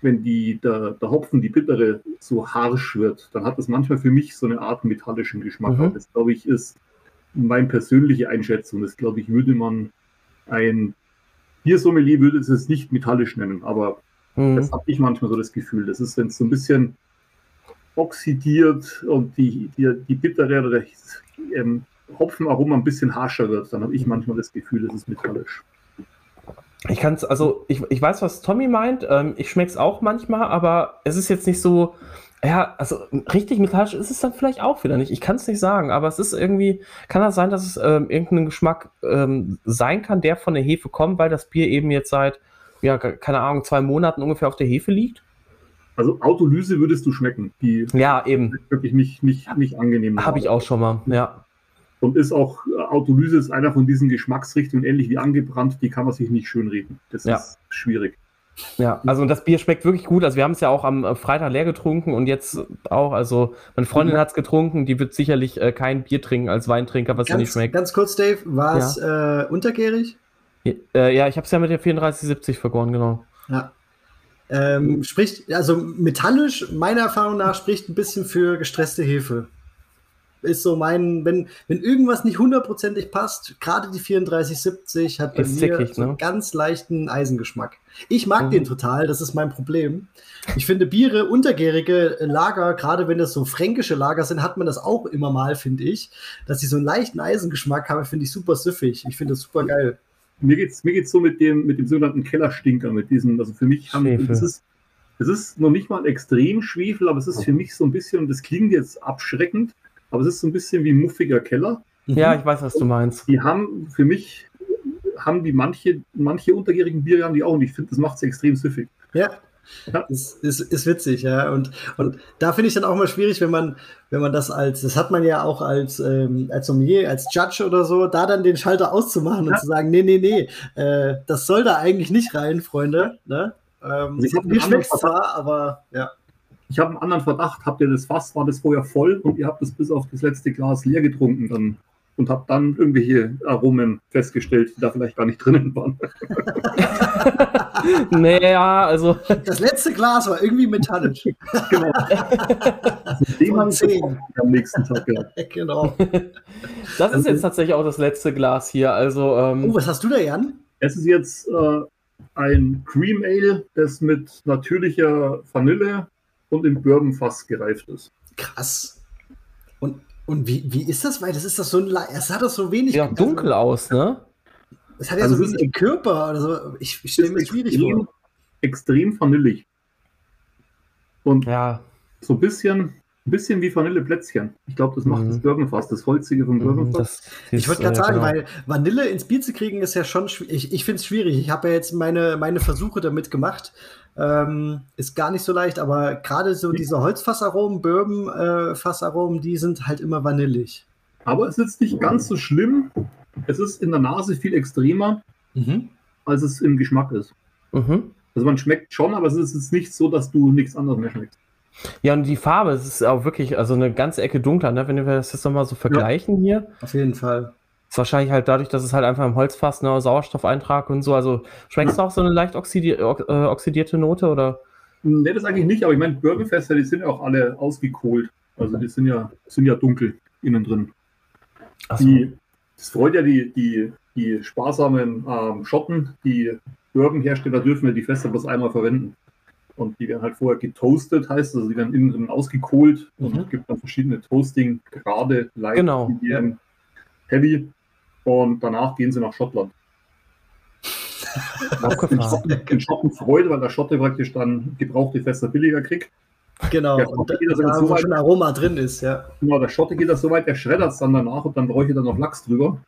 wenn die, der, der Hopfen, die bittere, so harsch wird. Dann hat das manchmal für mich so eine Art metallischen Geschmack. Mhm. Das, glaube ich, ist meine persönliche Einschätzung. Das, glaube ich, würde man ein Biersommelier würde es nicht metallisch nennen, aber mhm. das habe ich manchmal so das Gefühl. Das ist, wenn es so ein bisschen oxidiert und die, die, die bittere oder der ähm, Hopfenaroma ein bisschen harscher wird, dann habe ich manchmal das Gefühl, es ist metallisch. Ich kann es, also ich, ich weiß, was Tommy meint. Ähm, ich schmecke es auch manchmal, aber es ist jetzt nicht so, ja, also richtig metallisch ist es dann vielleicht auch wieder nicht. Ich kann es nicht sagen, aber es ist irgendwie, kann das sein, dass es ähm, irgendein Geschmack ähm, sein kann, der von der Hefe kommt, weil das Bier eben jetzt seit, ja, keine Ahnung, zwei Monaten ungefähr auf der Hefe liegt? Also Autolyse würdest du schmecken. Die ja, eben. Wirklich nicht, nicht, nicht angenehm. Habe ich auch schon mal, ja. Und ist auch, äh, Autolyse ist einer von diesen Geschmacksrichtungen, ähnlich wie angebrannt, die kann man sich nicht schönreden. Das ja. ist schwierig. Ja, also das Bier schmeckt wirklich gut. Also wir haben es ja auch am äh, Freitag leer getrunken und jetzt auch, also meine Freundin mhm. hat es getrunken, die wird sicherlich äh, kein Bier trinken als Weintrinker, was ganz, nicht schmeckt. Ganz kurz, Dave, war es ja. äh, untergärig? Ja, äh, ja ich habe es ja mit der 3470 vergoren, genau. Ja. Ähm, spricht, also metallisch, meiner Erfahrung nach, spricht ein bisschen für gestresste Hefe ist so mein, wenn, wenn irgendwas nicht hundertprozentig passt, gerade die 3470 hat bei ist mir zickig, so einen ne? ganz leichten Eisengeschmack. Ich mag mhm. den total, das ist mein Problem. Ich finde Biere, untergärige Lager, gerade wenn das so fränkische Lager sind, hat man das auch immer mal, finde ich. Dass sie so einen leichten Eisengeschmack haben, finde ich super süffig. Ich finde das super geil. Mir geht's, mir geht's so mit dem, mit dem sogenannten Kellerstinker, mit diesem, also für mich haben, es ist, es ist noch nicht mal extrem Schwefel, aber es ist für mich so ein bisschen, und das klingt jetzt abschreckend, aber es ist so ein bisschen wie ein muffiger Keller. Ja, ich weiß, was du meinst. Die haben für mich, haben die manche, manche untergärigen Biere haben die auch und ich finde, das macht sie extrem süffig. Ja. Ja. Ist, ist, ist witzig, ja. Und, und da finde ich dann auch mal schwierig, wenn man, wenn man das als, das hat man ja auch als, ähm, als Sommelier, als Judge oder so, da dann den Schalter auszumachen ja. und zu sagen, nee, nee, nee, äh, das soll da eigentlich nicht rein, Freunde. Ne? Ähm, also mir schmeckt zwar, aber ja ich habe einen anderen Verdacht, habt ihr das Fass, war das vorher voll und ihr habt es bis auf das letzte Glas leer getrunken dann und habt dann irgendwelche Aromen festgestellt, die da vielleicht gar nicht drinnen waren. (laughs) naja, also. Das letzte Glas war irgendwie metallisch. genau. (laughs) Dem haben wir am nächsten Tag gehabt. (laughs) Genau. Das ist jetzt tatsächlich auch das letzte Glas hier. Also, ähm, oh, was hast du da, Jan? Es ist jetzt äh, ein Cream Ale, das mit natürlicher Vanille und im Bourbonfass gereift ist. Krass. Und, und wie, wie ist das? Weil das ist das so ein, es hat das so wenig. Ja, dunkel aus, ne? Es hat ja also so wenig Körper oder so. Ich, ich stelle mir schwierig extrem, vor. Extrem vanillig. Und ja. so ein bisschen, ein bisschen wie Vanilleplätzchen. Ich glaube, das macht mhm. das Birkenfass, das Holzige vom mhm, Birkenfass. ich wollte gerade äh, sagen, genau. weil Vanille ins Bier zu kriegen ist ja schon schwierig. Ich, ich finde es schwierig. Ich habe ja jetzt meine, meine Versuche damit gemacht. Ähm, ist gar nicht so leicht, aber gerade so diese Holzfassaromen, Bourbon-Fassaromen, äh, die sind halt immer vanillig. Aber es ist nicht ganz so schlimm. Es ist in der Nase viel extremer, mhm. als es im Geschmack ist. Mhm. Also man schmeckt schon, aber es ist jetzt nicht so, dass du nichts anderes mehr schmeckst. Ja, und die Farbe, es ist auch wirklich, also eine ganze Ecke dunkler, ne? wenn wir das jetzt nochmal so vergleichen ja. hier. Auf jeden Fall. Ist wahrscheinlich halt dadurch, dass es halt einfach im Holzfass ne, Sauerstoffeintrag und so. Also schmeckst du auch so eine leicht oxidi äh, oxidierte Note oder? Ne, das eigentlich nicht, aber ich meine, Bourbonfässer, die sind ja auch alle ausgekohlt. Also die sind ja, sind ja dunkel innen drin. So. Die, das freut ja die, die, die sparsamen ähm, Schotten, die Bourbonhersteller dürfen ja die Fässer bloß einmal verwenden. Und die werden halt vorher getoastet, heißt also, die werden innen drin ausgekohlt mhm. und es gibt dann verschiedene Toasting-Grade, Light, genau. Medium, Heavy und danach gehen sie nach Schottland. (laughs) in Schotten Freude, weil der Schotte praktisch dann gebrauchte Fässer billiger kriegt. Genau, der und da, da so weit, schon Aroma drin ist, ja. Genau, der Schotte geht das so weit, der schreddert es dann danach und dann bräuchte er noch Lachs drüber.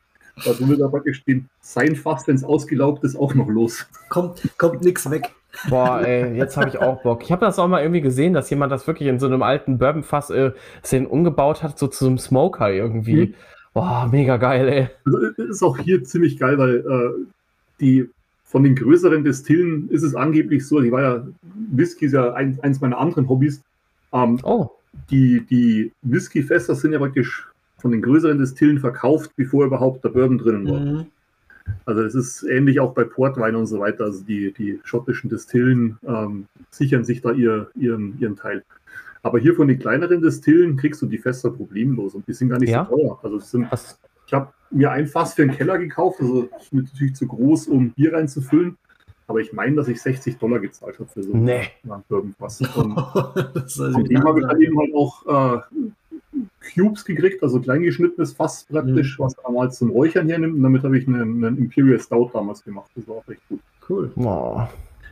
Also will er praktisch den, sein Fass, wenn es ausgelaugt ist, auch noch los. Kommt, kommt nichts weg. Boah, ey, jetzt habe ich auch Bock. Ich habe das auch mal irgendwie gesehen, dass jemand das wirklich in so einem alten Bourbonfass äh, umgebaut hat, so zu einem Smoker irgendwie. Mhm. Boah, mega geil, ey. Also ist auch hier ziemlich geil, weil äh, die von den größeren Destillen ist es angeblich so, die war ja, Whisky ist ja ein, eins meiner anderen Hobbys. Ähm, oh. die, die Whisky-Fässer sind ja praktisch von den größeren Distillen verkauft, bevor überhaupt der Bourbon drinnen war. Mhm. Also es ist ähnlich auch bei Portwein und so weiter. Also die, die schottischen Distillen ähm, sichern sich da ihr, ihren, ihren Teil. Aber hier von den kleineren Distillen kriegst du die Fässer problemlos und die sind gar nicht ja? so teuer. Also sind, ich habe mir ein Fass für einen Keller gekauft, also ist natürlich zu groß, um Bier reinzufüllen. Aber ich meine, dass ich 60 Dollar gezahlt habe für so nee. Bourbonfass. (laughs) Und von dem habe ich dann eben halt auch äh, Cubes gekriegt, also kleingeschnittenes Fass praktisch, mhm. was man mal zum Räuchern hernimmt. Und damit habe ich einen, einen, Imperial Stout damals gemacht. Das war auch recht gut. Cool. Oh.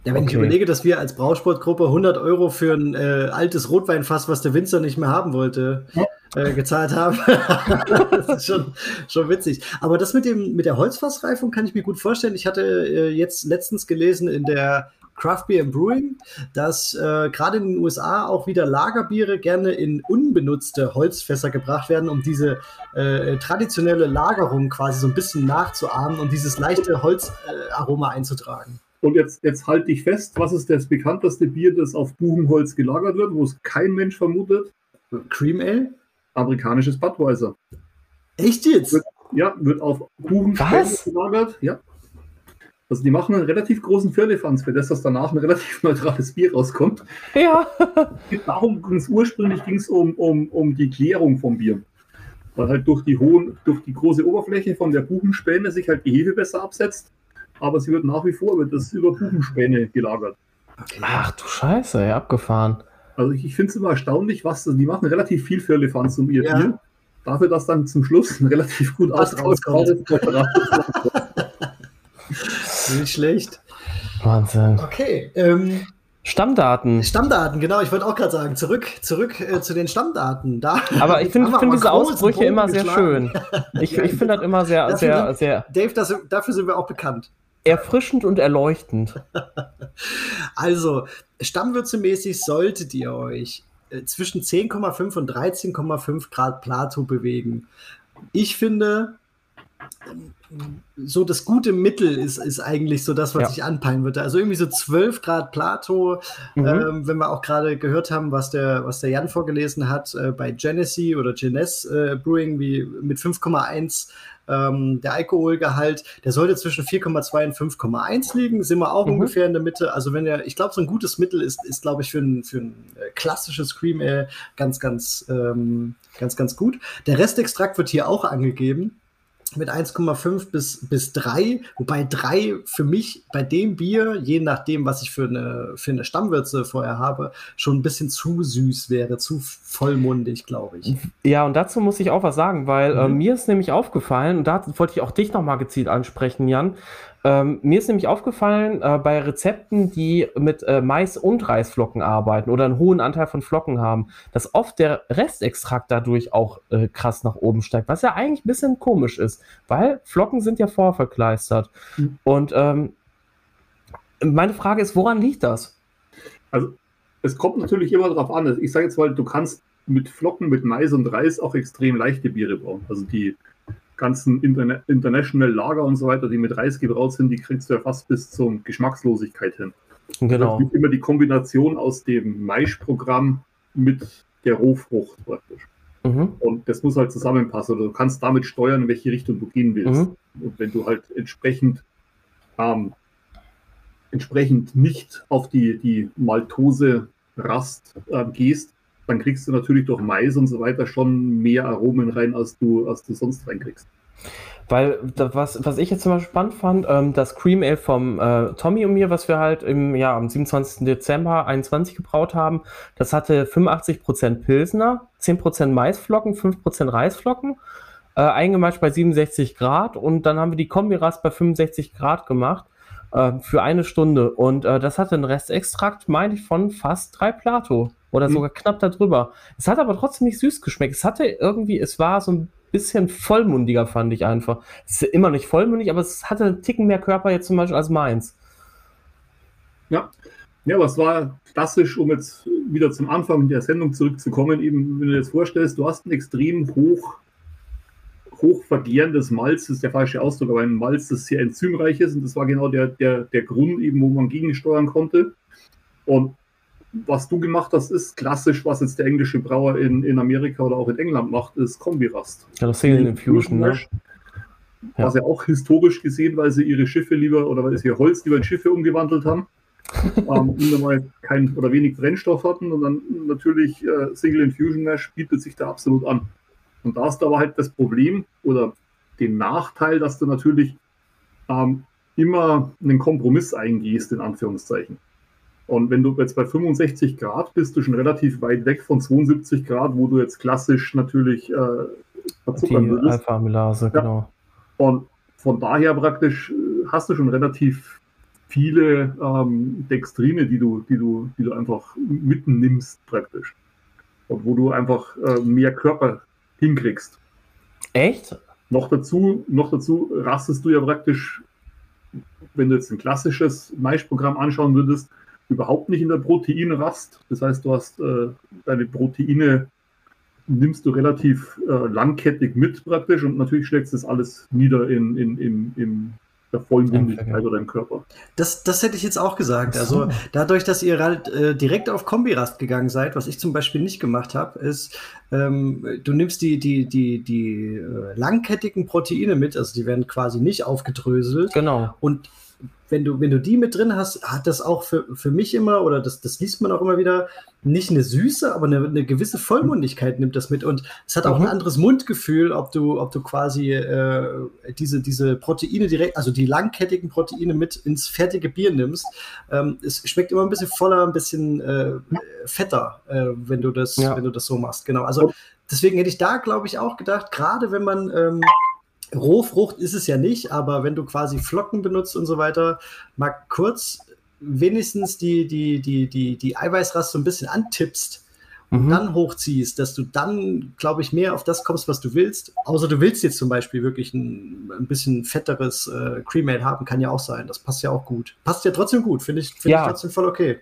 Ja, wenn okay. ich überlege, dass wir als Brausportgruppe 100 Euro für ein äh, altes Rotweinfass, was der Winzer nicht mehr haben wollte, ja. äh, gezahlt haben, (laughs) das ist schon, schon witzig. Aber das mit, dem, mit der Holzfassreifung kann ich mir gut vorstellen. Ich hatte äh, jetzt letztens gelesen in der Craft Beer and Brewing, dass äh, gerade in den USA auch wieder Lagerbiere gerne in unbenutzte Holzfässer gebracht werden, um diese äh, traditionelle Lagerung quasi so ein bisschen nachzuahmen und dieses leichte Holzaroma äh, einzutragen. Und jetzt, jetzt halte dich fest, was ist das bekannteste Bier, das auf Buchenholz gelagert wird, wo es kein Mensch vermutet? Cream Ale? Amerikanisches Budweiser. Echt jetzt? Wird, ja, wird auf Buchenholz gelagert. Ja. Also die machen einen relativ großen Firlefanz, für das dass danach ein relativ (laughs) neutrales Bier rauskommt. Ja. (laughs) Darum ging es ursprünglich ging's um, um, um die Klärung vom Bier. Weil halt durch die hohen, durch die große Oberfläche von der Buchenspäne sich halt die Hefe besser absetzt aber sie wird nach wie vor wird das über Buchenspäne gelagert. Ach du Scheiße, ja, abgefahren. Also ich, ich finde es immer erstaunlich, was die machen relativ viel für Elefanten um ihr ja. Bier. Dafür, dass dann zum Schluss ein relativ gut ausgebautes (laughs) Nicht schlecht. Wahnsinn. Okay. Ähm, Stammdaten. Stammdaten, genau. Ich wollte auch gerade sagen, zurück, zurück äh, zu den Stammdaten. Da aber ich finde find (laughs) diese Ausbrüche immer sehr schön. (laughs) Ich, ich finde das immer sehr, sehr, sehr. Dave, das, dafür sind wir auch bekannt erfrischend und erleuchtend. (laughs) also, stammwürzemäßig solltet ihr euch äh, zwischen 10,5 und 13,5 Grad Plato bewegen. Ich finde, so das gute Mittel ist, ist eigentlich so das, was ja. ich anpeilen würde. Also irgendwie so 12 Grad Plato, mhm. ähm, wenn wir auch gerade gehört haben, was der, was der Jan vorgelesen hat äh, bei Genesee oder Genes äh, Brewing, wie mit 5,1 ähm, der Alkoholgehalt, der sollte zwischen 4,2 und 5,1 liegen, sind wir auch mhm. ungefähr in der Mitte. Also wenn er, ich glaube, so ein gutes Mittel ist, ist glaube ich, für ein, für ein äh, klassisches Cream Ale ganz, ganz, ähm, ganz, ganz gut. Der Restextrakt wird hier auch angegeben mit 1,5 bis, bis 3, wobei 3 für mich bei dem Bier, je nachdem, was ich für eine, für eine Stammwürze vorher habe, schon ein bisschen zu süß wäre, zu vollmundig, glaube ich. Ja, und dazu muss ich auch was sagen, weil äh, mhm. äh, mir ist nämlich aufgefallen, und da wollte ich auch dich nochmal gezielt ansprechen, Jan, ähm, mir ist nämlich aufgefallen, äh, bei Rezepten, die mit äh, Mais und Reisflocken arbeiten oder einen hohen Anteil von Flocken haben, dass oft der Restextrakt dadurch auch äh, krass nach oben steigt, was ja eigentlich ein bisschen komisch ist, weil Flocken sind ja vorverkleistert. Mhm. Und ähm, meine Frage ist, woran liegt das? Also, es kommt natürlich immer darauf an. Ich sage jetzt mal, du kannst mit Flocken, mit Mais und Reis auch extrem leichte Biere bauen. Also die ganzen Interna International Lager und so weiter, die mit Reis gebraut sind, die kriegst du ja fast bis zur Geschmackslosigkeit hin. Genau. Ist immer die Kombination aus dem Maischprogramm mit der Rohfrucht praktisch. Mhm. Und das muss halt zusammenpassen. Oder du kannst damit steuern, in welche Richtung du gehen willst. Mhm. Und wenn du halt entsprechend, ähm, entsprechend nicht auf die, die Maltose-Rast äh, gehst, dann kriegst du natürlich durch Mais und so weiter schon mehr Aromen rein, als du, als du sonst reinkriegst. Weil was, was ich jetzt Beispiel spannend fand, ähm, das Cream Ale vom äh, Tommy und mir, was wir halt im ja, am 27. Dezember 21 gebraut haben, das hatte 85% Pilsner, 10% Maisflocken, 5% Reisflocken, äh, eingemischt bei 67 Grad und dann haben wir die Kombirast bei 65 Grad gemacht äh, für eine Stunde und äh, das hatte einen Restextrakt, meine ich, von fast drei Plato oder mhm. sogar knapp darüber. Es hat aber trotzdem nicht süß geschmeckt. Es hatte irgendwie, es war so ein bisschen vollmundiger, fand ich einfach. Es ist immer nicht vollmundig, aber es hatte einen Ticken mehr Körper jetzt zum Beispiel als meins. Ja. Ja, aber es war klassisch, um jetzt wieder zum Anfang der Sendung zurückzukommen, eben, wenn du dir jetzt vorstellst, du hast ein extrem hoch, hoch vergärendes Malz, das ist der falsche Ausdruck, aber ein Malz, das sehr enzymreich ist und das war genau der, der, der Grund eben, wo man gegensteuern konnte. Und was du gemacht hast, ist klassisch, was jetzt der englische Brauer in, in Amerika oder auch in England macht, ist Kombirast. Ja, das Single Infusion, ne? Was ja auch historisch gesehen, weil sie ihre Schiffe lieber oder weil sie ihr Holz lieber in Schiffe umgewandelt haben, (laughs) ähm, mal kein oder wenig Brennstoff hatten und dann natürlich äh, Single Infusion Mesh bietet sich da absolut an. Und da ist aber halt das Problem oder den Nachteil, dass du natürlich ähm, immer einen Kompromiss eingehst, in Anführungszeichen. Und wenn du jetzt bei 65 Grad bist, du schon relativ weit weg von 72 Grad, wo du jetzt klassisch natürlich äh, verzuckern Die würdest. Alpha-Amylase, ja. genau. Und von daher praktisch äh, hast du schon relativ viele ähm, Dextrine, die du, die, du, die du einfach mitnimmst praktisch. Und wo du einfach äh, mehr Körper hinkriegst. Echt? Noch dazu, noch dazu rastest du ja praktisch, wenn du jetzt ein klassisches Maischprogramm anschauen würdest, überhaupt nicht in der Proteinrast. Das heißt, du hast äh, deine Proteine nimmst du relativ äh, langkettig mit praktisch und natürlich schlägst das alles nieder in, in, in, in der Vollmundigkeit oder im Körper. Das, das hätte ich jetzt auch gesagt. Also dadurch, dass ihr halt äh, direkt auf Kombirast gegangen seid, was ich zum Beispiel nicht gemacht habe, ist, ähm, du nimmst die, die, die, die äh, langkettigen Proteine mit, also die werden quasi nicht aufgedröselt. Genau. Und wenn du, wenn du die mit drin hast, hat das auch für, für mich immer, oder das, das liest man auch immer wieder, nicht eine Süße, aber eine, eine gewisse Vollmundigkeit nimmt das mit. Und es hat auch mhm. ein anderes Mundgefühl, ob du, ob du quasi äh, diese, diese Proteine direkt, also die langkettigen Proteine mit ins fertige Bier nimmst. Ähm, es schmeckt immer ein bisschen voller, ein bisschen äh, fetter, äh, wenn du das, ja. wenn du das so machst. Genau. Also deswegen hätte ich da, glaube ich, auch gedacht, gerade wenn man ähm, Rohfrucht ist es ja nicht, aber wenn du quasi Flocken benutzt und so weiter, mal kurz wenigstens die, die, die, die, die Eiweißrast so ein bisschen antippst und mhm. dann hochziehst, dass du dann, glaube ich, mehr auf das kommst, was du willst. Außer du willst jetzt zum Beispiel wirklich ein, ein bisschen fetteres äh, Cremate haben, kann ja auch sein. Das passt ja auch gut. Passt ja trotzdem gut, finde ich, find ja. ich trotzdem voll okay.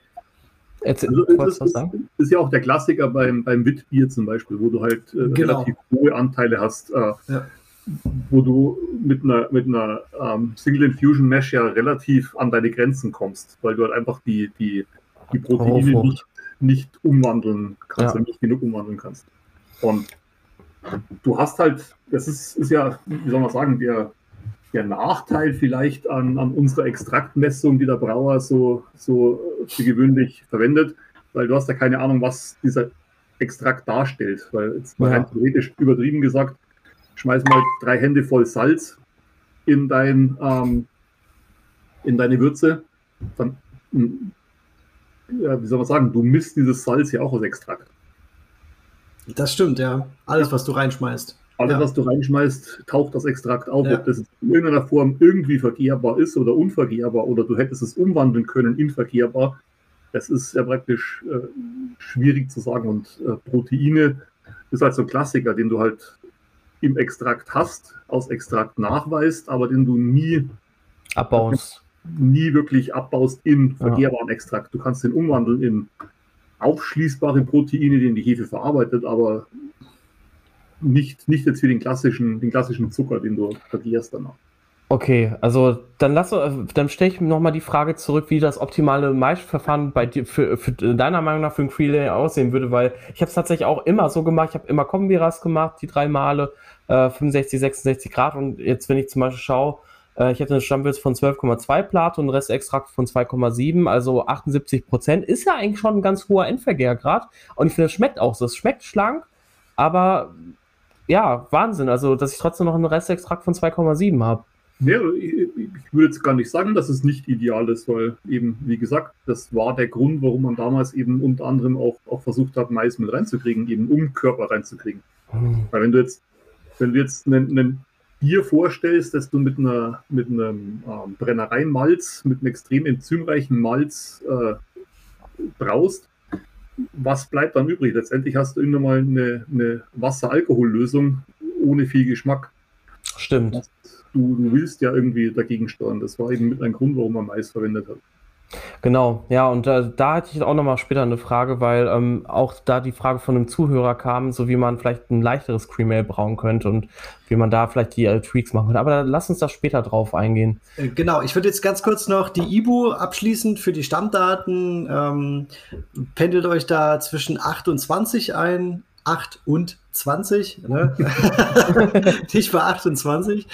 Erzähl, also, ist, ist, ist, ja auch der Klassiker beim, beim Witbier zum Beispiel, wo du halt äh, genau. relativ hohe Anteile hast. Äh, ja wo du mit einer, mit einer ähm, Single Infusion Mesh ja relativ an deine Grenzen kommst, weil du halt einfach die, die, die Proteine oh, nicht, nicht umwandeln kannst ja. nicht genug umwandeln kannst. Und du hast halt, das ist, ist ja, wie soll man sagen, der, der Nachteil vielleicht an, an unserer Extraktmessung, die der Brauer so, so gewöhnlich verwendet, weil du hast ja keine Ahnung, was dieser Extrakt darstellt. Weil jetzt mal ja. theoretisch übertrieben gesagt, schmeiß mal drei Hände voll Salz in, dein, ähm, in deine Würze. Dann, hm, ja, wie soll man sagen, du misst dieses Salz ja auch aus Extrakt. Das stimmt, ja. Alles, was du reinschmeißt. Alles, ja. was du reinschmeißt, taucht das Extrakt auf, ja. ob das in irgendeiner Form irgendwie verkehrbar ist oder unverkehrbar oder du hättest es umwandeln können in verkehrbar. Das ist ja praktisch äh, schwierig zu sagen. Und äh, Proteine ist halt so ein Klassiker, den du halt im Extrakt hast, aus Extrakt nachweist, aber den du nie abbaust. Nie wirklich abbaust in verkehrbaren ja. Extrakt. Du kannst den umwandeln in aufschließbare Proteine, die in die Hefe verarbeitet, aber nicht, nicht jetzt wie den klassischen, den klassischen Zucker, den du vergierst danach. Okay, also dann lass dann stelle ich nochmal die Frage zurück, wie das optimale Maischverfahren bei dir für, für deiner Meinung nach für ein Freelay aussehen würde, weil ich habe es tatsächlich auch immer so gemacht. Ich habe immer Kombiras gemacht, die drei Male, äh, 65, 66 Grad und jetzt, wenn ich zum Beispiel schaue, äh, ich hätte eine Stammwürze von 12,2 Plato und Restextrakt von 2,7, also 78 Prozent, ist ja eigentlich schon ein ganz hoher Endvergärgrad und ich finde, es schmeckt auch so. Es schmeckt schlank, aber ja, Wahnsinn, also dass ich trotzdem noch einen Restextrakt von 2,7 habe. Nee, ich, würde jetzt gar nicht sagen, dass es nicht ideal ist, weil eben, wie gesagt, das war der Grund, warum man damals eben unter anderem auch, auch versucht hat, Mais mit reinzukriegen, eben um Körper reinzukriegen. Mhm. Weil wenn du jetzt, wenn du jetzt einen, einen Bier vorstellst, dass du mit einer mit einem ähm, Brennereimalz, mit einem extrem enzymreichen Malz äh, brauchst, was bleibt dann übrig? Letztendlich hast du irgendwann mal eine, eine Wasser-Alkohol-Lösung ohne viel Geschmack. Stimmt. du, du willst ja irgendwie dagegen steuern. Das war eben mit ein Grund, warum man Mais verwendet hat. Genau, ja, und äh, da hatte ich auch nochmal später eine Frage, weil ähm, auch da die Frage von einem Zuhörer kam, so wie man vielleicht ein leichteres Cream-Ale brauen könnte und wie man da vielleicht die äh, Tweaks machen könnte. Aber lass uns da später drauf eingehen. Äh, genau, ich würde jetzt ganz kurz noch die IBU abschließend für die Stammdaten. Ähm, pendelt euch da zwischen 8 und 20 ein. 8 und 20, ne? nicht bei 28.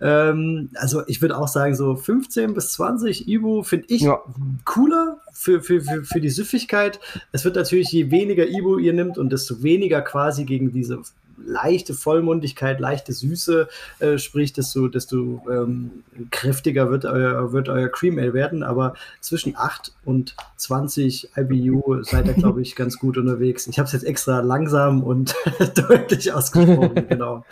Ähm, also ich würde auch sagen, so 15 bis 20 Ibu finde ich ja. cooler für, für, für, für die Süffigkeit. Es wird natürlich, je weniger Ibu ihr nimmt und desto weniger quasi gegen diese leichte Vollmundigkeit, leichte Süße äh, spricht, desto, desto ähm, kräftiger wird euer, wird euer Cream Ale werden. Aber zwischen 8 und 20 IBU seid ihr, glaube (laughs) ich, ganz gut unterwegs. Ich habe es jetzt extra langsam und (laughs) deutlich ausgesprochen, (laughs) genau.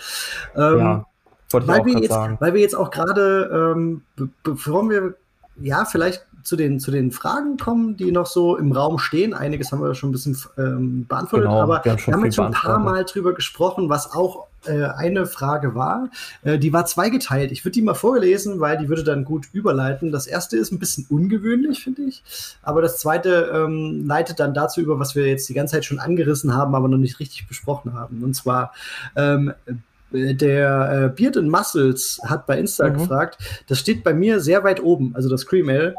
Ähm, ja, weil, wir jetzt, weil wir jetzt auch gerade, ähm, bevor wir ja, vielleicht zu den, zu den Fragen kommen, die noch so im Raum stehen. Einiges haben wir schon ein bisschen ähm, beantwortet, genau, aber wir haben, wir haben jetzt schon ein paar Mal drüber gesprochen, was auch äh, eine Frage war. Äh, die war zweigeteilt. Ich würde die mal vorlesen, weil die würde dann gut überleiten. Das erste ist ein bisschen ungewöhnlich, finde ich. Aber das zweite ähm, leitet dann dazu über, was wir jetzt die ganze Zeit schon angerissen haben, aber noch nicht richtig besprochen haben. Und zwar ähm, der äh, Beard and Muscles hat bei Insta mhm. gefragt, das steht bei mir sehr weit oben, also das Cream Ale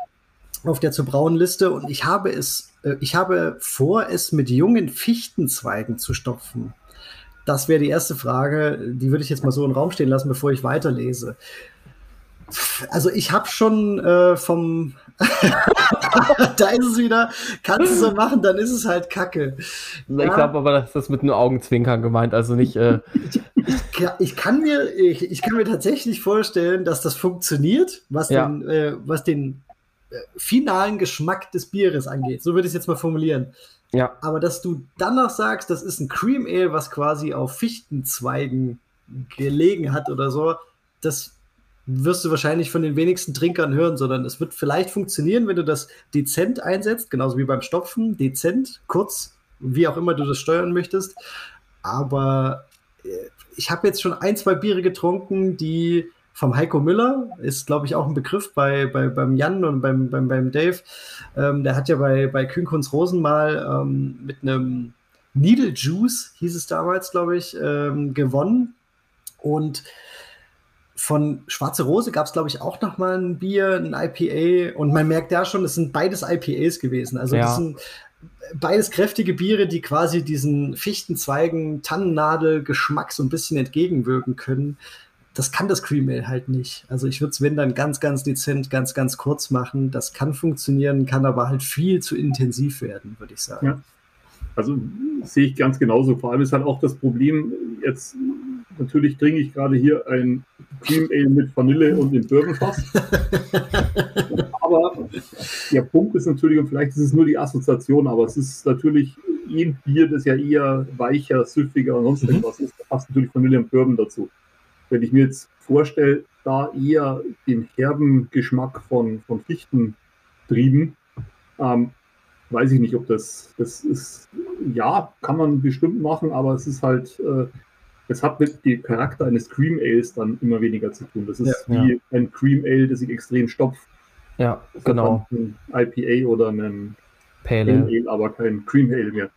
auf der zu brauen Liste und ich habe es, äh, ich habe vor, es mit jungen Fichtenzweigen zu stopfen. Das wäre die erste Frage, die würde ich jetzt mal so im Raum stehen lassen, bevor ich weiterlese. Also ich habe schon äh, vom (laughs) da ist es wieder, kannst du so machen, dann ist es halt Kacke. Ich ja. glaube aber, dass das mit einem Augenzwinkern gemeint, also nicht. Äh ich, ich, ich, kann mir, ich, ich, kann mir tatsächlich vorstellen, dass das funktioniert, was ja. den, äh, was den finalen Geschmack des Bieres angeht. So würde ich es jetzt mal formulieren. Ja. Aber dass du dann noch sagst, das ist ein Cream Ale, was quasi auf Fichtenzweigen gelegen hat oder so, das wirst du wahrscheinlich von den wenigsten Trinkern hören, sondern es wird vielleicht funktionieren, wenn du das dezent einsetzt, genauso wie beim Stopfen, dezent, kurz, wie auch immer du das steuern möchtest. Aber äh, ich habe jetzt schon ein, zwei Biere getrunken, die vom Heiko Müller, ist, glaube ich, auch ein Begriff bei, bei, beim Jan und beim, beim, beim Dave. Ähm, der hat ja bei, bei Kühnkunz Rosen mal ähm, mit einem Needle Juice, hieß es damals, glaube ich, ähm, gewonnen. Und von Schwarze Rose gab es, glaube ich, auch noch mal ein Bier, ein IPA. Und man merkt ja schon, es sind beides IPAs gewesen. Also ja. das sind beides kräftige Biere, die quasi diesen Fichtenzweigen, Tannennadel-Geschmack so ein bisschen entgegenwirken können das kann das Cream Ale halt nicht. Also ich würde es, wenn dann ganz, ganz dezent, ganz, ganz kurz machen. Das kann funktionieren, kann aber halt viel zu intensiv werden, würde ich sagen. Ja. Also sehe ich ganz genauso. Vor allem ist halt auch das Problem, jetzt natürlich trinke ich gerade hier ein Cream Ale mit Vanille und dem Bourbonfass. (laughs) aber der Punkt ist natürlich, und vielleicht ist es nur die Assoziation, aber es ist natürlich ein Bier, das ja eher weicher, süffiger und sonst mhm. irgendwas ist. Da passt natürlich Vanille und Bourbon dazu. Wenn ich mir jetzt vorstelle, da eher den herben Geschmack von, von Fichtentrieben, ähm, weiß ich nicht, ob das, das ist, ja, kann man bestimmt machen, aber es ist halt, äh, es hat mit dem Charakter eines Cream Ales dann immer weniger zu tun. Das ist ja, wie ja. ein Cream Ale, das sich extrem stopft. Ja, genau. Ein IPA oder ein Pale Ale, aber kein Cream Ale mehr.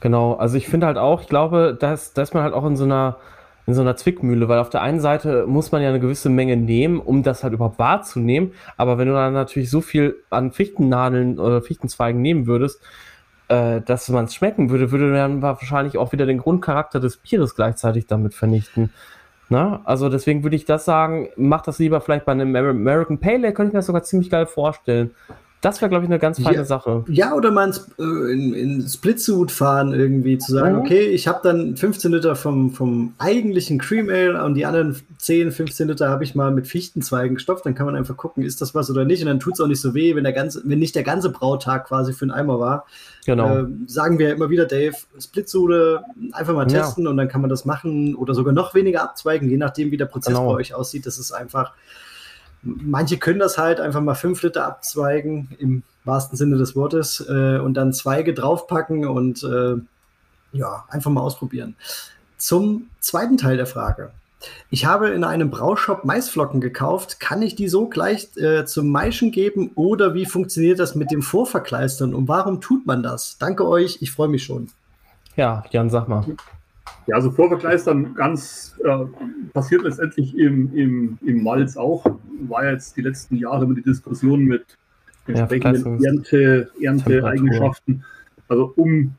Genau, also ich finde halt auch, ich glaube, dass, dass man halt auch in so einer in so einer Zwickmühle, weil auf der einen Seite muss man ja eine gewisse Menge nehmen, um das halt überhaupt wahrzunehmen, aber wenn du dann natürlich so viel an Fichtennadeln oder Fichtenzweigen nehmen würdest, äh, dass man es schmecken würde, würde dann wahrscheinlich auch wieder den Grundcharakter des Bieres gleichzeitig damit vernichten. Na? Also deswegen würde ich das sagen, mach das lieber vielleicht bei einem American Pale Ale, könnte ich mir das sogar ziemlich geil vorstellen. Das wäre, glaube ich, eine ganz feine ja, Sache. Ja, oder mal äh, in, in Split-Suit fahren irgendwie, zu sagen, mhm. okay, ich habe dann 15 Liter vom, vom eigentlichen Cream Ale und die anderen 10, 15 Liter habe ich mal mit Fichtenzweigen gestopft. Dann kann man einfach gucken, ist das was oder nicht. Und dann tut es auch nicht so weh, wenn, der ganze, wenn nicht der ganze Brautag quasi für einen Eimer war. Genau. Äh, sagen wir immer wieder, Dave, Splitsude einfach mal testen ja. und dann kann man das machen oder sogar noch weniger abzweigen, je nachdem, wie der Prozess genau. bei euch aussieht. Das ist einfach manche können das halt einfach mal fünf Liter abzweigen, im wahrsten Sinne des Wortes, äh, und dann Zweige draufpacken und äh, ja, einfach mal ausprobieren. Zum zweiten Teil der Frage. Ich habe in einem Braushop Maisflocken gekauft. Kann ich die so gleich äh, zum Maischen geben oder wie funktioniert das mit dem Vorverkleistern und warum tut man das? Danke euch, ich freue mich schon. Ja, Jan, sag mal. Ja, also Vorverkleistern ganz äh, passiert letztendlich im, im, im Malz auch. War jetzt die letzten Jahre immer die Diskussion mit entsprechenden ja, Ernte, Ernteeigenschaften. Also um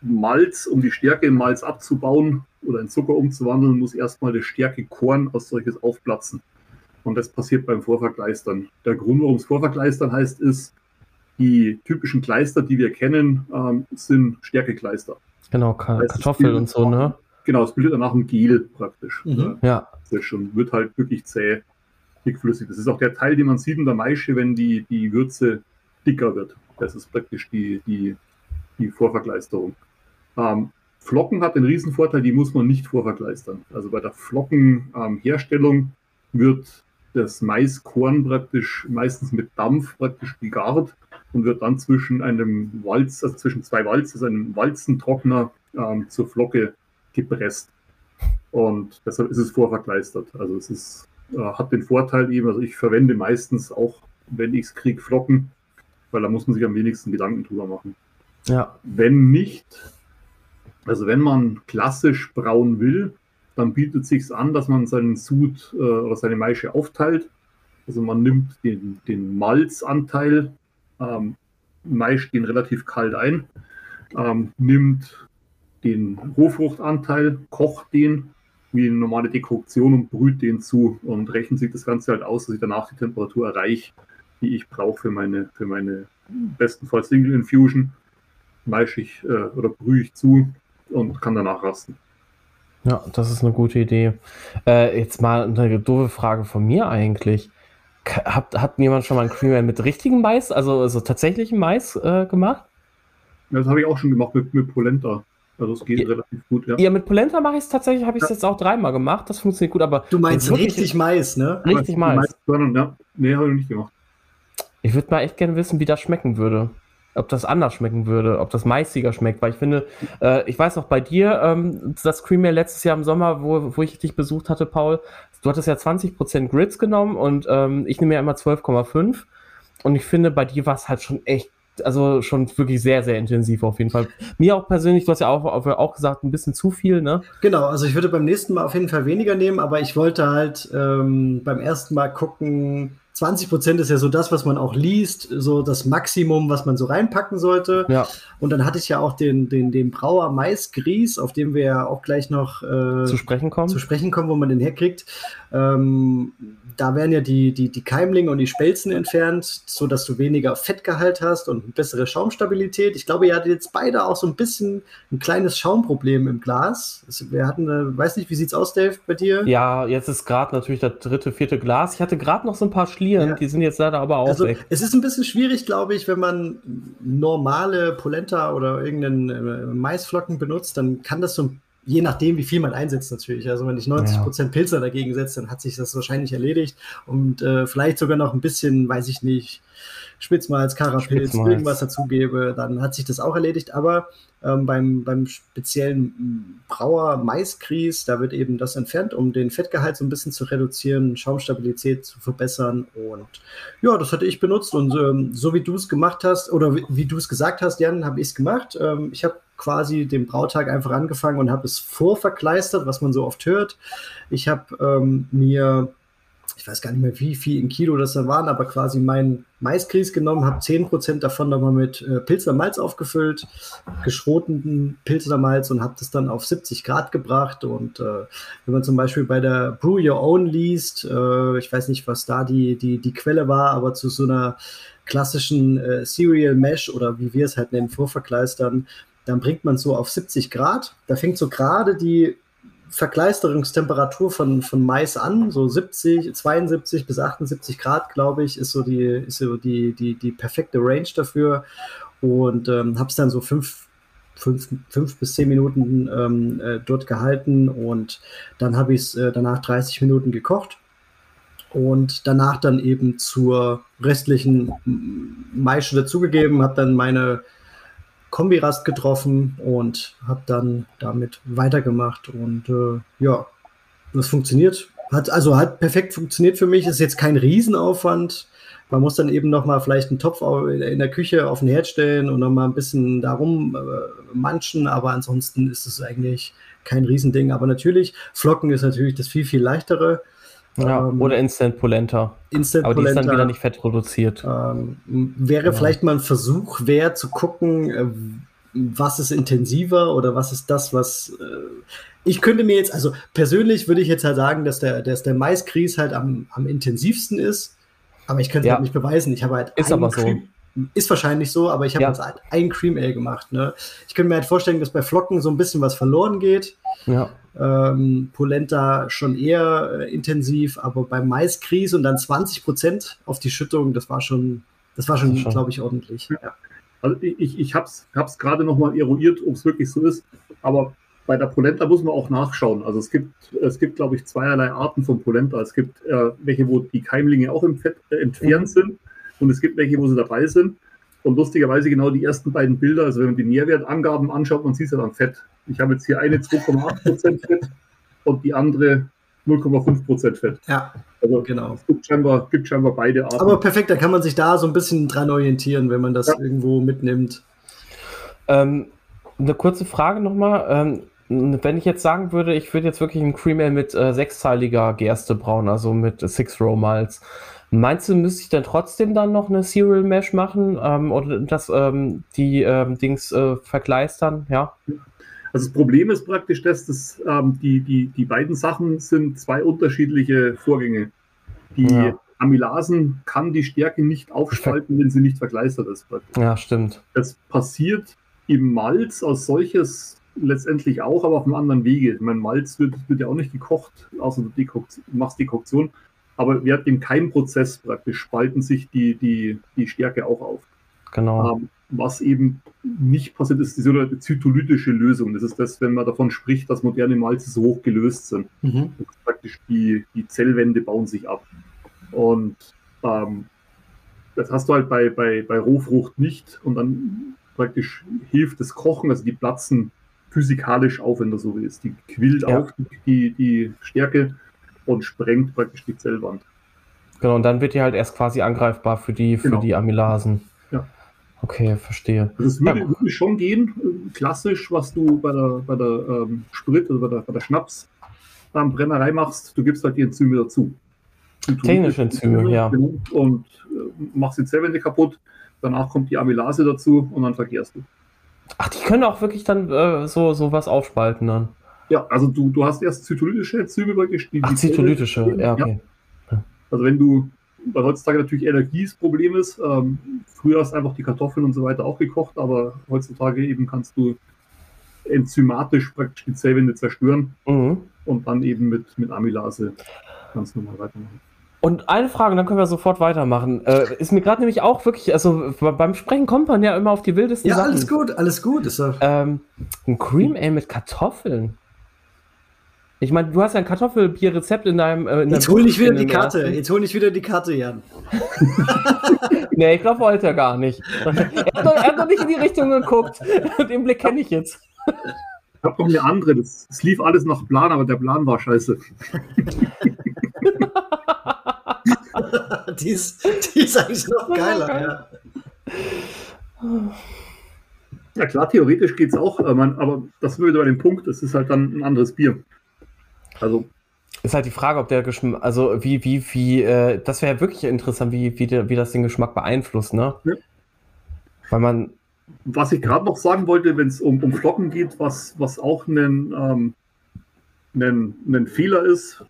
Malz, um die Stärke im Malz abzubauen oder in Zucker umzuwandeln, muss erstmal das Stärke-Korn als solches aufplatzen. Und das passiert beim Vorverkleistern. Der Grund, warum es Vorverkleistern heißt, ist, die typischen Kleister, die wir kennen, ähm, sind Stärkekleister. Genau, Ka das Kartoffel und so, ne? Genau, es bildet danach ein Gel praktisch. Mhm. Ja. Das ist schon, wird halt wirklich zäh, dickflüssig. Das ist auch der Teil, den man sieht in der Maische, wenn die, die Würze dicker wird. Das ist praktisch die, die, die Vorverkleisterung. Ähm, Flocken hat den Riesenvorteil, die muss man nicht vorverkleistern. Also bei der Flockenherstellung ähm, wird das Maiskorn praktisch meistens mit Dampf praktisch gegart und wird dann zwischen einem Walz, also zwischen zwei Walz, also einem Walzentrockner ähm, zur Flocke gepresst. Und deshalb ist es vorverkleistert. Also es ist, äh, hat den Vorteil eben, also ich verwende meistens auch, wenn ich es kriege, Flocken, weil da muss man sich am wenigsten Gedanken drüber machen. Ja. Wenn nicht, also wenn man klassisch brauen will, dann bietet sich an, dass man seinen Sud äh, oder seine Maische aufteilt. Also man nimmt den, den Malzanteil, ähm, Maisch den relativ kalt ein, ähm, nimmt den Rohfruchtanteil, kocht den wie eine normale Dekoktion und brüht den zu und rechnet sich das Ganze halt aus, dass ich danach die Temperatur erreiche, die ich brauche für meine, für meine bestenfalls Single Infusion. Maische ich äh, oder brühe ich zu und kann danach rasten. Ja, das ist eine gute Idee. Äh, jetzt mal eine doofe Frage von mir eigentlich. Hat, hat jemand schon mal ein Creamer mit richtigem Mais, also, also tatsächlichem Mais äh, gemacht? Ja, das habe ich auch schon gemacht mit, mit Polenta. Also es geht ja, relativ gut, ja. Ja, mit Polenta mache ich es tatsächlich, habe ich es ja. jetzt auch dreimal gemacht. Das funktioniert gut, aber. Du meinst richtig Mais, ne? Richtig Mais. Mais. Ja. Nee, habe ich nicht gemacht. Ich würde mal echt gerne wissen, wie das schmecken würde ob das anders schmecken würde, ob das maiziger schmeckt, weil ich finde, äh, ich weiß noch bei dir, ähm, das Creamier letztes Jahr im Sommer, wo, wo ich dich besucht hatte, Paul, du hattest ja 20% Grids genommen und ähm, ich nehme ja immer 12,5 und ich finde, bei dir war es halt schon echt also schon wirklich sehr, sehr intensiv auf jeden Fall. Mir auch persönlich, du hast ja auch, auch gesagt, ein bisschen zu viel, ne? Genau, also ich würde beim nächsten Mal auf jeden Fall weniger nehmen, aber ich wollte halt ähm, beim ersten Mal gucken, 20 Prozent ist ja so das, was man auch liest, so das Maximum, was man so reinpacken sollte. Ja. Und dann hatte ich ja auch den, den, den Brauer Maisgries, auf dem wir ja auch gleich noch äh, zu sprechen kommen. Zu sprechen kommen, wo man den herkriegt. Ähm, da werden ja die, die, die Keimlinge und die Spelzen entfernt, so dass du weniger Fettgehalt hast und bessere Schaumstabilität. Ich glaube, ihr hattet jetzt beide auch so ein bisschen ein kleines Schaumproblem im Glas. Wir hatten, äh, weiß nicht, wie sieht's aus, Dave, bei dir? Ja, jetzt ist gerade natürlich das dritte, vierte Glas. Ich hatte gerade noch so ein paar Schlieren, ja. die sind jetzt leider aber auch also, weg. Es ist ein bisschen schwierig, glaube ich, wenn man normale Polenta oder irgendeinen äh, Maisflocken benutzt, dann kann das so ein je nachdem, wie viel man einsetzt natürlich. Also wenn ich 90 Prozent Pilzer dagegen setze, dann hat sich das wahrscheinlich erledigt und äh, vielleicht sogar noch ein bisschen, weiß ich nicht, Spitzmalz, Karapilz, Spitzmalz. irgendwas dazugebe, dann hat sich das auch erledigt. Aber ähm, beim, beim speziellen Brauer Maiskries, da wird eben das entfernt, um den Fettgehalt so ein bisschen zu reduzieren, Schaumstabilität zu verbessern. Und ja, das hatte ich benutzt. Und ähm, so wie du es gemacht hast, oder wie, wie du es gesagt hast, Jan, habe ich es gemacht. Ähm, ich habe quasi den Brautag einfach angefangen und habe es vorverkleistert, was man so oft hört. Ich habe ähm, mir ich weiß gar nicht mehr, wie viel in Kilo das da waren, aber quasi meinen Maiskries genommen, habe 10% davon nochmal mit äh, Pilzer Malz aufgefüllt, geschrotenen Pilzer Malz und habe das dann auf 70 Grad gebracht. Und äh, wenn man zum Beispiel bei der Brew Your Own liest, äh, ich weiß nicht, was da die, die, die Quelle war, aber zu so einer klassischen äh, Serial Mesh oder wie wir es halt nennen, Vorverkleistern, dann bringt man so auf 70 Grad. Da fängt so gerade die Verkleisterungstemperatur von, von Mais an, so 70, 72 bis 78 Grad, glaube ich, ist so die, ist so die, die, die perfekte Range dafür. Und ähm, habe es dann so fünf, fünf, fünf bis zehn Minuten ähm, äh, dort gehalten und dann habe ich es äh, danach 30 Minuten gekocht und danach dann eben zur restlichen Maische dazugegeben, habe dann meine Kombirast getroffen und habe dann damit weitergemacht. Und äh, ja, das funktioniert. Hat, also hat perfekt funktioniert für mich. Ist jetzt kein Riesenaufwand. Man muss dann eben noch mal vielleicht einen Topf in der Küche auf den Herd stellen und noch mal ein bisschen darum äh, manchen, aber ansonsten ist es eigentlich kein Riesending. Aber natürlich, Flocken ist natürlich das viel, viel leichtere. Ja, ähm, oder Instant Polenta. Instant Aber die ist dann wieder nicht fett reduziert. Ähm, wäre ja. vielleicht mal ein Versuch wert zu gucken, äh, was ist intensiver oder was ist das, was äh, ich könnte mir jetzt, also persönlich würde ich jetzt halt sagen, dass der, dass der Maiskries halt am, am intensivsten ist. Aber ich könnte es ja. halt nicht beweisen. Ich habe halt. Ist aber so. Ist wahrscheinlich so, aber ich habe ja. jetzt halt ein Cream Ale gemacht. Ne? Ich könnte mir halt vorstellen, dass bei Flocken so ein bisschen was verloren geht. Ja. Ähm, Polenta schon eher äh, intensiv, aber beim Maiskries und dann 20 Prozent auf die Schüttung, das war schon, das war schon, schon. glaube ich, ordentlich. Ja. Also ich, ich habe es gerade noch mal eruiert, ob es wirklich so ist, aber bei der Polenta muss man auch nachschauen. Also es gibt, es gibt, glaube ich, zweierlei Arten von Polenta. Es gibt äh, welche, wo die Keimlinge auch im Fett äh, entfernt mhm. sind und es gibt welche, wo sie dabei sind. Und lustigerweise genau die ersten beiden Bilder, also wenn man die Nährwertangaben anschaut, man sieht es ja dann Fett. Ich habe jetzt hier eine 2,8% Fett und die andere 0,5% Fett. Ja, also genau. Es gibt scheinbar, gibt scheinbar beide Arten. Aber perfekt, da kann man sich da so ein bisschen dran orientieren, wenn man das ja. irgendwo mitnimmt. Ähm, eine kurze Frage nochmal. Ähm, wenn ich jetzt sagen würde, ich würde jetzt wirklich ein Cream Ale mit äh, sechsteiliger Gerste brauen, also mit Six Row Malz, Meinst du, müsste ich dann trotzdem dann noch eine Serial Mesh machen ähm, oder das ähm, die ähm, Dings äh, verkleistern? Ja. Also das Problem ist praktisch, dass das, ähm, die, die, die beiden Sachen sind zwei unterschiedliche Vorgänge. Die ja. Amylasen kann die Stärke nicht aufspalten, wenn sie nicht verkleistert ist. Praktisch. Ja, stimmt. Das passiert im Malz als solches letztendlich auch, aber auf einem anderen Wege. Mein Malz wird, wird ja auch nicht gekocht, außer du machst die Koktion. Aber während dem Keimprozess praktisch spalten sich die, die, die Stärke auch auf. Genau. Ähm, was eben nicht passiert, ist die sogenannte zytolytische Lösung. Das ist das, wenn man davon spricht, dass moderne Malze so hoch gelöst sind. Mhm. praktisch die, die Zellwände bauen sich ab. Und ähm, das hast du halt bei, bei, bei Rohfrucht nicht. Und dann praktisch hilft das Kochen, also die platzen physikalisch auf, wenn das so ist. Die quillt ja. auf, die, die Stärke und sprengt praktisch die Zellwand. Genau, und dann wird die halt erst quasi angreifbar für die, für genau. die Amylasen. Ja. Okay, verstehe. Also es würde, ja. würde, schon gehen, klassisch, was du bei der, bei der ähm, Sprit, also bei der, bei der Schnapsbrennerei ähm, machst, du gibst halt die Enzyme dazu. Technische Enzyme, ja. Genau, und äh, machst die Zellwände kaputt, danach kommt die Amylase dazu und dann verkehrst du. Ach, die können auch wirklich dann äh, so, so was aufspalten dann. Ja, also du, du hast erst zytolytische Enzyme praktisch. Die, Ach, zytolytische, ja, okay. Ja. Also wenn du, weil heutzutage natürlich Energie das Problem ist, ähm, früher hast du einfach die Kartoffeln und so weiter auch gekocht, aber heutzutage eben kannst du enzymatisch praktisch die Zellwände zerstören mhm. und dann eben mit, mit Amylase ganz normal weitermachen. Und eine Frage, dann können wir sofort weitermachen. Äh, ist mir gerade nämlich auch wirklich, also beim Sprechen kommt man ja immer auf die wildesten ja, Sachen. Ja, alles gut, alles gut. Ist ähm, ein Cream Ale mit Kartoffeln. Ich meine, du hast ja ein Kartoffelbier-Rezept in deinem. Äh, in Jetzt hol ich wieder die Karte. Ersten. Jetzt hol ich wieder die Karte, Jan. (laughs) nee, ich glaube, wollte er gar nicht. er, hat doch, er hat doch nicht in die Richtung geguckt. (laughs) Den Blick kenne ich jetzt. Ich habe noch eine andere. Das, das, lief alles nach Plan, aber der Plan war scheiße. (laughs) die, ist, die ist eigentlich noch geiler. Ja. ja, klar, theoretisch geht es auch, aber das würde bei dem Punkt, das ist halt dann ein anderes Bier. Also ist halt die Frage, ob der Geschmack, also wie, wie, wie, äh, das wäre ja wirklich interessant, wie, wie, der, wie das den Geschmack beeinflusst, ne? Ja. Weil man. Was ich gerade noch sagen wollte, wenn es um, um Flocken geht, was, was auch ein, ähm, ein, ein Fehler ist,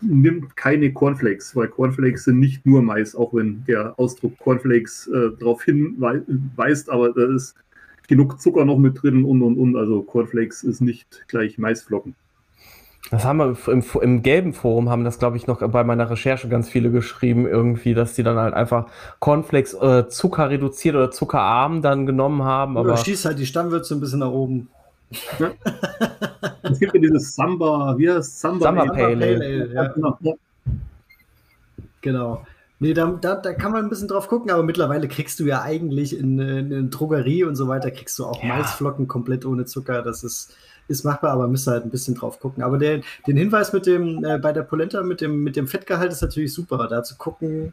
nimmt keine Cornflakes, weil Cornflakes sind nicht nur Mais, auch wenn der Ausdruck Cornflakes äh, darauf hinweist, aber da ist genug Zucker noch mit drin und und und. Also Cornflakes ist nicht gleich Maisflocken. Das haben wir im, im gelben Forum, haben das, glaube ich, noch bei meiner Recherche ganz viele geschrieben, irgendwie, dass die dann halt einfach Cornflakes äh, Zucker reduziert oder zuckerarm dann genommen haben. Aber schießt halt die Stammwürze ein bisschen nach oben. Ja. es gibt ja dieses Samba, wie heißt Samba? Samba Pale Ale. Ja. Genau. genau. Nee, da, da, da, kann man ein bisschen drauf gucken, aber mittlerweile kriegst du ja eigentlich in, in, in Drogerie und so weiter, kriegst du auch ja. Maisflocken komplett ohne Zucker. Das ist, ist machbar, aber müsst halt ein bisschen drauf gucken. Aber der, den Hinweis mit dem, äh, bei der Polenta mit dem, mit dem Fettgehalt ist natürlich super, da zu gucken,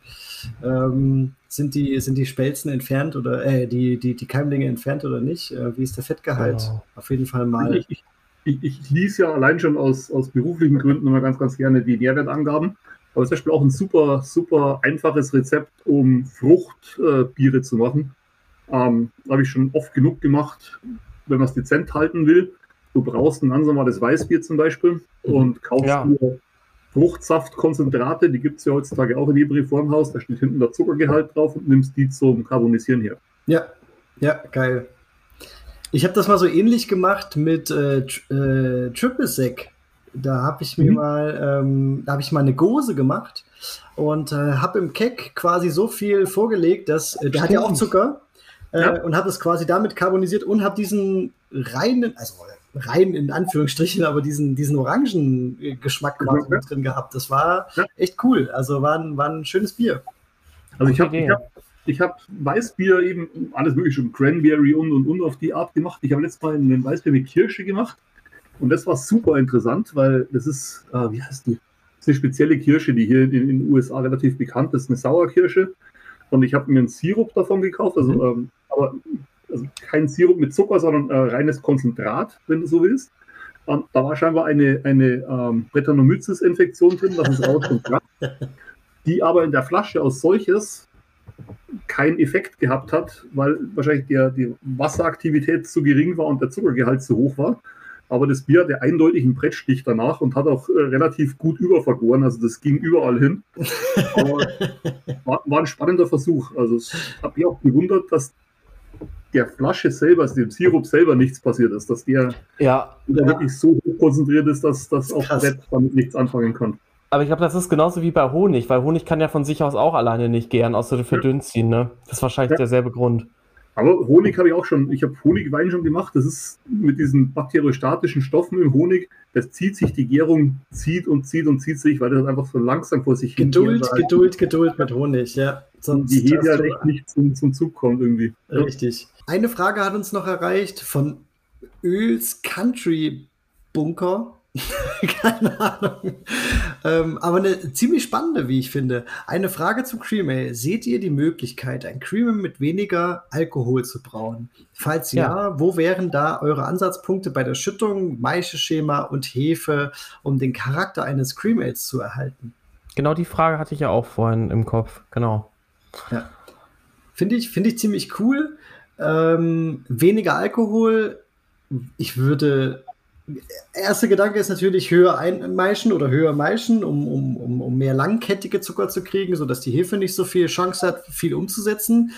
ähm, sind die, sind die Spelzen entfernt oder äh, die, die, die Keimlinge entfernt oder nicht? Äh, wie ist der Fettgehalt? Genau. Auf jeden Fall mal. Ich, ich, ich, ich lese ja allein schon aus, aus beruflichen Gründen immer ganz, ganz gerne die Nährwertangaben. Aber zum Beispiel auch ein super, super einfaches Rezept, um Fruchtbiere äh, zu machen. Ähm, Habe ich schon oft genug gemacht, wenn man es dezent halten will. Du brauchst ein ganz normales Weißbier zum Beispiel mhm. und kaufst ja. dir Fruchtsaftkonzentrate, die gibt es ja heutzutage auch in jedem Reformhaus. Da steht hinten der Zuckergehalt drauf und nimmst die zum Carbonisieren her. Ja, ja, geil. Ich habe das mal so ähnlich gemacht mit äh, äh, Triple Sec. Da habe ich mir mhm. mal, ähm, da habe ich mal eine Gose gemacht und äh, habe im Keck quasi so viel vorgelegt, dass äh, der hat ja auch Zucker äh, ja. und habe es quasi damit carbonisiert und habe diesen reinen, also rein in Anführungsstrichen, aber diesen, diesen orangen Geschmack quasi ja. drin gehabt. Das war ja. echt cool. Also war ein, war ein schönes Bier. Also ich habe ich hab, ich hab Weißbier eben alles mögliche schon Cranberry und und und auf die Art gemacht. Ich habe letztes Mal einen Weißbier mit Kirsche gemacht und das war super interessant, weil das ist, äh, wie heißt die? Das ist eine spezielle Kirsche, die hier in, in den USA relativ bekannt ist, eine Sauerkirsche. Und ich habe mir einen Sirup davon gekauft, also, mhm. ähm, aber also kein Sirup mit Zucker, sondern äh, reines Konzentrat, wenn du so willst. Und da war scheinbar eine, eine ähm, Brettanomyces-Infektion drin, das ist rauskommt, (laughs) die aber in der Flasche als solches keinen Effekt gehabt hat, weil wahrscheinlich der, die Wasseraktivität zu gering war und der Zuckergehalt zu hoch war. Aber das Bier hatte eindeutig einen Brettstich danach und hat auch äh, relativ gut übervergoren. Also das ging überall hin. (laughs) Aber war, war ein spannender Versuch. Also ich habe mich auch gewundert, dass der Flasche selber, also dem Sirup selber nichts passiert ist, dass der, ja, der ja. wirklich so hoch konzentriert ist, dass das auch Brett damit nichts anfangen kann. Aber ich glaube, das ist genauso wie bei Honig, weil Honig kann ja von sich aus auch alleine nicht gären, außer du verdünnst ihn, ne? Das ist wahrscheinlich ja. derselbe Grund. Aber Honig habe ich auch schon, ich habe Honigwein schon gemacht. Das ist mit diesen bakteriostatischen Stoffen im Honig, das zieht sich, die Gärung zieht und zieht und zieht sich, weil das einfach so langsam vor sich hin Geduld, Geduld, Geduld mit Honig, ja. Sonst die Hebe halt echt nicht zum, zum Zug kommt irgendwie. Richtig. Eine Frage hat uns noch erreicht von Öls Country Bunker. (laughs) Keine Ahnung. Ähm, aber eine ziemlich spannende, wie ich finde. Eine Frage zum Cream Ale. Seht ihr die Möglichkeit, ein Cream Ale mit weniger Alkohol zu brauen? Falls ja, ja wo wären da eure Ansatzpunkte bei der Schüttung, Maischeschema und Hefe, um den Charakter eines Cream Ales zu erhalten? Genau die Frage hatte ich ja auch vorhin im Kopf. Genau. Ja. Finde ich, find ich ziemlich cool. Ähm, weniger Alkohol. Ich würde erster Gedanke ist natürlich höher einmeischen oder höher meischen, um, um, um, um mehr langkettige Zucker zu kriegen, sodass die Hefe nicht so viel Chance hat, viel umzusetzen.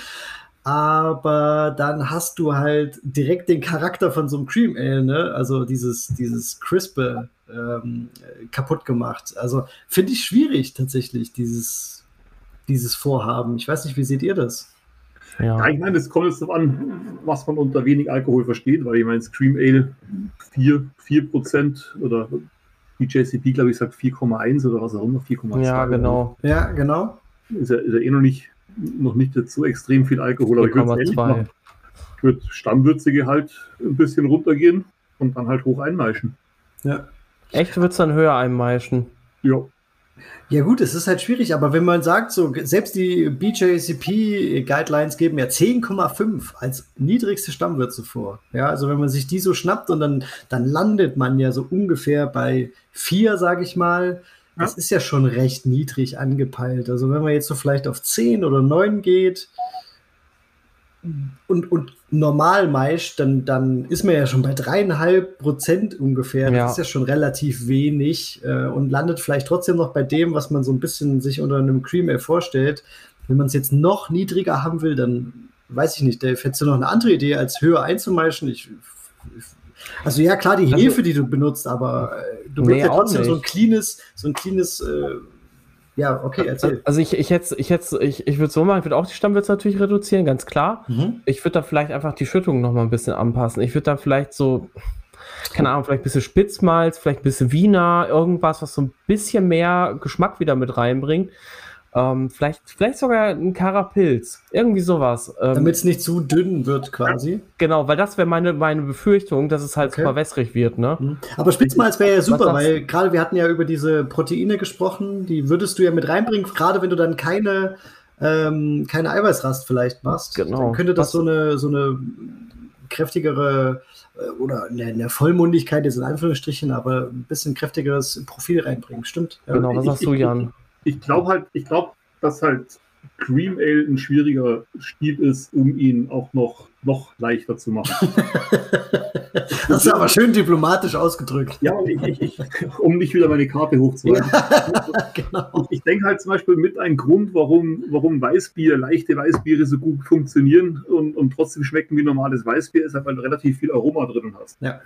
Aber dann hast du halt direkt den Charakter von so einem Cream Ale, ne? Also dieses, dieses Crispe ähm, kaputt gemacht. Also finde ich schwierig tatsächlich, dieses, dieses Vorhaben. Ich weiß nicht, wie seht ihr das? Ja. ja, ich meine, es kommt jetzt darauf an, was man unter wenig Alkohol versteht, weil ich meine, Scream Ale 4, 4 oder die JCP, glaube ich, sagt 4,1 oder was auch immer, 4,2. Ja, genau. Ja, genau. Ist ja, ist ja eh noch nicht, noch nicht so extrem viel Alkohol, aber ich würde Ich würde Stammwürzige halt ein bisschen runtergehen und dann halt hoch einmeischen. Ja. Echt wird es dann höher einmeischen? Ja. Ja gut, es ist halt schwierig, aber wenn man sagt, so selbst die BJCP Guidelines geben ja 10,5 als niedrigste Stammwürze vor. Ja, also wenn man sich die so schnappt und dann, dann landet man ja so ungefähr bei 4, sage ich mal. Das ja. ist ja schon recht niedrig angepeilt. Also wenn man jetzt so vielleicht auf 10 oder 9 geht, und, und normal meist, dann, dann ist man ja schon bei dreieinhalb Prozent ungefähr. Das ja. ist ja schon relativ wenig äh, und landet vielleicht trotzdem noch bei dem, was man so ein bisschen sich unter einem Cream Ale vorstellt. Wenn man es jetzt noch niedriger haben will, dann weiß ich nicht, Dave, hättest du noch eine andere Idee, als höher einzumeischen? Ich, also ja, klar, die also Hefe, also, die du benutzt, aber äh, du nee, ja trotzdem so ein cleanes, so ein cleanes äh, ja, okay, erzähl. Also ich, ich hätte, ich hätte, ich, ich würde so machen, ich würde auch die Stammwürze natürlich reduzieren, ganz klar. Mhm. Ich würde da vielleicht einfach die Schüttung noch mal ein bisschen anpassen. Ich würde dann vielleicht so, keine Ahnung, vielleicht ein bisschen Spitzmalz, vielleicht ein bisschen Wiener, irgendwas, was so ein bisschen mehr Geschmack wieder mit reinbringt. Ähm, vielleicht, vielleicht sogar ein Karapilz. Irgendwie sowas. Ähm, Damit es nicht zu dünn wird, quasi. Genau, weil das wäre meine, meine Befürchtung, dass es halt okay. super wässrig wird, ne? Mhm. Aber Spitzmalz wäre ja super, weil gerade wir hatten ja über diese Proteine gesprochen, die würdest du ja mit reinbringen, gerade wenn du dann keine, ähm, keine Eiweißrast vielleicht machst. Genau. Dann könnte das Was? so eine, so eine kräftigere äh, oder eine, Vollmundigkeit jetzt in Anführungsstrichen, aber ein bisschen kräftigeres Profil reinbringen. Stimmt. Genau, was sagst du, Jan? Ich, glaube halt, ich glaube, dass halt Cream Ale ein schwieriger Stil ist, um ihn auch noch, noch leichter zu machen. (laughs) das ist aber schön diplomatisch ausgedrückt. Ja, ich, ich, ich, um nicht wieder meine Karte hochzuhalten. Ja, (laughs) genau. Ich denke halt zum Beispiel mit einem Grund, warum, warum Weißbier, leichte Weißbiere so gut funktionieren und, und trotzdem schmecken wie normales Weißbier, ist halt, weil du relativ viel Aroma drin hast. Ja.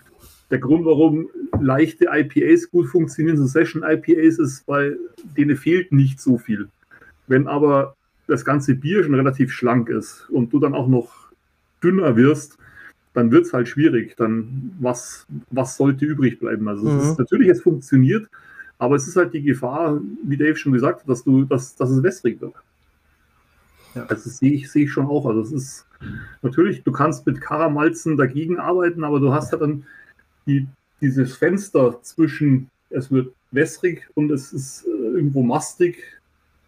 Der Grund, warum leichte IPAs gut funktionieren, so Session IPAs, ist, weil denen fehlt nicht so viel. Wenn aber das ganze Bier schon relativ schlank ist und du dann auch noch dünner wirst, dann wird es halt schwierig. Dann, was, was sollte übrig bleiben? Also, mhm. es ist, natürlich, es funktioniert, aber es ist halt die Gefahr, wie Dave schon gesagt hat, dass, du, dass, dass es wässrig wird. Ja. Also, das sehe ich, sehe ich schon auch. Also, es ist natürlich, du kannst mit Karamalzen dagegen arbeiten, aber du hast ja dann die, dieses Fenster zwischen, es wird wässrig und es ist äh, irgendwo mastig,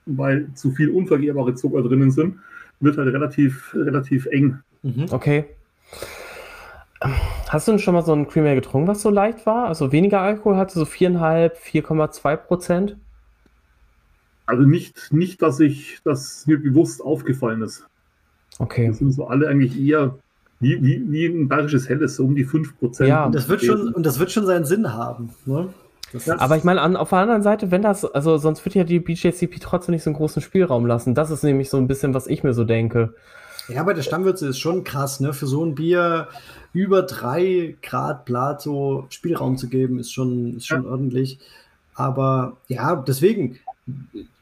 weil zu viel unvergehrbare Zucker drinnen sind, wird halt relativ, relativ eng. Mhm. Okay. Hast du denn schon mal so ein Creamer getrunken, was so leicht war? Also weniger Alkohol hatte, so 4,5, 4,2 Prozent? Also nicht, nicht, dass ich, das mir bewusst aufgefallen ist. Okay. Das sind so alle eigentlich eher wie, wie, wie ein bayerisches Helles, so um die 5 Prozent. Ja, und das wird schon, und das wird schon seinen Sinn haben. Ne? Aber ich meine, auf der anderen Seite, wenn das, also sonst wird ja die BJCP trotzdem nicht so einen großen Spielraum lassen. Das ist nämlich so ein bisschen, was ich mir so denke. Ja, aber der Stammwürze ist schon krass, ne? Für so ein Bier über drei Grad Plato Spielraum zu geben, ist schon, ist schon ja. ordentlich. Aber ja, deswegen,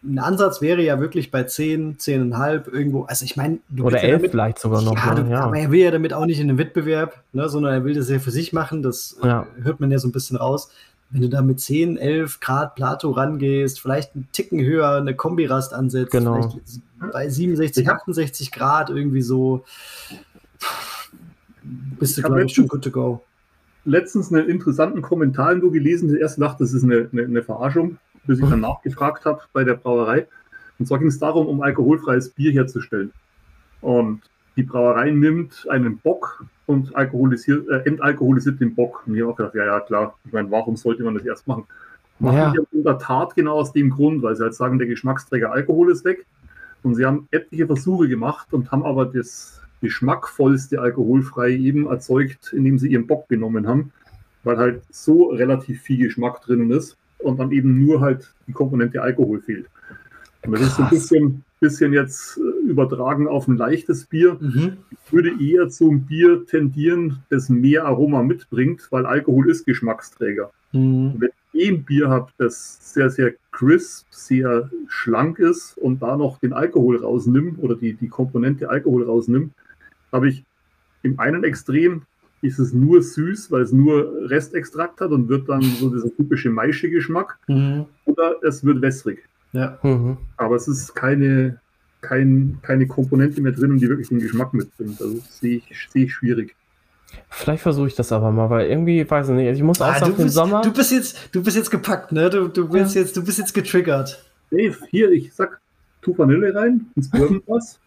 ein Ansatz wäre ja wirklich bei 10, 10,5 irgendwo. Also ich meine, Oder 11 ja damit, vielleicht sogar noch. Ja, du, ja, aber er will ja damit auch nicht in den Wettbewerb, ne, sondern er will das ja für sich machen. Das ja. hört man ja so ein bisschen raus wenn du da mit 10, 11 Grad Plato rangehst, vielleicht einen Ticken höher eine Kombirast ansetzt, genau. vielleicht bei 67, 68 Grad irgendwie so, bist du, glaube ich, schon good to go. Letztens einen interessanten Kommentar nur gelesen, der erste dachte, das ist eine, eine, eine Verarschung, bis ich dann nachgefragt habe bei der Brauerei. Und zwar ging es darum, um alkoholfreies Bier herzustellen. Und die Brauerei nimmt einen Bock und alkoholisiert, äh, entalkoholisiert den Bock. Und ich habe auch gedacht, ja, ja, klar. Ich meine, warum sollte man das erst machen? Machen ja. die in der Tat genau aus dem Grund, weil sie halt sagen, der Geschmacksträger Alkohol ist weg. Und sie haben etliche Versuche gemacht und haben aber das geschmackvollste alkoholfrei eben erzeugt, indem sie ihren Bock genommen haben, weil halt so relativ viel Geschmack drinnen ist und dann eben nur halt die Komponente Alkohol fehlt. Und das Krass. ist so ein bisschen, bisschen jetzt äh, übertragen auf ein leichtes Bier. Mhm. Ich würde eher zum Bier tendieren, das mehr Aroma mitbringt, weil Alkohol ist Geschmacksträger. Mhm. Wenn ich ein Bier habe, das sehr, sehr crisp, sehr schlank ist und da noch den Alkohol rausnimmt oder die, die Komponente Alkohol rausnimmt, habe ich im einen Extrem ist es nur süß, weil es nur Restextrakt hat und wird dann so dieser typische Maische-Geschmack. Mhm. Oder es wird wässrig. Ja. Mhm. Aber es ist keine, kein, keine Komponente mehr drin, die wirklich den Geschmack mitbringt. Also sehe ich, sehe ich schwierig. Vielleicht versuche ich das aber mal, weil irgendwie, weiß ich nicht, ich muss auch ah, sagen, im Sommer. Du bist jetzt, du bist jetzt gepackt, ne? Du, du, willst ja. jetzt, du bist jetzt getriggert. Dave, hier, ich sag, tu Vanille rein, ins Bourbonfass.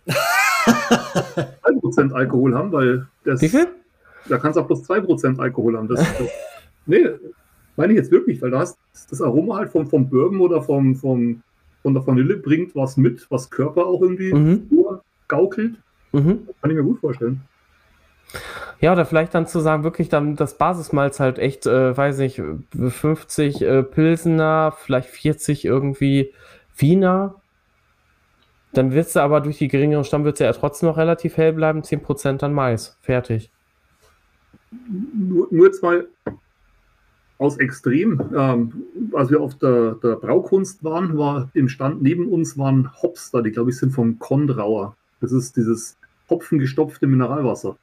2% (laughs) Alkohol haben, weil das. Wie viel? Da kannst du auch bloß 2% Alkohol haben. Das, das, (laughs) nee, meine ich jetzt wirklich, weil du hast das Aroma halt vom, vom Bourbon oder vom, vom, von der Vanille bringt was mit, was Körper auch irgendwie mhm. gaukelt. Mhm. Kann ich mir gut vorstellen. Ja, oder vielleicht dann zu sagen, wirklich dann das Basismalz halt echt, äh, weiß ich, 50 äh, Pilsener, vielleicht 40 irgendwie Wiener. Dann wird es aber durch die geringeren Stammwürze ja trotzdem noch relativ hell bleiben, 10% dann Mais. Fertig. Nur, nur zwei aus Extrem. Ähm, als wir auf der, der, Braukunst waren, war im Stand neben uns waren Hopster, die glaube ich sind vom Kondrauer. Das ist dieses hopfengestopfte Mineralwasser.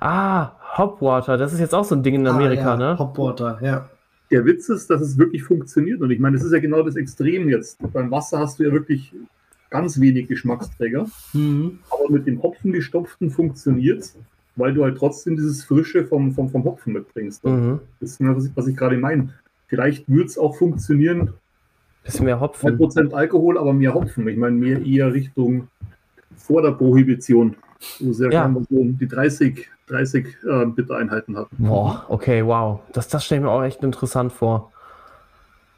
Ah, Hopwater, das ist jetzt auch so ein Ding in Amerika, ah, ja. ne? Hopwater, ja. Der Witz ist, dass es wirklich funktioniert. Und ich meine, das ist ja genau das Extrem jetzt. Beim Wasser hast du ja wirklich ganz wenig Geschmacksträger. Mhm. Aber mit dem Hopfen gestopften funktioniert es, weil du halt trotzdem dieses Frische vom, vom, vom Hopfen mitbringst. Mhm. Das ist was ich, was ich gerade meine. Vielleicht würde es auch funktionieren. Bisschen mehr Hopfen. 100% Alkohol, aber mehr Hopfen. Ich meine, mehr eher Richtung vor der Prohibition, wo sehr ja. so die 30, 30 äh, Bittereinheiten hatten. Boah, okay, wow. Das, das stelle ich mir auch echt interessant vor.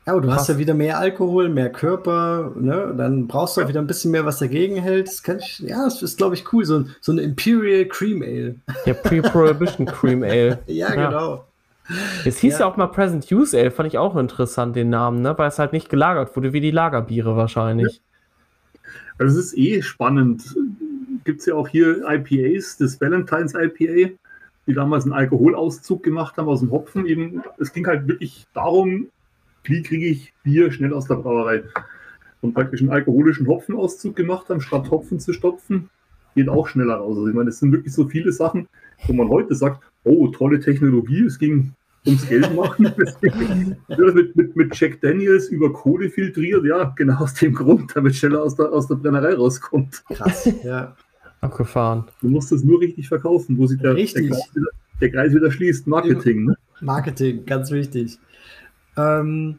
Ja, aber du Krass. hast ja wieder mehr Alkohol, mehr Körper, ne? Dann brauchst du auch wieder ein bisschen mehr, was dagegen hält. Das kann ich, ja, das ist, glaube ich, cool. So, so ein Imperial Cream Ale. Ja, Pre-Prohibition Cream Ale. (laughs) ja, ja, genau. Es hieß ja. ja. auch mal Present Use Ale, fand ich auch interessant, den Namen, ne? Weil es halt nicht gelagert wurde, wie die Lagerbiere wahrscheinlich. Also es ist eh spannend. Gibt es ja auch hier IPAs, das Valentine's IPA, die damals einen Alkoholauszug gemacht haben aus dem Hopfen. Eben, es ging halt wirklich darum, wie kriege ich Bier schnell aus der Brauerei. Und praktisch einen alkoholischen Hopfenauszug gemacht haben, statt Hopfen zu stopfen, geht auch schneller raus. Also ich meine, es sind wirklich so viele Sachen, wo man heute sagt, oh, tolle Technologie, es ging ums Geld machen. (laughs) mit, mit, mit Jack Daniels über Kohle filtriert, ja, genau aus dem Grund, damit schneller aus der, aus der Brennerei rauskommt. Krass, ja. Abgefahren. Du musst das nur richtig verkaufen, wo sich der, der, Kreis, wieder, der Kreis wieder schließt. Marketing. Ne? Marketing, ganz wichtig. Ähm,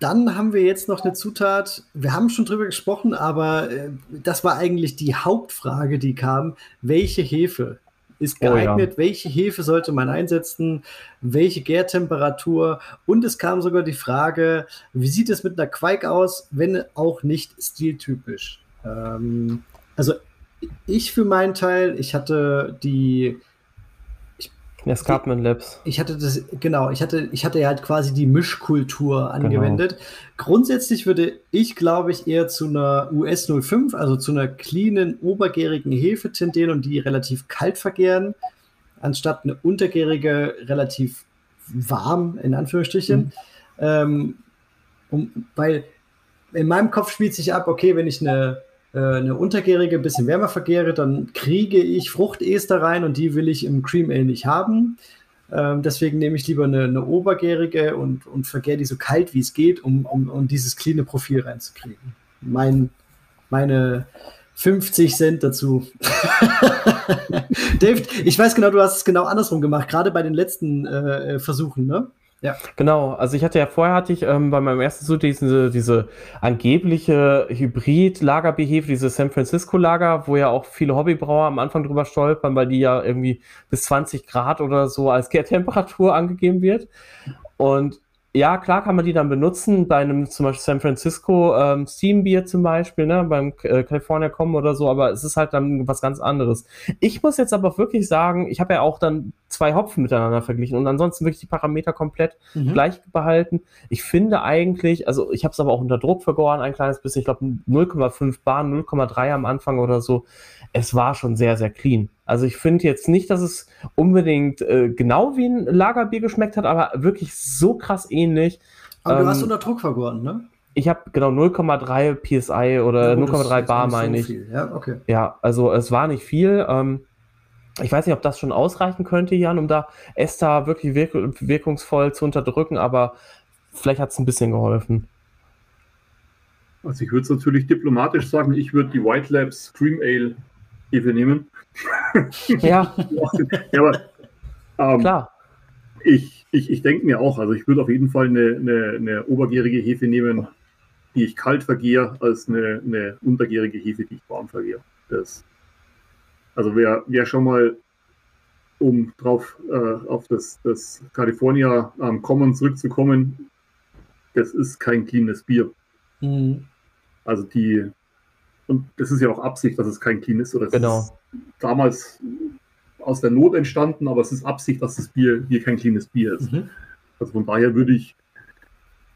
dann haben wir jetzt noch eine Zutat. Wir haben schon drüber gesprochen, aber äh, das war eigentlich die Hauptfrage, die kam. Welche Hefe ist geeignet? Oh, ja. Welche Hefe sollte man einsetzen? Welche Gärtemperatur? Und es kam sogar die Frage, wie sieht es mit einer Quake aus, wenn auch nicht stiltypisch? Ähm, also ich für meinen Teil, ich hatte die Escarpment Labs. Ich hatte das, genau, ich hatte, ich hatte ja halt quasi die Mischkultur genau. angewendet. Genau. Grundsätzlich würde ich, glaube ich, eher zu einer US 05, also zu einer cleanen, obergärigen Hefe tendieren und die relativ kalt vergären, anstatt eine untergärige, relativ warm, in Anführungsstrichen. Mhm. Ähm, um, weil in meinem Kopf spielt sich ab, okay, wenn ich eine eine untergärige, bisschen wärmer vergäre, dann kriege ich Fruchtester rein und die will ich im Cream Ale nicht haben. Ähm, deswegen nehme ich lieber eine, eine obergärige und, und vergäre die so kalt wie es geht, um, um, um dieses cleane Profil reinzukriegen. Mein, meine 50 Cent dazu. (laughs) Dave, ich weiß genau, du hast es genau andersrum gemacht, gerade bei den letzten äh, Versuchen, ne? Ja. Genau, also ich hatte ja vorher hatte ich ähm, bei meinem ersten Studio diese, diese angebliche Hybrid-Lagerbehefe, diese San Francisco-Lager, wo ja auch viele Hobbybrauer am Anfang drüber stolpern, weil die ja irgendwie bis 20 Grad oder so als Kehrtemperatur (laughs) angegeben wird. Und ja, klar kann man die dann benutzen bei einem zum Beispiel San Francisco ähm, Steam Beer zum Beispiel, ne, beim äh, California kommen oder so, aber es ist halt dann was ganz anderes. Ich muss jetzt aber wirklich sagen, ich habe ja auch dann zwei Hopfen miteinander verglichen und ansonsten wirklich die Parameter komplett mhm. gleich behalten. Ich finde eigentlich, also ich habe es aber auch unter Druck vergoren, ein kleines bisschen, ich glaube 0,5 Bar, 0,3 am Anfang oder so. Es war schon sehr, sehr clean. Also ich finde jetzt nicht, dass es unbedingt äh, genau wie ein Lagerbier geschmeckt hat, aber wirklich so krass ähnlich. Aber ähm, du hast unter Druck vergoren, ne? Ich habe genau 0,3 PSI oder ja, 0,3 Bar, meine ich. Viel. Ja, okay. Ja, also es war nicht viel. Ähm, ich weiß nicht, ob das schon ausreichen könnte, Jan, um da Esther wirklich wirk wirkungsvoll zu unterdrücken, aber vielleicht hat es ein bisschen geholfen. Also ich würde es natürlich diplomatisch sagen, ich würde die White Labs Cream Ale Hefe nehmen. Ja. (laughs) ja aber ähm, klar. Ich, ich, ich denke mir auch, also ich würde auf jeden Fall eine, eine, eine obergärige Hefe nehmen, die ich kalt vergehe, als eine, eine untergärige Hefe, die ich warm vergehe. Das also wer, wer schon mal, um drauf äh, auf das, das California ähm, Common zurückzukommen, das ist kein cleanes Bier. Mhm. Also die, und das ist ja auch Absicht, dass es kein clean ist. Oder genau. Damals aus der Not entstanden, aber es ist Absicht, dass das Bier hier kein cleanes Bier ist. Mhm. Also von daher würde ich,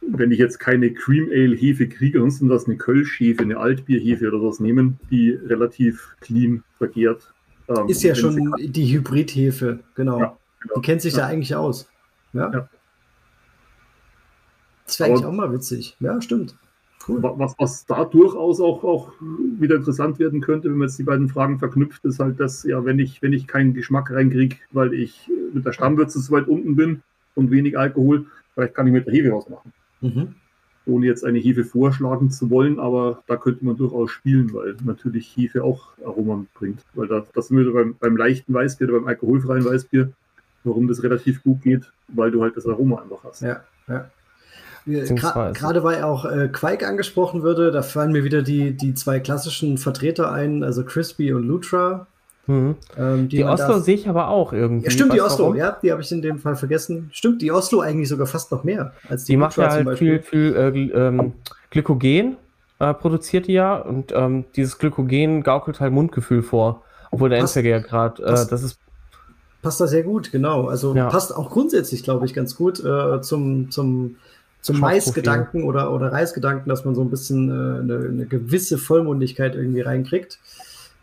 wenn ich jetzt keine Cream Ale Hefe kriege, ansonsten das eine Kölsch Hefe, eine Altbier-Hefe oder was nehmen, die relativ clean vergehrt. Ähm, ist ja schon die Hybrid-Hefe, genau. Ja, genau. Die kennt sich ja. da eigentlich aus. Ja. ja. Das wäre eigentlich auch mal witzig. Ja, stimmt. Cool. Was, was da durchaus auch, auch wieder interessant werden könnte, wenn man jetzt die beiden Fragen verknüpft, ist halt, dass ja, wenn ich, wenn ich keinen Geschmack reinkriege, weil ich mit der Stammwürze so weit unten bin und wenig Alkohol, vielleicht kann ich mit der Hefe was machen. Mhm. ohne jetzt eine Hefe vorschlagen zu wollen, aber da könnte man durchaus spielen, weil natürlich Hefe auch Aroma bringt. Weil da, das sind wir beim, beim leichten Weißbier oder beim alkoholfreien Weißbier, warum das relativ gut geht, weil du halt das Aroma einfach hast. Ja, ja. Gerade weil auch äh, Quake angesprochen würde, da fallen mir wieder die, die zwei klassischen Vertreter ein, also Crispy und Lutra. Mhm. Ähm, die, die Oslo sehe ich aber auch irgendwie. Ja, stimmt, die Oslo, warum? ja, die habe ich in dem Fall vergessen. Stimmt, die Oslo eigentlich sogar fast noch mehr als die Die macht ja halt viel, viel äh, ähm, Glykogen, äh, produziert die ja, und ähm, dieses Glykogen gaukelt halt Mundgefühl vor. Obwohl der Endverkehr gerade, äh, das ist. Passt da sehr gut, genau. Also ja. passt auch grundsätzlich, glaube ich, ganz gut äh, zum, zum, zum Maisgedanken oder, oder Reisgedanken, dass man so ein bisschen äh, eine, eine gewisse Vollmundigkeit irgendwie reinkriegt.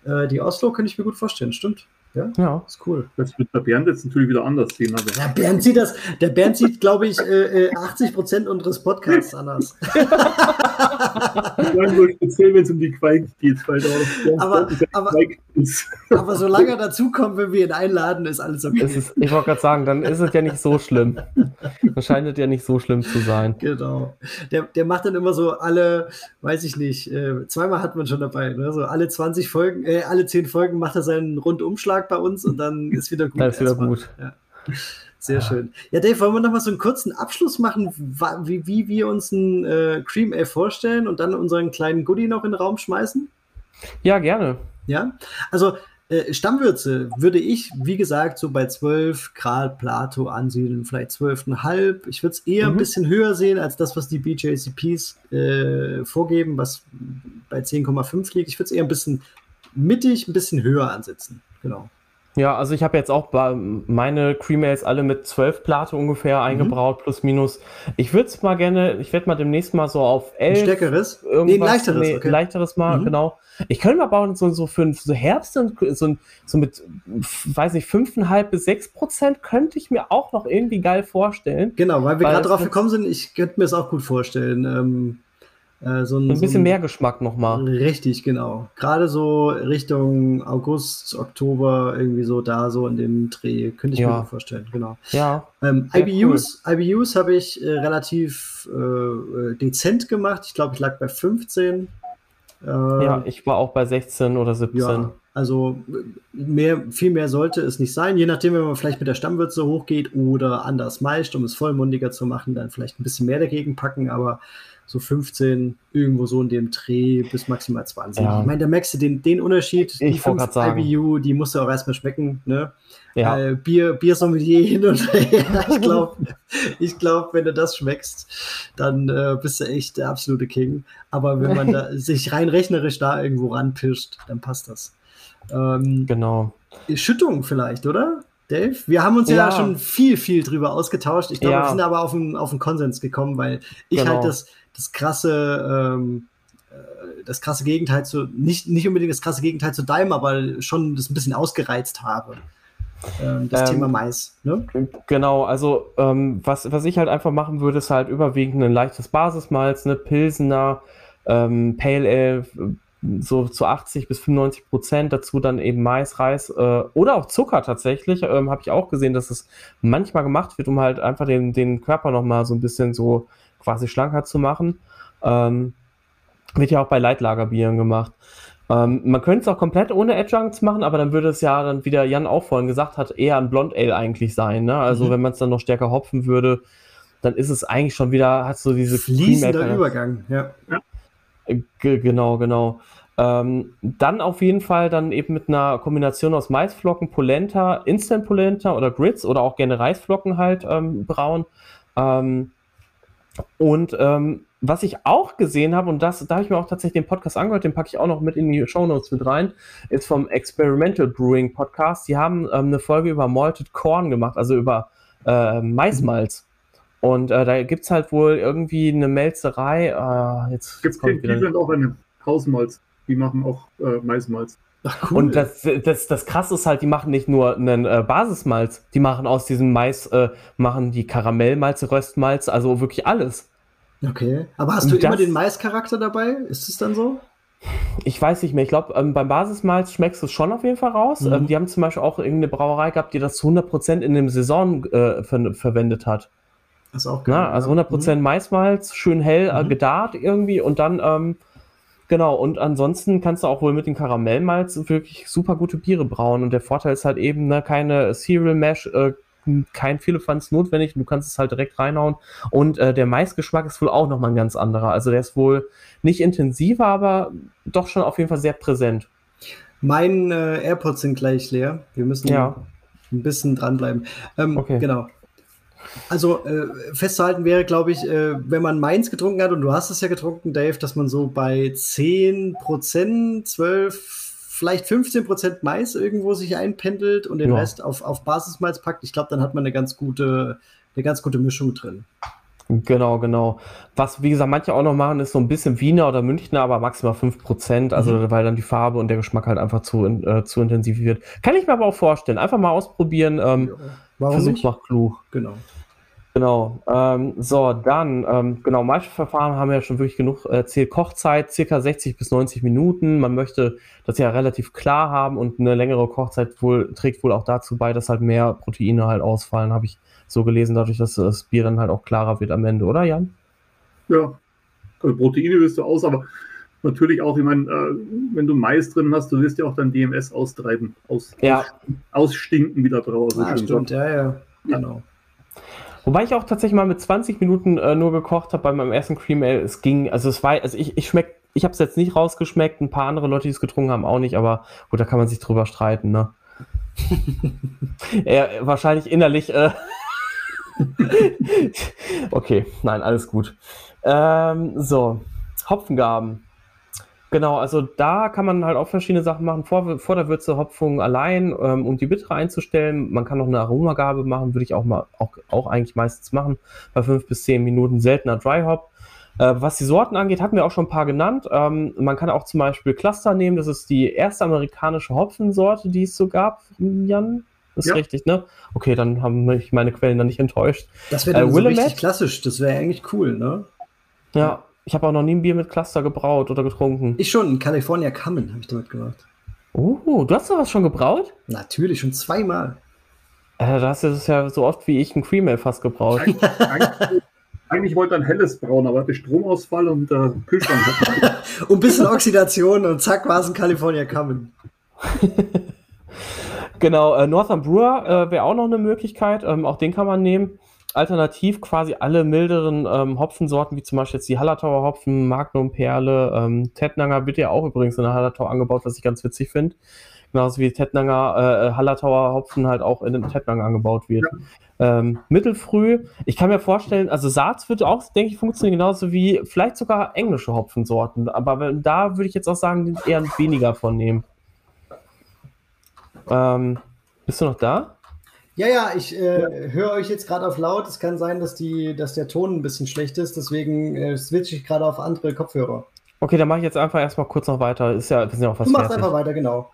Äh, die Oslo könnte ich mir gut vorstellen, stimmt. Ja, ja. ist cool. Das wird der Bernd jetzt natürlich wieder anders sehen. Aber. Ja, Bernd sieht das, der Bernd sieht, glaube ich, äh, 80 äh, Prozent unseres Podcasts anders. nur speziell, wenn es um die Quake geht, weil da aber, aber, ist. aber solange er dazukommt, wenn wir ihn einladen, ist alles okay. Ist, ich wollte gerade sagen, dann ist es ja nicht so schlimm. Dann scheint es ja nicht so schlimm zu sein. Genau. Der, der macht dann immer so alle, weiß ich nicht, äh, zweimal hat man schon dabei, ne? so alle 20 Folgen, äh, alle 10 Folgen macht er seinen Rundumschlag bei uns und dann (laughs) ist wieder gut. Dann ist wieder gut. Ja. Sehr ja. schön. Ja, Dave, wollen wir noch mal so einen kurzen Abschluss machen, wie, wie wir uns ein äh, Cream Ale vorstellen und dann unseren kleinen Goodie noch in den Raum schmeißen? Ja, gerne. Ja, also äh, Stammwürze würde ich, wie gesagt, so bei 12 Grad Plato ansiedeln, vielleicht 12,5. Ich würde es eher mhm. ein bisschen höher sehen als das, was die BJCPs äh, vorgeben, was bei 10,5 liegt. Ich würde es eher ein bisschen mittig, ein bisschen höher ansetzen. Genau. Ja, also ich habe jetzt auch meine Cremails alle mit 12 Plate ungefähr mhm. eingebraut, plus minus. Ich würde es mal gerne, ich werde mal demnächst mal so auf 11. Ein stärkeres? Irgendwas, nee, leichteres. Nee, okay. leichteres mal, mhm. genau. Ich könnte mal bauen, so, so für so Herbst, so, so mit, weiß nicht, 5,5 bis 6 Prozent könnte ich mir auch noch irgendwie geil vorstellen. Genau, weil wir gerade drauf gekommen sind, ich könnte mir das auch gut vorstellen. Ähm, äh, so ein, ein, bisschen so ein, mehr Geschmack nochmal. Richtig, genau. Gerade so Richtung August, Oktober, irgendwie so da, so in dem Dreh, könnte ich ja. mir vorstellen, genau. Ja. Ähm, IBUs, cool. IBUs habe ich äh, relativ äh, dezent gemacht. Ich glaube, ich lag bei 15. Äh, ja, ich war auch bei 16 oder 17. Ja, also mehr, viel mehr sollte es nicht sein. Je nachdem, wenn man vielleicht mit der Stammwürze hochgeht oder anders meist, um es vollmundiger zu machen, dann vielleicht ein bisschen mehr dagegen packen, aber so 15, irgendwo so in dem Dreh bis maximal 20. Ja. Ich meine, da merkst du den, den Unterschied. Die ich 5 IBU, die musst du auch erstmal schmecken. Ne? Ja. Äh, Bier, Bier Sommelier hin und her. (laughs) (laughs) Ich glaube, ich glaub, wenn du das schmeckst, dann äh, bist du echt der absolute King. Aber wenn man da (laughs) sich rein rechnerisch da irgendwo ranpischt, dann passt das. Ähm, genau. Schüttung vielleicht, oder? Dave? Wir haben uns ja, ja schon viel, viel drüber ausgetauscht. Ich glaube, ja. wir sind aber auf einen, auf einen Konsens gekommen, weil ich genau. halt das, das krasse, ähm, äh, das krasse Gegenteil zu, nicht, nicht unbedingt das krasse Gegenteil zu Daim, aber schon das ein bisschen ausgereizt habe. Ähm, das ähm, Thema Mais. Ne? Genau, also ähm, was, was ich halt einfach machen würde, ist halt überwiegend ein leichtes Basismalz, eine Pilsener, ähm, Pale Ale, so zu 80 bis 95 Prozent, dazu dann eben Mais, Reis äh, oder auch Zucker tatsächlich. Ähm, Habe ich auch gesehen, dass es manchmal gemacht wird, um halt einfach den, den Körper nochmal so ein bisschen so quasi schlanker zu machen. Ähm, wird ja auch bei Leitlagerbieren gemacht. Ähm, man könnte es auch komplett ohne Adjuncts machen, aber dann würde es ja dann, wie der Jan auch vorhin gesagt hat, eher ein Blond Ale eigentlich sein. Ne? Also mhm. wenn man es dann noch stärker hopfen würde, dann ist es eigentlich schon wieder, hat so diese fließender Übergang, ja. ja. G genau, genau. Ähm, dann auf jeden Fall dann eben mit einer Kombination aus Maisflocken, Polenta, Instant Polenta oder Grits oder auch gerne Reisflocken halt ähm, braun. Ähm, und ähm, was ich auch gesehen habe, und das, da habe ich mir auch tatsächlich den Podcast angehört, den packe ich auch noch mit in die Show Notes mit rein, ist vom Experimental Brewing Podcast. Die haben ähm, eine Folge über Malted Corn gemacht, also über äh, Maismalz. Und äh, da gibt es halt wohl irgendwie eine Melzerei. Äh, jetzt, Gibt's jetzt die, die sind auch eine Hausmalz. Die machen auch äh, Maismalz. Ach, cool. Und das, das, das krasse ist halt, die machen nicht nur einen äh, Basismalz, die machen aus diesem Mais, äh, machen die Karamellmalze, Röstmalz, also wirklich alles. Okay. Aber hast du das, immer den Maischarakter dabei? Ist es dann so? Ich weiß nicht mehr. Ich glaube, ähm, beim Basismalz schmeckst du es schon auf jeden Fall raus. Mhm. Ähm, die haben zum Beispiel auch irgendeine Brauerei gehabt, die das zu 100% in dem Saison äh, ver verwendet hat. Das ist auch geil, Na, also 100% mhm. Maismalz, schön hell äh, mhm. gedarrt irgendwie und dann, ähm, genau, und ansonsten kannst du auch wohl mit dem Karamellmalz wirklich super gute Biere brauen und der Vorteil ist halt eben, ne, keine Cereal Mash, äh, kein Philippans notwendig, du kannst es halt direkt reinhauen und äh, der Maisgeschmack ist wohl auch nochmal ein ganz anderer, also der ist wohl nicht intensiver, aber doch schon auf jeden Fall sehr präsent. Mein äh, AirPods sind gleich leer, wir müssen ja. ein bisschen dranbleiben. Ähm, okay. Genau. Also äh, festzuhalten wäre, glaube ich, äh, wenn man Mainz getrunken hat, und du hast es ja getrunken, Dave, dass man so bei 10 Prozent, 12, vielleicht 15 Prozent Mais irgendwo sich einpendelt und den ja. Rest auf, auf Basismalz packt. Ich glaube, dann hat man eine ganz gute, eine ganz gute Mischung drin. Genau, genau. Was, wie gesagt, manche auch noch machen, ist so ein bisschen Wiener oder Münchner, aber maximal 5%, also mhm. weil dann die Farbe und der Geschmack halt einfach zu, äh, zu intensiv wird. Kann ich mir aber auch vorstellen. Einfach mal ausprobieren. Ähm, ja. Warum Versuch nicht? macht klug. Genau. Genau. Ähm, so, dann, ähm, genau, manche Verfahren haben ja schon wirklich genug erzählt. Kochzeit circa 60 bis 90 Minuten. Man möchte das ja relativ klar haben und eine längere Kochzeit wohl, trägt wohl auch dazu bei, dass halt mehr Proteine halt ausfallen, habe ich so gelesen, dadurch, dass das Bier dann halt auch klarer wird am Ende, oder Jan? Ja, also Proteine wirst du aus, aber natürlich auch, ich meine, äh, wenn du Mais drin hast, du wirst ja auch dann DMS austreiben, aus, ja. ausstinken wieder draußen. Ah, stimmt, ja, ja, genau. Wobei ich auch tatsächlich mal mit 20 Minuten äh, nur gekocht habe bei meinem ersten Cream Ale. Es ging, also es war, also ich, ich schmeck, ich habe es jetzt nicht rausgeschmeckt, ein paar andere Leute, die es getrunken haben, auch nicht, aber gut, da kann man sich drüber streiten, ne? (laughs) er, wahrscheinlich innerlich. Äh (laughs) okay, nein, alles gut. Ähm, so, Hopfengaben. Genau, also da kann man halt auch verschiedene Sachen machen. Vor, vor der Würze Hopfung allein, ähm, um die Bittere einzustellen. Man kann noch eine Aromagabe machen, würde ich auch mal auch, auch eigentlich meistens machen. Bei fünf bis zehn Minuten seltener Dry Hop. Äh, was die Sorten angeht, hatten wir auch schon ein paar genannt. Ähm, man kann auch zum Beispiel Cluster nehmen. Das ist die erste amerikanische Hopfensorte, die es so gab, Jan. Das ist ja. richtig, ne? Okay, dann haben mich meine Quellen dann nicht enttäuscht. Das wäre äh, so richtig klassisch. Das wäre eigentlich cool, ne? Ja, ich habe auch noch nie ein Bier mit Cluster gebraut oder getrunken. Ich schon, in California Common habe ich damit gemacht. Oh, du hast sowas schon gebraut? Natürlich, schon zweimal. Äh, da hast du das ja so oft wie ich ein Cream Ale fast gebraut. Eigentlich, eigentlich wollte er ein helles brauen, aber hatte Stromausfall und äh, Kühlschrank. (laughs) und ein bisschen Oxidation und zack war es ein California Common. (laughs) genau, äh, Northern Brewer äh, wäre auch noch eine Möglichkeit. Ähm, auch den kann man nehmen alternativ quasi alle milderen ähm, Hopfensorten, wie zum Beispiel jetzt die Hallertauer Hopfen, Magnum Perle, ähm, Tettnanger wird ja auch übrigens in der Hallertau angebaut, was ich ganz witzig finde. Genauso wie Tettnanger, äh, Hallertauer Hopfen halt auch in den Tettnanger angebaut wird. Ja. Ähm, mittelfrüh, ich kann mir vorstellen, also Saats wird auch, denke ich, funktionieren genauso wie vielleicht sogar englische Hopfensorten, aber wenn, da würde ich jetzt auch sagen, eher weniger von nehmen. Ähm, bist du noch da? Ja, ja, ich äh, höre euch jetzt gerade auf laut. Es kann sein, dass, die, dass der Ton ein bisschen schlecht ist, deswegen äh, switche ich gerade auf andere Kopfhörer. Okay, dann mache ich jetzt einfach erstmal kurz noch weiter. Ist ja, wir sind ja auch was Du machst fertig. einfach weiter, genau.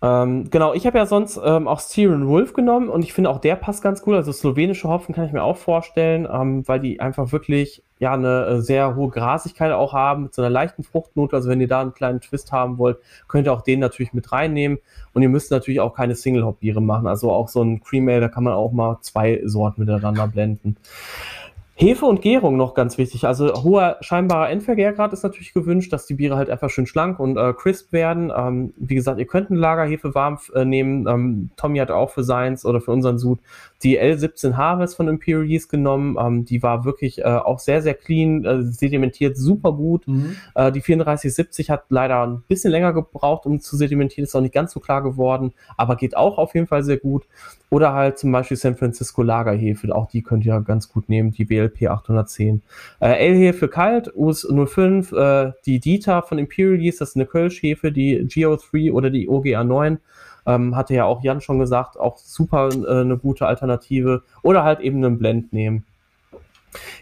Ähm, genau, ich habe ja sonst ähm, auch Styrian Wolf genommen und ich finde auch der passt ganz gut. Also slowenische Hopfen kann ich mir auch vorstellen, ähm, weil die einfach wirklich ja eine äh, sehr hohe Grasigkeit auch haben mit so einer leichten Fruchtnote. Also wenn ihr da einen kleinen Twist haben wollt, könnt ihr auch den natürlich mit reinnehmen. Und ihr müsst natürlich auch keine Single Hop Biere machen. Also auch so ein Cream Ale, da kann man auch mal zwei Sorten miteinander blenden. Hefe und Gärung noch ganz wichtig. Also hoher scheinbarer Endvergärgrad ist natürlich gewünscht, dass die Biere halt einfach schön schlank und äh, crisp werden. Ähm, wie gesagt, ihr könnt eine Lagerhefe warm äh, nehmen. Ähm, Tommy hat auch für seins oder für unseren Sud die L17 Harvest von Imperial Yeast genommen. Ähm, die war wirklich äh, auch sehr, sehr clean, äh, sedimentiert super gut. Mhm. Äh, die 3470 hat leider ein bisschen länger gebraucht, um zu sedimentieren. Ist auch nicht ganz so klar geworden, aber geht auch auf jeden Fall sehr gut. Oder halt zum Beispiel San Francisco Lagerhefe. Auch die könnt ihr ganz gut nehmen, die WLP 810. Äh, L-Hefe kalt, US 05, äh, die Dieter von Imperial Yeast, das ist eine Kölsch-Hefe, die GO3 oder die OGA 9 ähm, hatte ja auch Jan schon gesagt, auch super äh, eine gute Alternative. Oder halt eben einen Blend nehmen.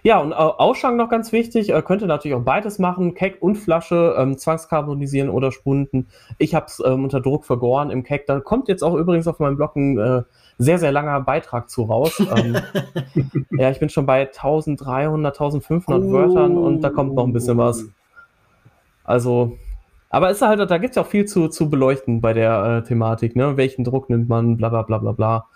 Ja, und äh, Ausschank noch ganz wichtig, äh, könnte natürlich auch beides machen, Keck und Flasche, ähm, zwangskarbonisieren oder spunden. Ich habe es ähm, unter Druck vergoren im Keck. Da kommt jetzt auch übrigens auf meinem Blog ein äh, sehr, sehr langer Beitrag zu raus. ähm, (laughs) ja, ich bin schon bei 1300, 1500 oh. Wörtern und da kommt noch ein bisschen was. Also aber ist halt, da gibt es ja auch viel zu, zu beleuchten bei der äh, Thematik, ne? Welchen Druck nimmt man, bla bla bla bla bla.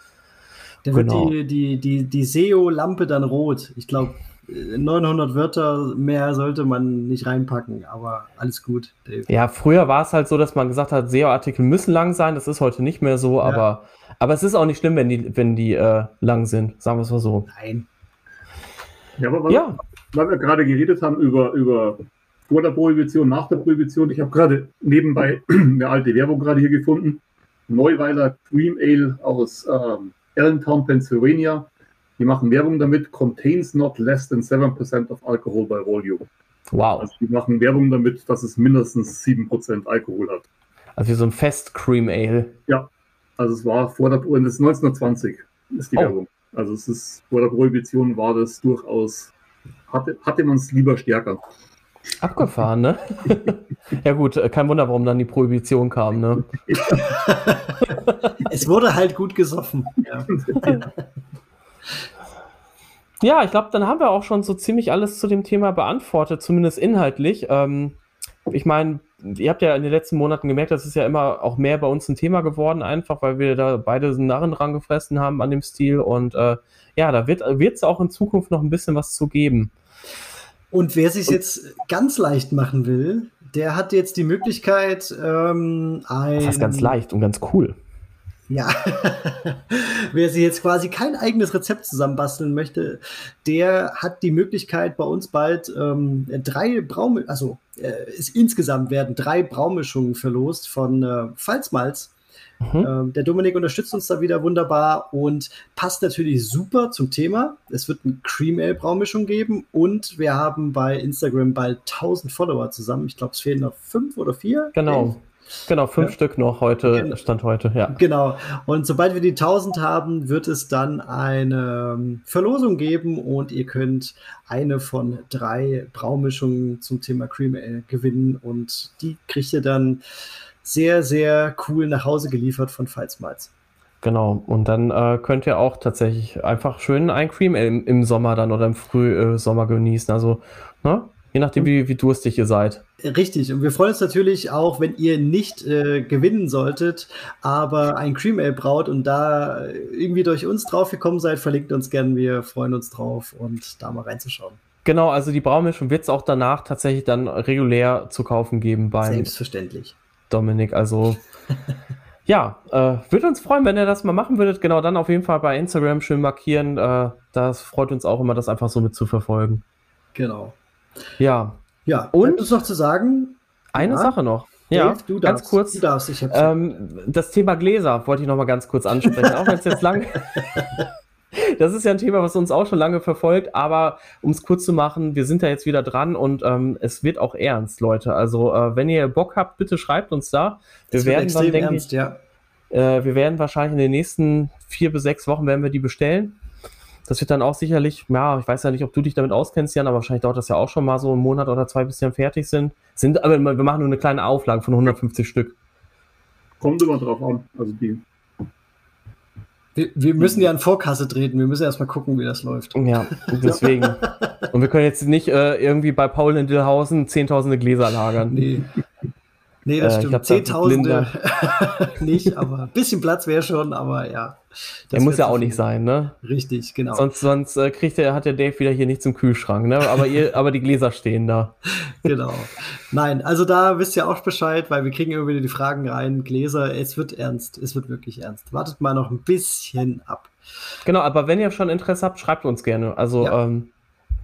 Da genau. wird die, die, die, die SEO-Lampe dann rot. Ich glaube, 900 Wörter mehr sollte man nicht reinpacken, aber alles gut, Dave. Ja, früher war es halt so, dass man gesagt hat, SEO-Artikel müssen lang sein. Das ist heute nicht mehr so, ja. aber, aber es ist auch nicht schlimm, wenn die, wenn die äh, lang sind, sagen wir es mal so. Nein. Ja, aber weil, ja. weil wir gerade geredet haben über, über vor der Prohibition, nach der Prohibition, ich habe gerade nebenbei (clears throat) eine alte Werbung gerade hier gefunden. Neuweiler Cream Ale aus ähm, Allentown, Pennsylvania die machen Werbung damit, contains not less than 7% of alcohol by volume. Wow. Also die machen Werbung damit, dass es mindestens 7% Alkohol hat. Also wie so ein Fest Cream Ale. Ja, also es war vor der, das ist 1920 ist die oh. Werbung. Also es ist vor der Prohibition war das durchaus, hatte, hatte man es lieber stärker. Abgefahren, ne? (laughs) ja gut, äh, kein Wunder, warum dann die Prohibition kam, ne? (laughs) es wurde halt gut gesoffen. Ja. (laughs) Ja, ich glaube, dann haben wir auch schon so ziemlich alles zu dem Thema beantwortet, zumindest inhaltlich. Ähm, ich meine, ihr habt ja in den letzten Monaten gemerkt, das ist ja immer auch mehr bei uns ein Thema geworden, einfach weil wir da beide einen Narren dran gefressen haben an dem Stil. Und äh, ja, da wird es auch in Zukunft noch ein bisschen was zu geben. Und wer sich jetzt ganz leicht machen will, der hat jetzt die Möglichkeit, ähm, ein. Das ist ganz leicht und ganz cool. Ja, (laughs) wer sich jetzt quasi kein eigenes Rezept zusammenbasteln möchte, der hat die Möglichkeit, bei uns bald ähm, drei Braum, also äh, insgesamt werden drei Braumischungen verlost von äh, Pfalzmalz. Mhm. Ähm, der Dominik unterstützt uns da wieder wunderbar und passt natürlich super zum Thema. Es wird eine Cream Ale Braumischung geben und wir haben bei Instagram bald 1000 Follower zusammen. Ich glaube, es fehlen noch fünf oder vier. Genau. Genau, fünf ja. Stück noch heute, genau. Stand heute, ja. Genau. Und sobald wir die 1000 haben, wird es dann eine ähm, Verlosung geben und ihr könnt eine von drei Braumischungen zum Thema Cream Ale gewinnen und die kriegt ihr dann sehr, sehr cool nach Hause geliefert von Pfalzmalz. Genau, und dann äh, könnt ihr auch tatsächlich einfach schön ein Cream im, im Sommer dann oder im Frühsommer äh, genießen. Also, ne? Je nachdem, wie, wie durstig ihr seid. Richtig. Und wir freuen uns natürlich auch, wenn ihr nicht äh, gewinnen solltet, aber ein Cream Ale braut und da irgendwie durch uns drauf gekommen seid, verlinkt uns gerne. Wir freuen uns drauf und da mal reinzuschauen. Genau, also die Braumischung wird es auch danach tatsächlich dann regulär zu kaufen geben beim Selbstverständlich. Dominik. Also ja, äh, würde uns freuen, wenn ihr das mal machen würdet. Genau, dann auf jeden Fall bei Instagram schön markieren. Äh, das freut uns auch immer, das einfach so mit zu verfolgen. Genau. Ja. Ja, und uns noch zu sagen. Eine ja, Sache noch. Ja, Dave, du ganz darfst, kurz. Du darfst, ich ähm, das Thema Gläser wollte ich noch mal ganz kurz ansprechen, auch wenn es jetzt lang. (laughs) das ist ja ein Thema, was uns auch schon lange verfolgt, aber um es kurz zu machen, wir sind da jetzt wieder dran und ähm, es wird auch ernst, Leute. Also, äh, wenn ihr Bock habt, bitte schreibt uns da. Wir werden dann, denke ich, ja. äh, wir werden wahrscheinlich in den nächsten vier bis sechs Wochen werden wir die bestellen. Das wird dann auch sicherlich, ja, ich weiß ja nicht, ob du dich damit auskennst, Jan, aber wahrscheinlich dauert das ja auch schon mal so einen Monat oder zwei, bis wir fertig sind. sind aber wir machen nur eine kleine Auflage von 150 Stück. Kommt immer drauf an. Also die. Wir, wir müssen ja an Vorkasse treten. Wir müssen erstmal gucken, wie das läuft. Ja, (laughs) deswegen. Und wir können jetzt nicht äh, irgendwie bei Paul in Dillhausen zehntausende Gläser lagern. Nee. Nee, das äh, stimmt. Zehntausende (laughs) nicht, aber ein bisschen Platz wäre schon, aber ja. Der muss ja auch nicht sein, ne? Richtig, genau. Sonst, sonst äh, kriegt der, hat der Dave wieder hier nichts im Kühlschrank, ne? Aber, ihr, (laughs) aber die Gläser stehen da. Genau. Nein, also da wisst ihr auch Bescheid, weil wir kriegen immer wieder die Fragen rein. Gläser, es wird ernst, es wird wirklich ernst. Wartet mal noch ein bisschen ab. Genau, aber wenn ihr schon Interesse habt, schreibt uns gerne. Also ja. ähm,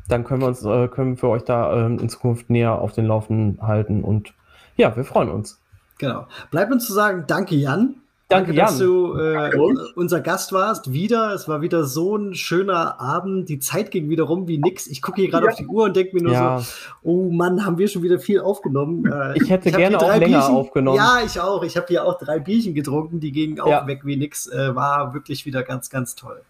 dann können wir uns, äh, können wir für euch da ähm, in Zukunft näher auf den Laufen halten und ja, wir freuen uns. Genau. Bleibt uns zu sagen, danke Jan. Danke, Danke dass du äh, unser Gast warst. Wieder. Es war wieder so ein schöner Abend. Die Zeit ging wieder rum wie nix. Ich gucke hier gerade ja. auf die Uhr und denke mir nur ja. so, oh Mann, haben wir schon wieder viel aufgenommen. Äh, ich hätte ich gerne auch länger Bierchen, aufgenommen. Ja, ich auch. Ich habe hier auch drei Bierchen getrunken. Die gingen auch ja. weg wie nix. Äh, war wirklich wieder ganz, ganz toll.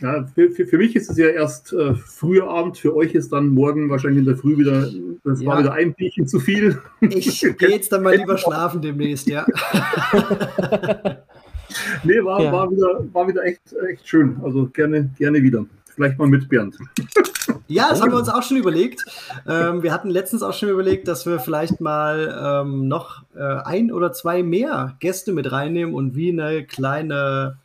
Ja, für, für, für, mich ist es ja erst äh, früher Abend, für euch ist dann morgen wahrscheinlich in der Früh wieder, das ja. war wieder ein Bierchen zu viel. Ich gehe jetzt dann mal lieber (laughs) schlafen demnächst, ja. (laughs) nee, war, ja. war, wieder, war wieder echt, echt schön. Also gerne, gerne wieder. Vielleicht mal mit Bernd. (laughs) Ja, das haben wir uns auch schon überlegt. Ähm, wir hatten letztens auch schon überlegt, dass wir vielleicht mal ähm, noch äh, ein oder zwei mehr Gäste mit reinnehmen und wie eine kleine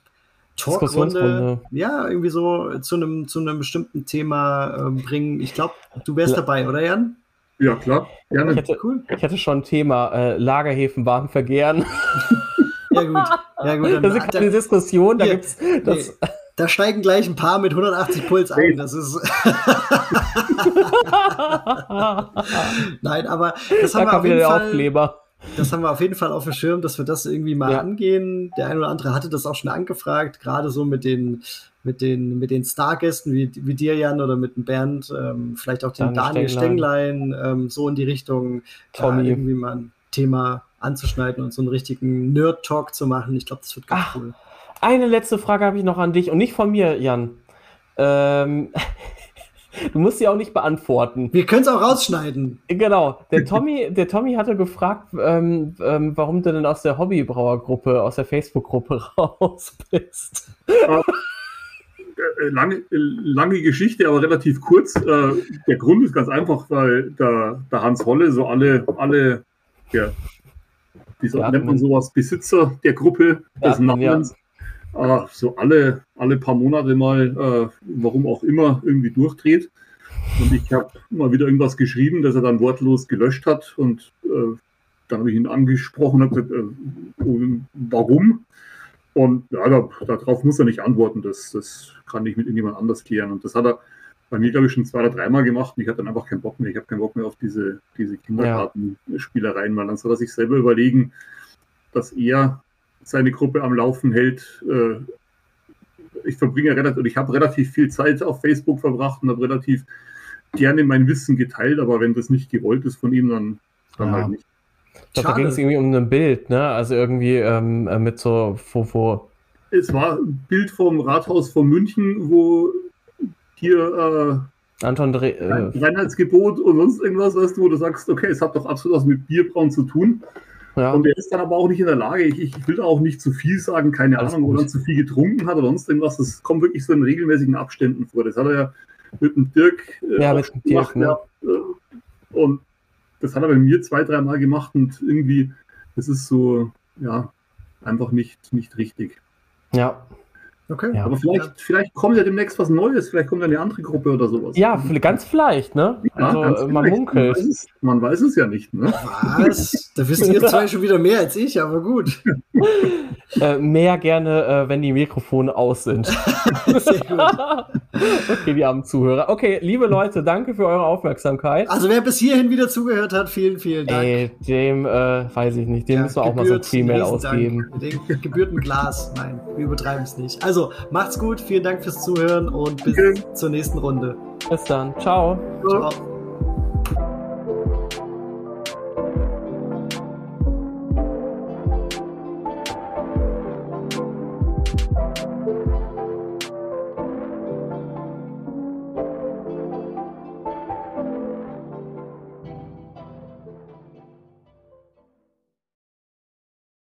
Talkrunde, ja, irgendwie so zu einem, zu einem bestimmten Thema äh, bringen. Ich glaube, du wärst La dabei, oder Jan? Ja, klar. Gerne. Ich hätte, cool. ich hätte schon ein Thema, äh, Lagerhäfen warm vergehren. (laughs) ja, gut. Ja, gut. Dann, das ist keine Diskussion, da hier, gibt's das. Nee, da steigen gleich ein paar mit 180 Puls ein. Das ist. (laughs) Nein, aber das haben da wir auf jeden Fall. Aufkleber. Das haben wir auf jeden Fall auf dem Schirm, dass wir das irgendwie mal ja. angehen. Der eine oder andere hatte das auch schon angefragt, gerade so mit den, mit den, mit den Stargästen wie, wie dir, Jan, oder mit dem Bernd, ähm, vielleicht auch den Daniel, Daniel Stenglein, ähm, so in die Richtung, Tommy. irgendwie mal ein Thema anzuschneiden und so einen richtigen Nerd-Talk zu machen. Ich glaube, das wird ganz Ach, cool. Eine letzte Frage habe ich noch an dich und nicht von mir, Jan. Ähm, Du musst sie auch nicht beantworten. Wir können es auch rausschneiden. Genau. Der Tommy, der Tommy hatte gefragt, ähm, ähm, warum du denn aus der Hobbybrauergruppe, aus der Facebook-Gruppe (laughs) raus bist. Äh, lange, lange Geschichte, aber relativ kurz. Äh, der Grund ist ganz einfach, weil der, der Hans Holle so alle, alle ja, wie so, nennt man sowas, Besitzer der Gruppe, des Namens, ja äh, so alle, alle paar Monate mal, äh, warum auch immer, irgendwie durchdreht. Und ich habe mal wieder irgendwas geschrieben, das er dann wortlos gelöscht hat. Und äh, dann habe ich ihn angesprochen und gesagt, äh, warum? Und ja, da, darauf muss er nicht antworten. Das, das kann ich mit irgendjemand anders klären. Und das hat er bei mir, glaube ich, schon zwei oder dreimal gemacht. Und ich hatte dann einfach keinen Bock mehr. Ich habe keinen Bock mehr auf diese, diese Kindergartenspielereien, weil dann soll er sich selber überlegen, dass er seine Gruppe am Laufen hält. Äh, ich verbringe relativ, ich habe relativ viel Zeit auf Facebook verbracht und habe relativ gerne mein Wissen geteilt, aber wenn das nicht gewollt ist von ihm, dann, dann ja. halt nicht. Ich glaube, da ging es irgendwie um ein Bild, ne? Also irgendwie ähm, äh, mit so, wo, wo. Es war ein Bild vom Rathaus von München, wo hier äh, Anton Dre äh, Reinheitsgebot und sonst irgendwas, weißt du, wo du sagst, okay, es hat doch absolut was mit Bierbrauen zu tun. Ja. Und er ist dann aber auch nicht in der Lage, ich, ich will da auch nicht zu viel sagen, keine Alles Ahnung, gut. oder zu viel getrunken hat oder sonst irgendwas. Das kommt wirklich so in regelmäßigen Abständen vor. Das hat er ja mit dem Dirk äh, ja, mit dem Dirk, ne? ja. Und das hat er bei mir zwei, dreimal gemacht und irgendwie, das ist so, ja, einfach nicht, nicht richtig. Ja. Okay. Ja. Aber vielleicht, ja. vielleicht kommt ja demnächst was Neues, vielleicht kommt ja eine andere Gruppe oder sowas. Ja, ganz vielleicht, ne? Ja, also man munkelt. Man weiß, es, man weiß, es, ja nicht, ne? Was? Da wisst ihr (laughs) zwei schon wieder mehr als ich, aber gut. (laughs) äh, mehr gerne, äh, wenn die Mikrofone aus sind. (laughs) Sehr gut. okay, die armen Zuhörer. Okay, liebe Leute, danke für eure Aufmerksamkeit. Also wer bis hierhin wieder zugehört hat, vielen, vielen Dank. Ey, dem, äh, weiß ich nicht, dem ja, müssen wir auch mal so ein Pre-Mail ausgeben. Den gebührten Glas. Nein, wir übertreiben es nicht. Also also, macht's gut, vielen Dank fürs Zuhören und bis okay. zur nächsten Runde. Bis dann. Ciao. Ciao.